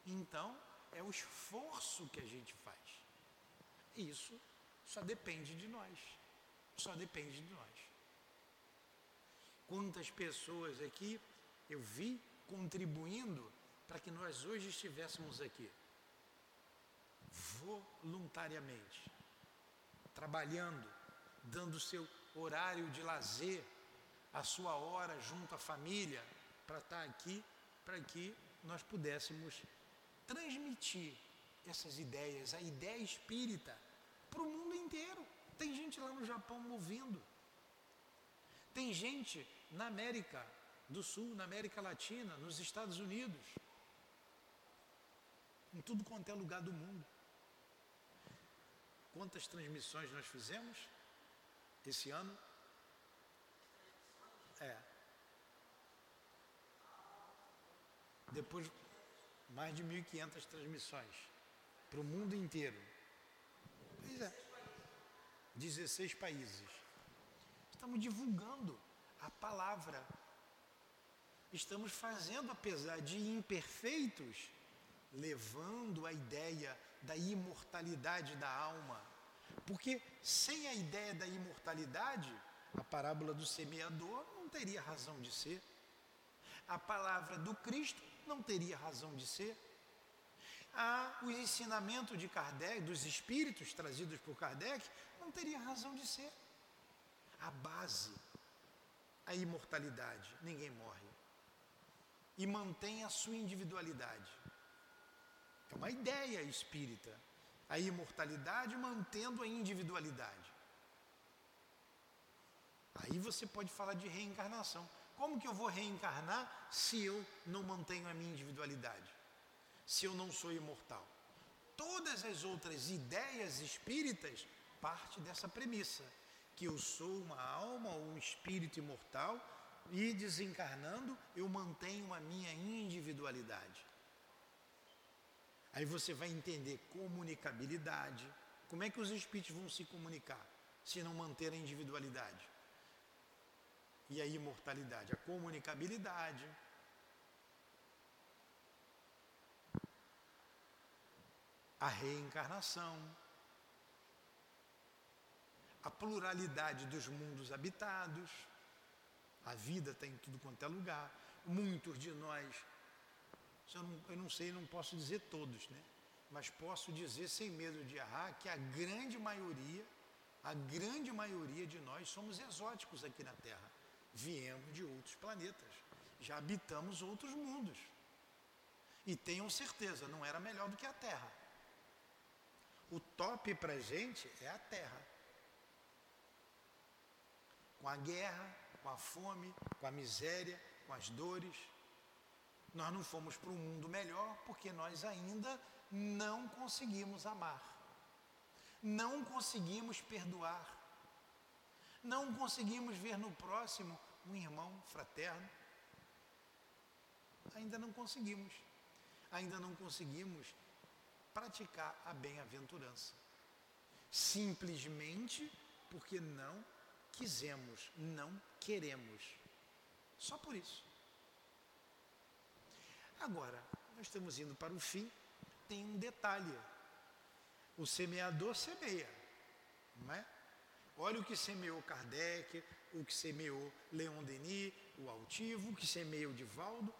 Então, é o esforço que a gente faz. Isso só depende de nós. Só depende de nós. Quantas pessoas aqui eu vi contribuindo para que nós hoje estivéssemos aqui. Voluntariamente. Trabalhando, dando seu horário de lazer, a sua hora junto à família, para estar aqui, para que nós pudéssemos transmitir essas ideias, a ideia espírita, para o mundo inteiro. Tem gente lá no Japão ouvindo. Tem gente na América do Sul, na América Latina, nos Estados Unidos, em tudo quanto é lugar do mundo. Quantas transmissões nós fizemos esse ano? É. Depois, mais de 1.500 transmissões para o mundo inteiro. Pois é. 16 países. Estamos divulgando a palavra. Estamos fazendo, apesar de imperfeitos, levando a ideia da imortalidade da alma. Porque sem a ideia da imortalidade, a parábola do semeador não teria razão de ser. A palavra do Cristo não teria razão de ser. Ah, o ensinamento de Kardec, dos espíritos trazidos por Kardec, não teria razão de ser. A base, a imortalidade, ninguém morre. E mantém a sua individualidade. É uma ideia espírita. A imortalidade mantendo a individualidade. Aí você pode falar de reencarnação. Como que eu vou reencarnar se eu não mantenho a minha individualidade? Se eu não sou imortal? Todas as outras ideias espíritas partem dessa premissa, que eu sou uma alma ou um espírito imortal e desencarnando eu mantenho a minha individualidade. Aí você vai entender comunicabilidade. Como é que os espíritos vão se comunicar se não manter a individualidade? E a imortalidade, a comunicabilidade. A reencarnação. A pluralidade dos mundos habitados. A vida está em tudo quanto é lugar. Muitos de nós eu não, eu não sei, não posso dizer todos, né? Mas posso dizer sem medo de errar que a grande maioria, a grande maioria de nós somos exóticos aqui na Terra. Viemos de outros planetas, já habitamos outros mundos. E tenham certeza, não era melhor do que a Terra. O top para gente é a Terra. Com a guerra, com a fome, com a miséria, com as dores nós não fomos para um mundo melhor porque nós ainda não conseguimos amar, não conseguimos perdoar, não conseguimos ver no próximo um irmão fraterno. Ainda não conseguimos, ainda não conseguimos praticar a bem-aventurança. Simplesmente porque não quisemos, não queremos. Só por isso. Agora, nós estamos indo para o fim, tem um detalhe. O semeador semeia, não é? Olha o que semeou Kardec, o que semeou Leon Denis, o altivo, o que semeia o Divaldo.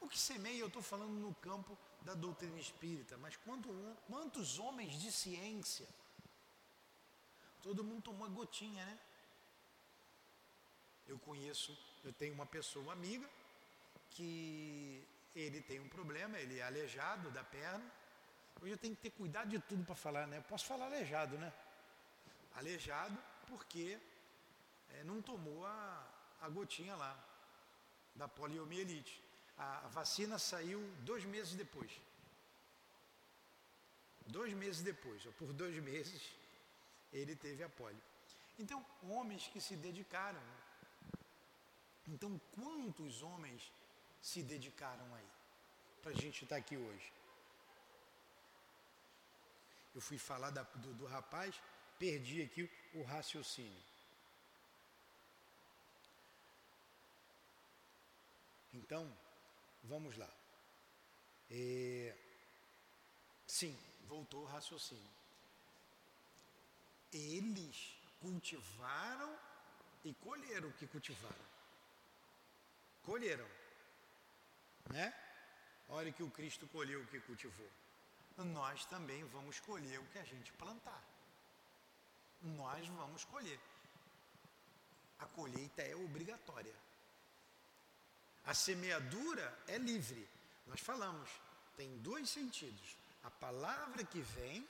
O que semeia, eu estou falando no campo da doutrina espírita, mas quanto, quantos homens de ciência? Todo mundo tomou uma gotinha, né? Eu conheço, eu tenho uma pessoa amiga que ele tem um problema, ele é aleijado da perna. Hoje eu tenho que ter cuidado de tudo para falar, né? Eu posso falar aleijado, né? Aleijado porque é, não tomou a, a gotinha lá da poliomielite. A, a vacina saiu dois meses depois. Dois meses depois, ou por dois meses, ele teve a polio. Então, homens que se dedicaram. Então, quantos homens se dedicaram aí, para a gente estar tá aqui hoje. Eu fui falar da, do, do rapaz, perdi aqui o raciocínio. Então, vamos lá. É, sim, voltou o raciocínio. Eles cultivaram e colheram o que cultivaram. Colheram né? Olha que o Cristo colheu o que cultivou. Nós também vamos colher o que a gente plantar. Nós vamos colher. A colheita é obrigatória. A semeadura é livre. Nós falamos, tem dois sentidos. A palavra que vem,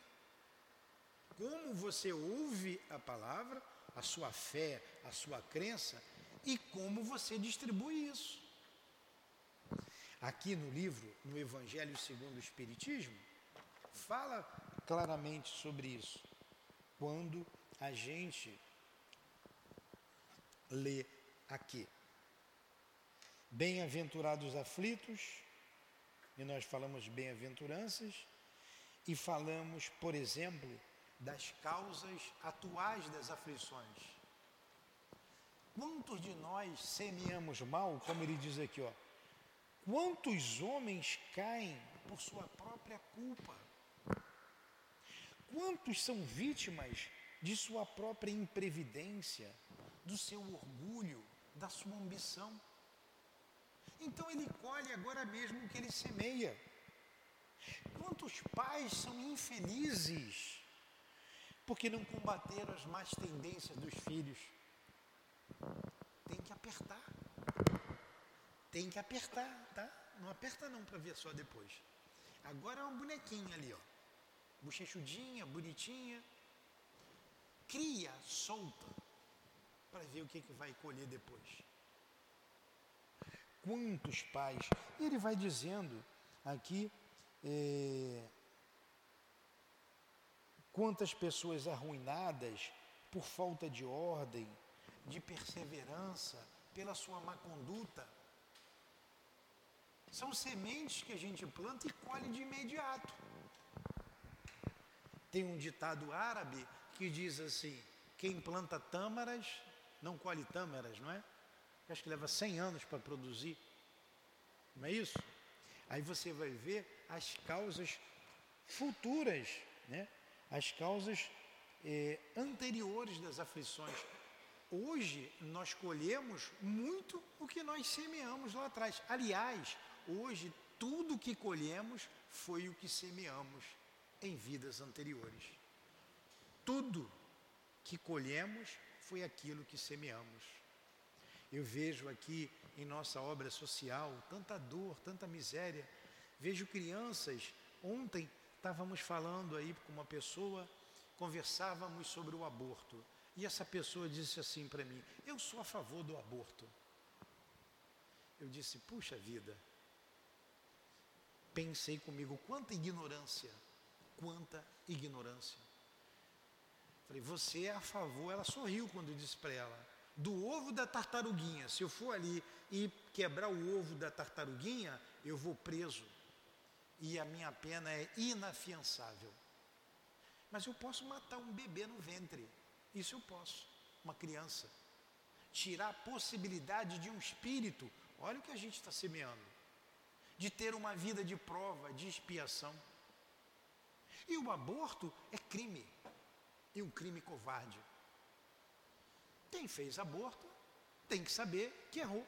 como você ouve a palavra, a sua fé, a sua crença, e como você distribui isso. Aqui no livro, no Evangelho segundo o Espiritismo, fala claramente sobre isso. Quando a gente lê aqui. Bem-aventurados aflitos, e nós falamos bem-aventuranças, e falamos, por exemplo, das causas atuais das aflições. Quantos de nós semeamos mal, como ele diz aqui, ó? Quantos homens caem por sua própria culpa? Quantos são vítimas de sua própria imprevidência, do seu orgulho, da sua ambição? Então ele colhe agora mesmo o que ele semeia. Quantos pais são infelizes porque não combateram as más tendências dos filhos? Tem que apertar. Tem que apertar, tá? Não aperta não para ver só depois. Agora é uma bonequinha ali, ó. Bochechudinha, bonitinha. Cria, solta, para ver o que, que vai colher depois. Quantos pais? Ele vai dizendo aqui é, quantas pessoas arruinadas por falta de ordem, de perseverança, pela sua má conduta. São sementes que a gente planta e colhe de imediato. Tem um ditado árabe que diz assim: quem planta tâmaras não colhe tâmaras, não é? Acho que leva 100 anos para produzir. Não é isso? Aí você vai ver as causas futuras, né? as causas eh, anteriores das aflições. Hoje nós colhemos muito o que nós semeamos lá atrás. Aliás, hoje tudo que colhemos foi o que semeamos em vidas anteriores. Tudo que colhemos foi aquilo que semeamos. Eu vejo aqui em nossa obra social tanta dor, tanta miséria. Vejo crianças. Ontem estávamos falando aí com uma pessoa, conversávamos sobre o aborto. E essa pessoa disse assim para mim: Eu sou a favor do aborto. Eu disse: Puxa vida. Pensei comigo: quanta ignorância, quanta ignorância. Falei: Você é a favor. Ela sorriu quando disse para ela: Do ovo da tartaruguinha. Se eu for ali e quebrar o ovo da tartaruguinha, eu vou preso. E a minha pena é inafiançável. Mas eu posso matar um bebê no ventre. Isso eu posso. Uma criança. Tirar a possibilidade de um espírito. Olha o que a gente está semeando. De ter uma vida de prova, de expiação. E o aborto é crime. E um crime covarde. Quem fez aborto tem que saber que errou.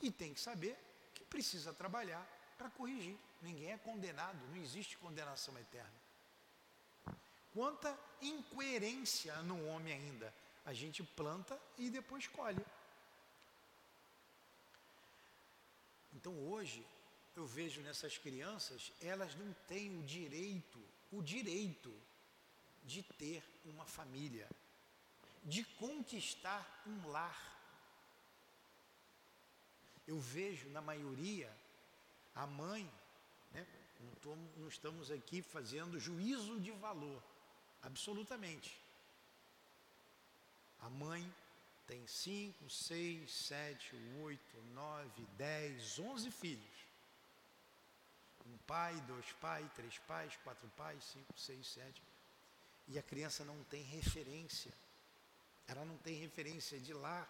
E tem que saber que precisa trabalhar para corrigir. Ninguém é condenado, não existe condenação eterna. Quanta incoerência no homem ainda. A gente planta e depois colhe. Então hoje eu vejo nessas crianças, elas não têm o direito, o direito de ter uma família, de conquistar um lar. Eu vejo na maioria a mãe, né? não, tô, não estamos aqui fazendo juízo de valor, absolutamente. A mãe tem cinco, seis, sete, oito, nove, dez, onze filhos. Um pai, dois pais, três pais, quatro pais, cinco, seis, sete. E a criança não tem referência. Ela não tem referência de lar.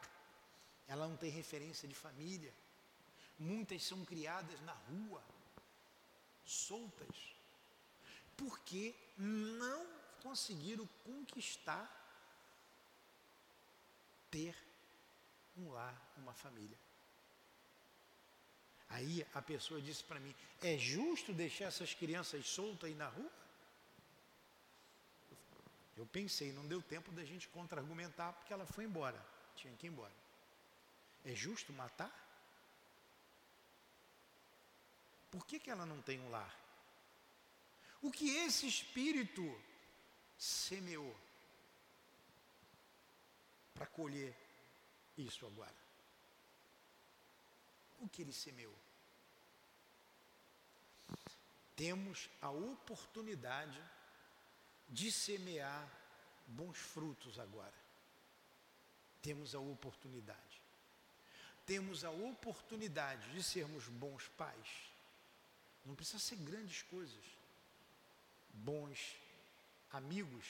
Ela não tem referência de família. Muitas são criadas na rua, soltas, porque não conseguiram conquistar ter um lar, uma família. Aí a pessoa disse para mim: é justo deixar essas crianças soltas aí na rua? Eu pensei, não deu tempo da gente contra-argumentar porque ela foi embora, tinha que ir embora. É justo matar? Por que, que ela não tem um lar? O que esse espírito semeou para colher isso agora? O que ele semeou? Temos a oportunidade de semear bons frutos agora. Temos a oportunidade. Temos a oportunidade de sermos bons pais. Não precisa ser grandes coisas. Bons amigos,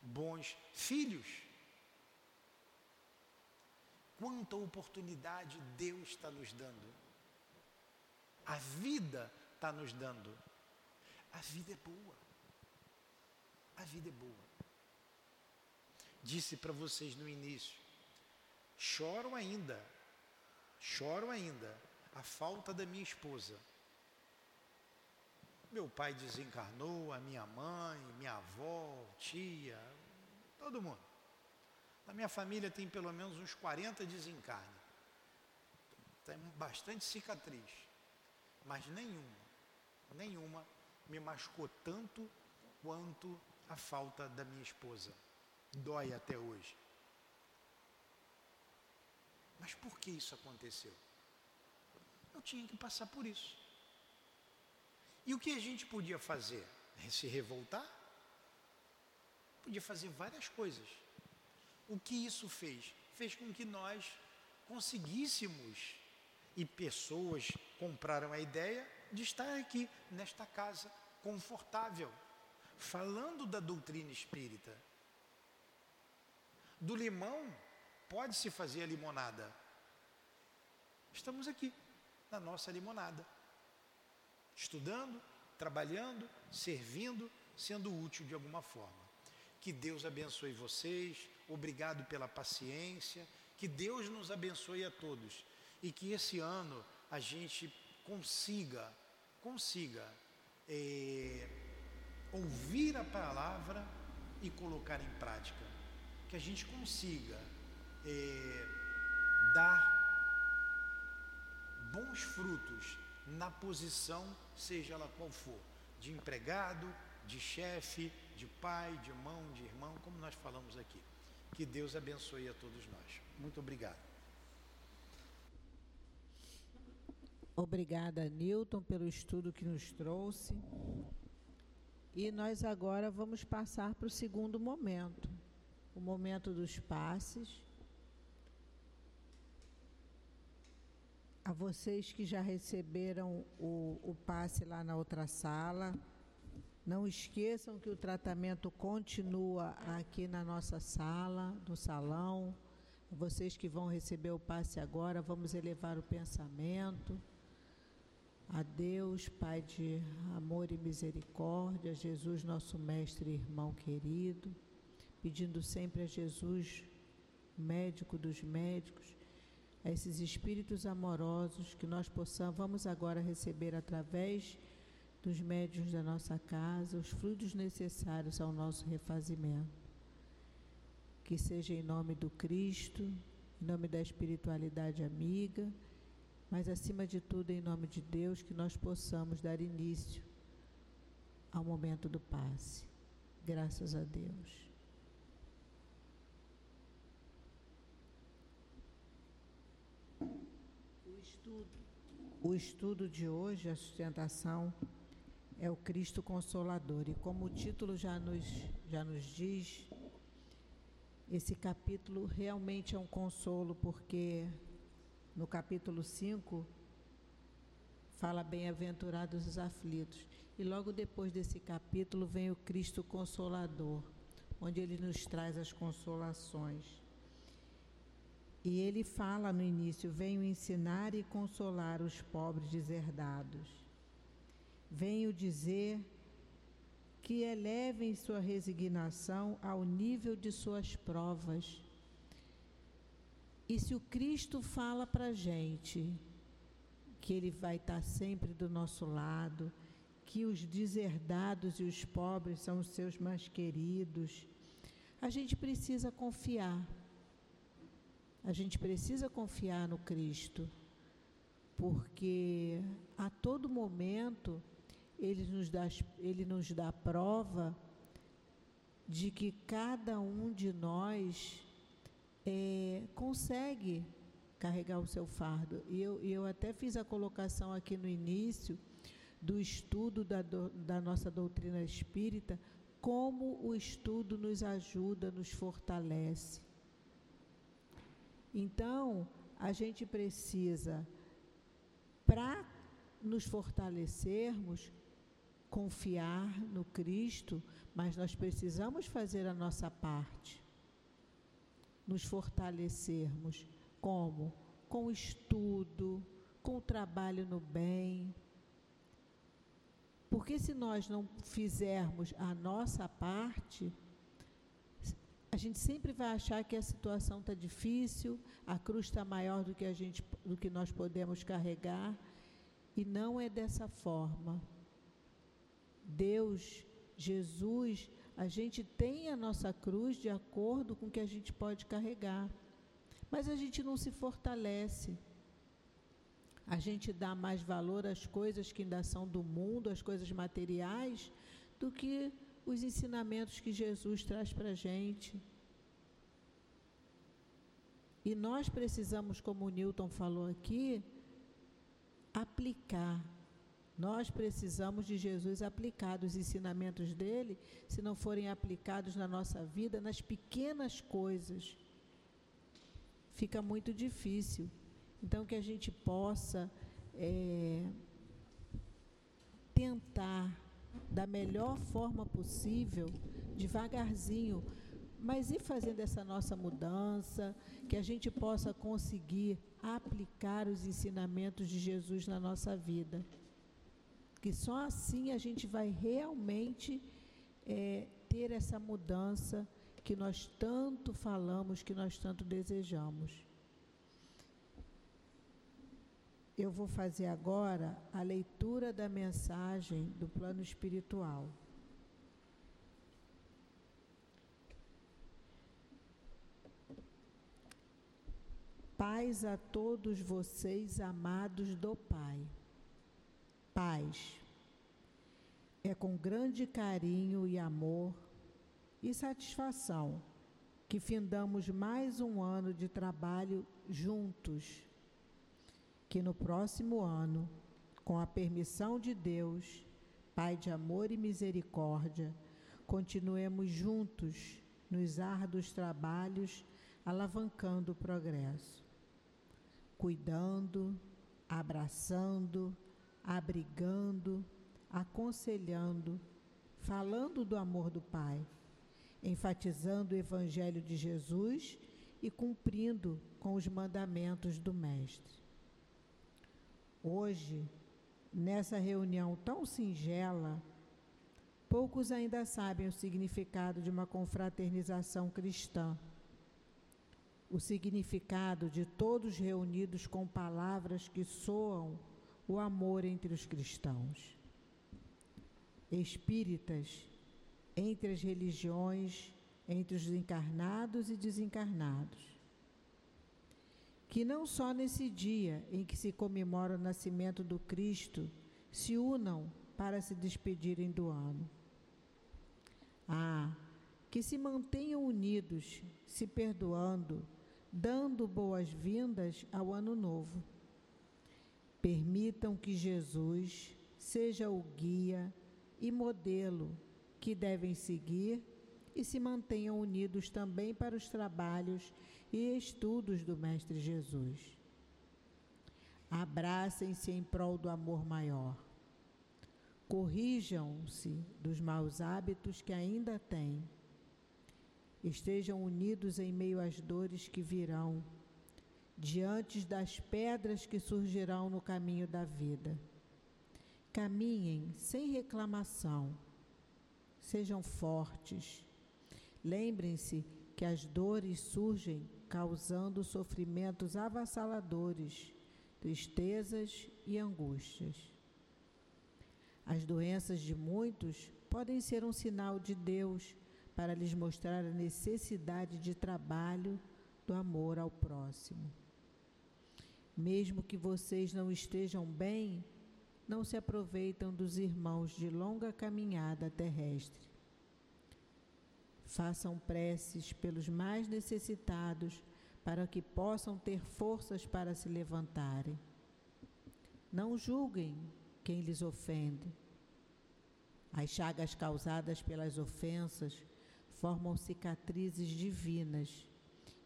bons filhos. Quanta oportunidade Deus está nos dando. A vida está nos dando. A vida é boa. A vida é boa. Disse para vocês no início: choro ainda, choro ainda a falta da minha esposa. Meu pai desencarnou, a minha mãe, minha avó, tia, todo mundo. Na minha família tem pelo menos uns 40 desencarnes. Tem bastante cicatriz. Mas nenhuma, nenhuma me machucou tanto quanto a falta da minha esposa. Dói até hoje. Mas por que isso aconteceu? Eu tinha que passar por isso. E o que a gente podia fazer? Se revoltar? Podia fazer várias coisas. O que isso fez? Fez com que nós conseguíssemos, e pessoas compraram a ideia de estar aqui, nesta casa confortável, falando da doutrina espírita. Do limão pode-se fazer a limonada. Estamos aqui, na nossa limonada estudando, trabalhando, servindo, sendo útil de alguma forma. Que Deus abençoe vocês, obrigado pela paciência, que Deus nos abençoe a todos e que esse ano a gente consiga, consiga é, ouvir a palavra e colocar em prática, que a gente consiga é, dar bons frutos na posição, seja ela qual for, de empregado, de chefe, de pai, de irmão, de irmão, como nós falamos aqui. Que Deus abençoe a todos nós. Muito obrigado. Obrigada, Newton, pelo estudo que nos trouxe. E nós agora vamos passar para o segundo momento, o momento dos passes. A vocês que já receberam o, o passe lá na outra sala, não esqueçam que o tratamento continua aqui na nossa sala, no salão. Vocês que vão receber o passe agora, vamos elevar o pensamento a Deus, Pai de amor e misericórdia, Jesus, nosso mestre e irmão querido, pedindo sempre a Jesus, médico dos médicos, a esses espíritos amorosos que nós possamos vamos agora receber através dos médios da nossa casa os frutos necessários ao nosso refazimento. Que seja em nome do Cristo, em nome da espiritualidade amiga, mas acima de tudo em nome de Deus que nós possamos dar início ao momento do passe. Graças a Deus. O estudo de hoje, a sustentação, é o Cristo Consolador. E como o título já nos, já nos diz, esse capítulo realmente é um consolo, porque no capítulo 5 fala bem-aventurados os aflitos. E logo depois desse capítulo vem o Cristo Consolador, onde ele nos traz as consolações. E ele fala no início: Venho ensinar e consolar os pobres deserdados. Venho dizer que elevem sua resignação ao nível de suas provas. E se o Cristo fala para a gente que Ele vai estar sempre do nosso lado, que os deserdados e os pobres são os seus mais queridos. A gente precisa confiar. A gente precisa confiar no Cristo, porque a todo momento ele nos dá, ele nos dá prova de que cada um de nós é, consegue carregar o seu fardo. E eu, eu até fiz a colocação aqui no início do estudo da, da nossa doutrina espírita, como o estudo nos ajuda, nos fortalece. Então, a gente precisa, para nos fortalecermos, confiar no Cristo, mas nós precisamos fazer a nossa parte, nos fortalecermos como? Com estudo, com o trabalho no bem. Porque se nós não fizermos a nossa parte, a gente sempre vai achar que a situação está difícil, a cruz está maior do que, a gente, do que nós podemos carregar, e não é dessa forma. Deus, Jesus, a gente tem a nossa cruz de acordo com o que a gente pode carregar mas a gente não se fortalece. A gente dá mais valor às coisas que ainda são do mundo, às coisas materiais, do que os ensinamentos que Jesus traz para a gente. E nós precisamos, como o Newton falou aqui, aplicar. Nós precisamos de Jesus aplicar os ensinamentos dele, se não forem aplicados na nossa vida, nas pequenas coisas fica muito difícil. Então, que a gente possa é, tentar, da melhor forma possível, devagarzinho, mas ir fazendo essa nossa mudança, que a gente possa conseguir aplicar os ensinamentos de Jesus na nossa vida. Que só assim a gente vai realmente é, ter essa mudança que nós tanto falamos, que nós tanto desejamos. Eu vou fazer agora a leitura da mensagem do plano espiritual. Paz a todos vocês, amados do Pai. Paz. É com grande carinho e amor e satisfação que findamos mais um ano de trabalho juntos. Que no próximo ano, com a permissão de Deus, Pai de amor e misericórdia, continuemos juntos nos árduos trabalhos, alavancando o progresso, cuidando, abraçando, abrigando, aconselhando, falando do amor do Pai enfatizando o Evangelho de Jesus e cumprindo com os mandamentos do Mestre. Hoje, nessa reunião tão singela, poucos ainda sabem o significado de uma confraternização cristã. O significado de todos reunidos com palavras que soam o amor entre os cristãos. Espíritas entre as religiões, entre os encarnados e desencarnados. Que não só nesse dia em que se comemora o nascimento do Cristo se unam para se despedirem do ano. Ah, que se mantenham unidos, se perdoando, dando boas-vindas ao ano novo. Permitam que Jesus seja o guia e modelo que devem seguir e se mantenham unidos também para os trabalhos e estudos do Mestre Jesus. Abracem-se em prol do amor maior. Corrijam-se dos maus hábitos que ainda têm. Estejam unidos em meio às dores que virão, diante das pedras que surgirão no caminho da vida. Caminhem sem reclamação Sejam fortes. Lembrem-se que as dores surgem causando sofrimentos avassaladores tristezas e angústias. As doenças de muitos podem ser um sinal de Deus para lhes mostrar a necessidade de trabalho do amor ao próximo. Mesmo que vocês não estejam bem, não se aproveitam dos irmãos de longa caminhada terrestre. Façam preces pelos mais necessitados para que possam ter forças para se levantarem. Não julguem quem lhes ofende. As chagas causadas pelas ofensas formam cicatrizes divinas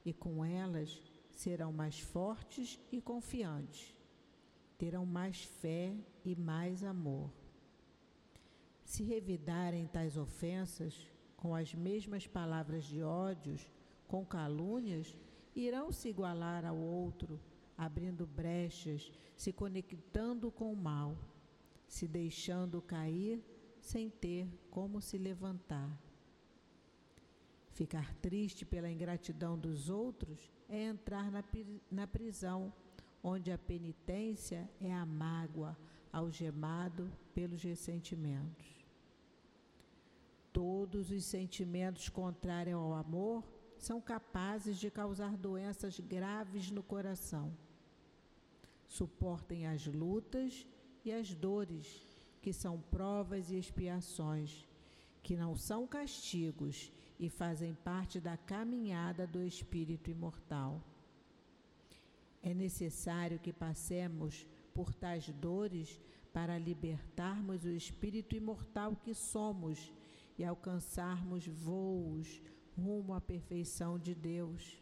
e com elas serão mais fortes e confiantes, terão mais fé e mais amor. Se revidarem tais ofensas com as mesmas palavras de ódios, com calúnias, irão se igualar ao outro, abrindo brechas, se conectando com o mal, se deixando cair sem ter como se levantar. Ficar triste pela ingratidão dos outros é entrar na, prisão, onde a penitência é a mágoa, algemado pelos ressentimentos. Todos os sentimentos contrários ao amor são capazes de causar doenças graves no coração. Suportem as lutas e as dores, que são provas e expiações, que não são castigos e fazem parte da caminhada do espírito imortal. É necessário que passemos por tais dores para libertarmos o espírito imortal que somos e alcançarmos voos rumo à perfeição de Deus.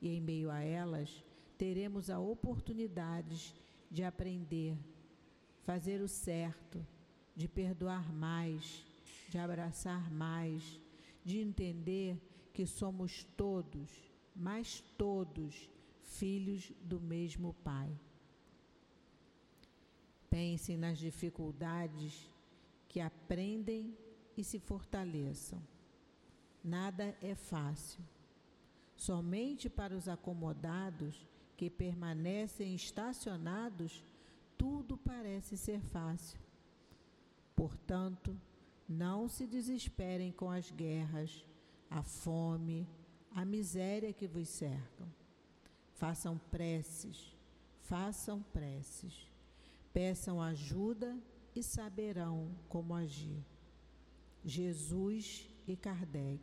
E em meio a elas, teremos a oportunidade de aprender, fazer o certo, de perdoar mais, de abraçar mais, de entender que somos todos, mas todos, filhos do mesmo Pai. Pensem nas dificuldades que aprendem e se fortaleçam. Nada é fácil. Somente para os acomodados que permanecem estacionados, tudo parece ser fácil. Portanto, não se desesperem com as guerras, a fome, a miséria que vos cercam. Façam preces, façam preces. Peçam ajuda e saberão como agir. Jesus e Kardec.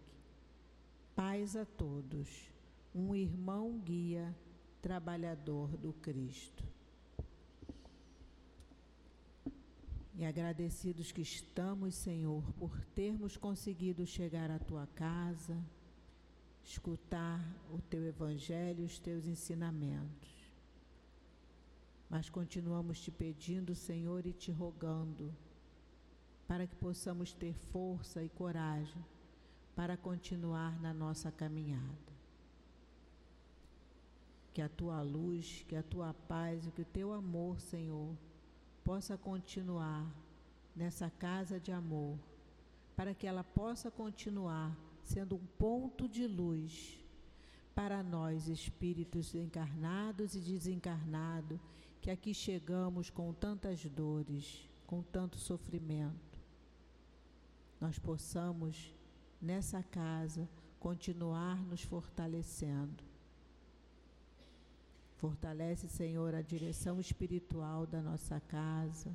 Paz a todos. Um irmão guia, trabalhador do Cristo. E agradecidos que estamos, Senhor, por termos conseguido chegar à tua casa, escutar o teu evangelho, os teus ensinamentos. Mas continuamos te pedindo, Senhor, e te rogando, para que possamos ter força e coragem para continuar na nossa caminhada. Que a tua luz, que a tua paz e que o teu amor, Senhor, possa continuar nessa casa de amor, para que ela possa continuar sendo um ponto de luz para nós, espíritos encarnados e desencarnados, que aqui chegamos com tantas dores, com tanto sofrimento. Nós possamos, nessa casa, continuar nos fortalecendo Fortalece, Senhor, a direção espiritual da nossa casa.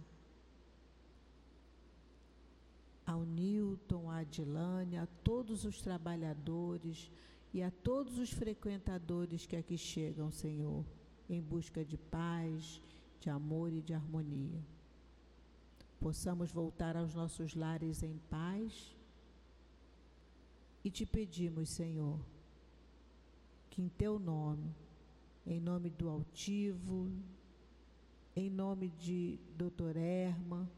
Ao Newton, à Adilane, a todos os trabalhadores e a todos os frequentadores que aqui chegam, Senhor, em busca de paz, de amor e de harmonia. Possamos voltar aos nossos lares em paz e te pedimos, Senhor, que em teu nome em nome do altivo, em nome de Doutor Erma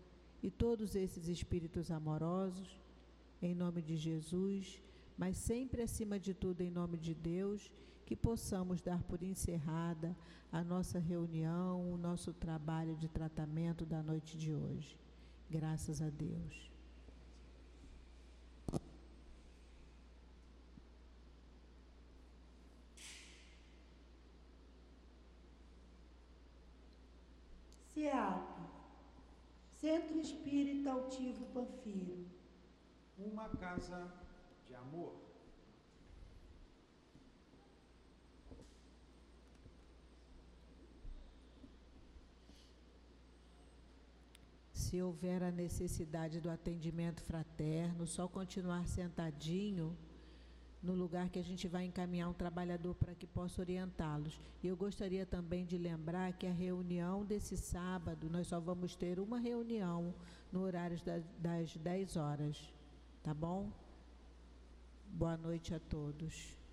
e todos esses espíritos amorosos, em nome de Jesus, mas sempre acima de tudo em nome de Deus, que possamos dar por encerrada a nossa reunião, o nosso trabalho de tratamento da noite de hoje. Graças a Deus. Centro Espírita Altivo Panfiro. Uma casa de amor. Se houver a necessidade do atendimento fraterno, só continuar sentadinho no lugar que a gente vai encaminhar um trabalhador para que possa orientá-los. E eu gostaria também de lembrar que a reunião desse sábado, nós só vamos ter uma reunião no horário das 10 horas. Tá bom? Boa noite a todos.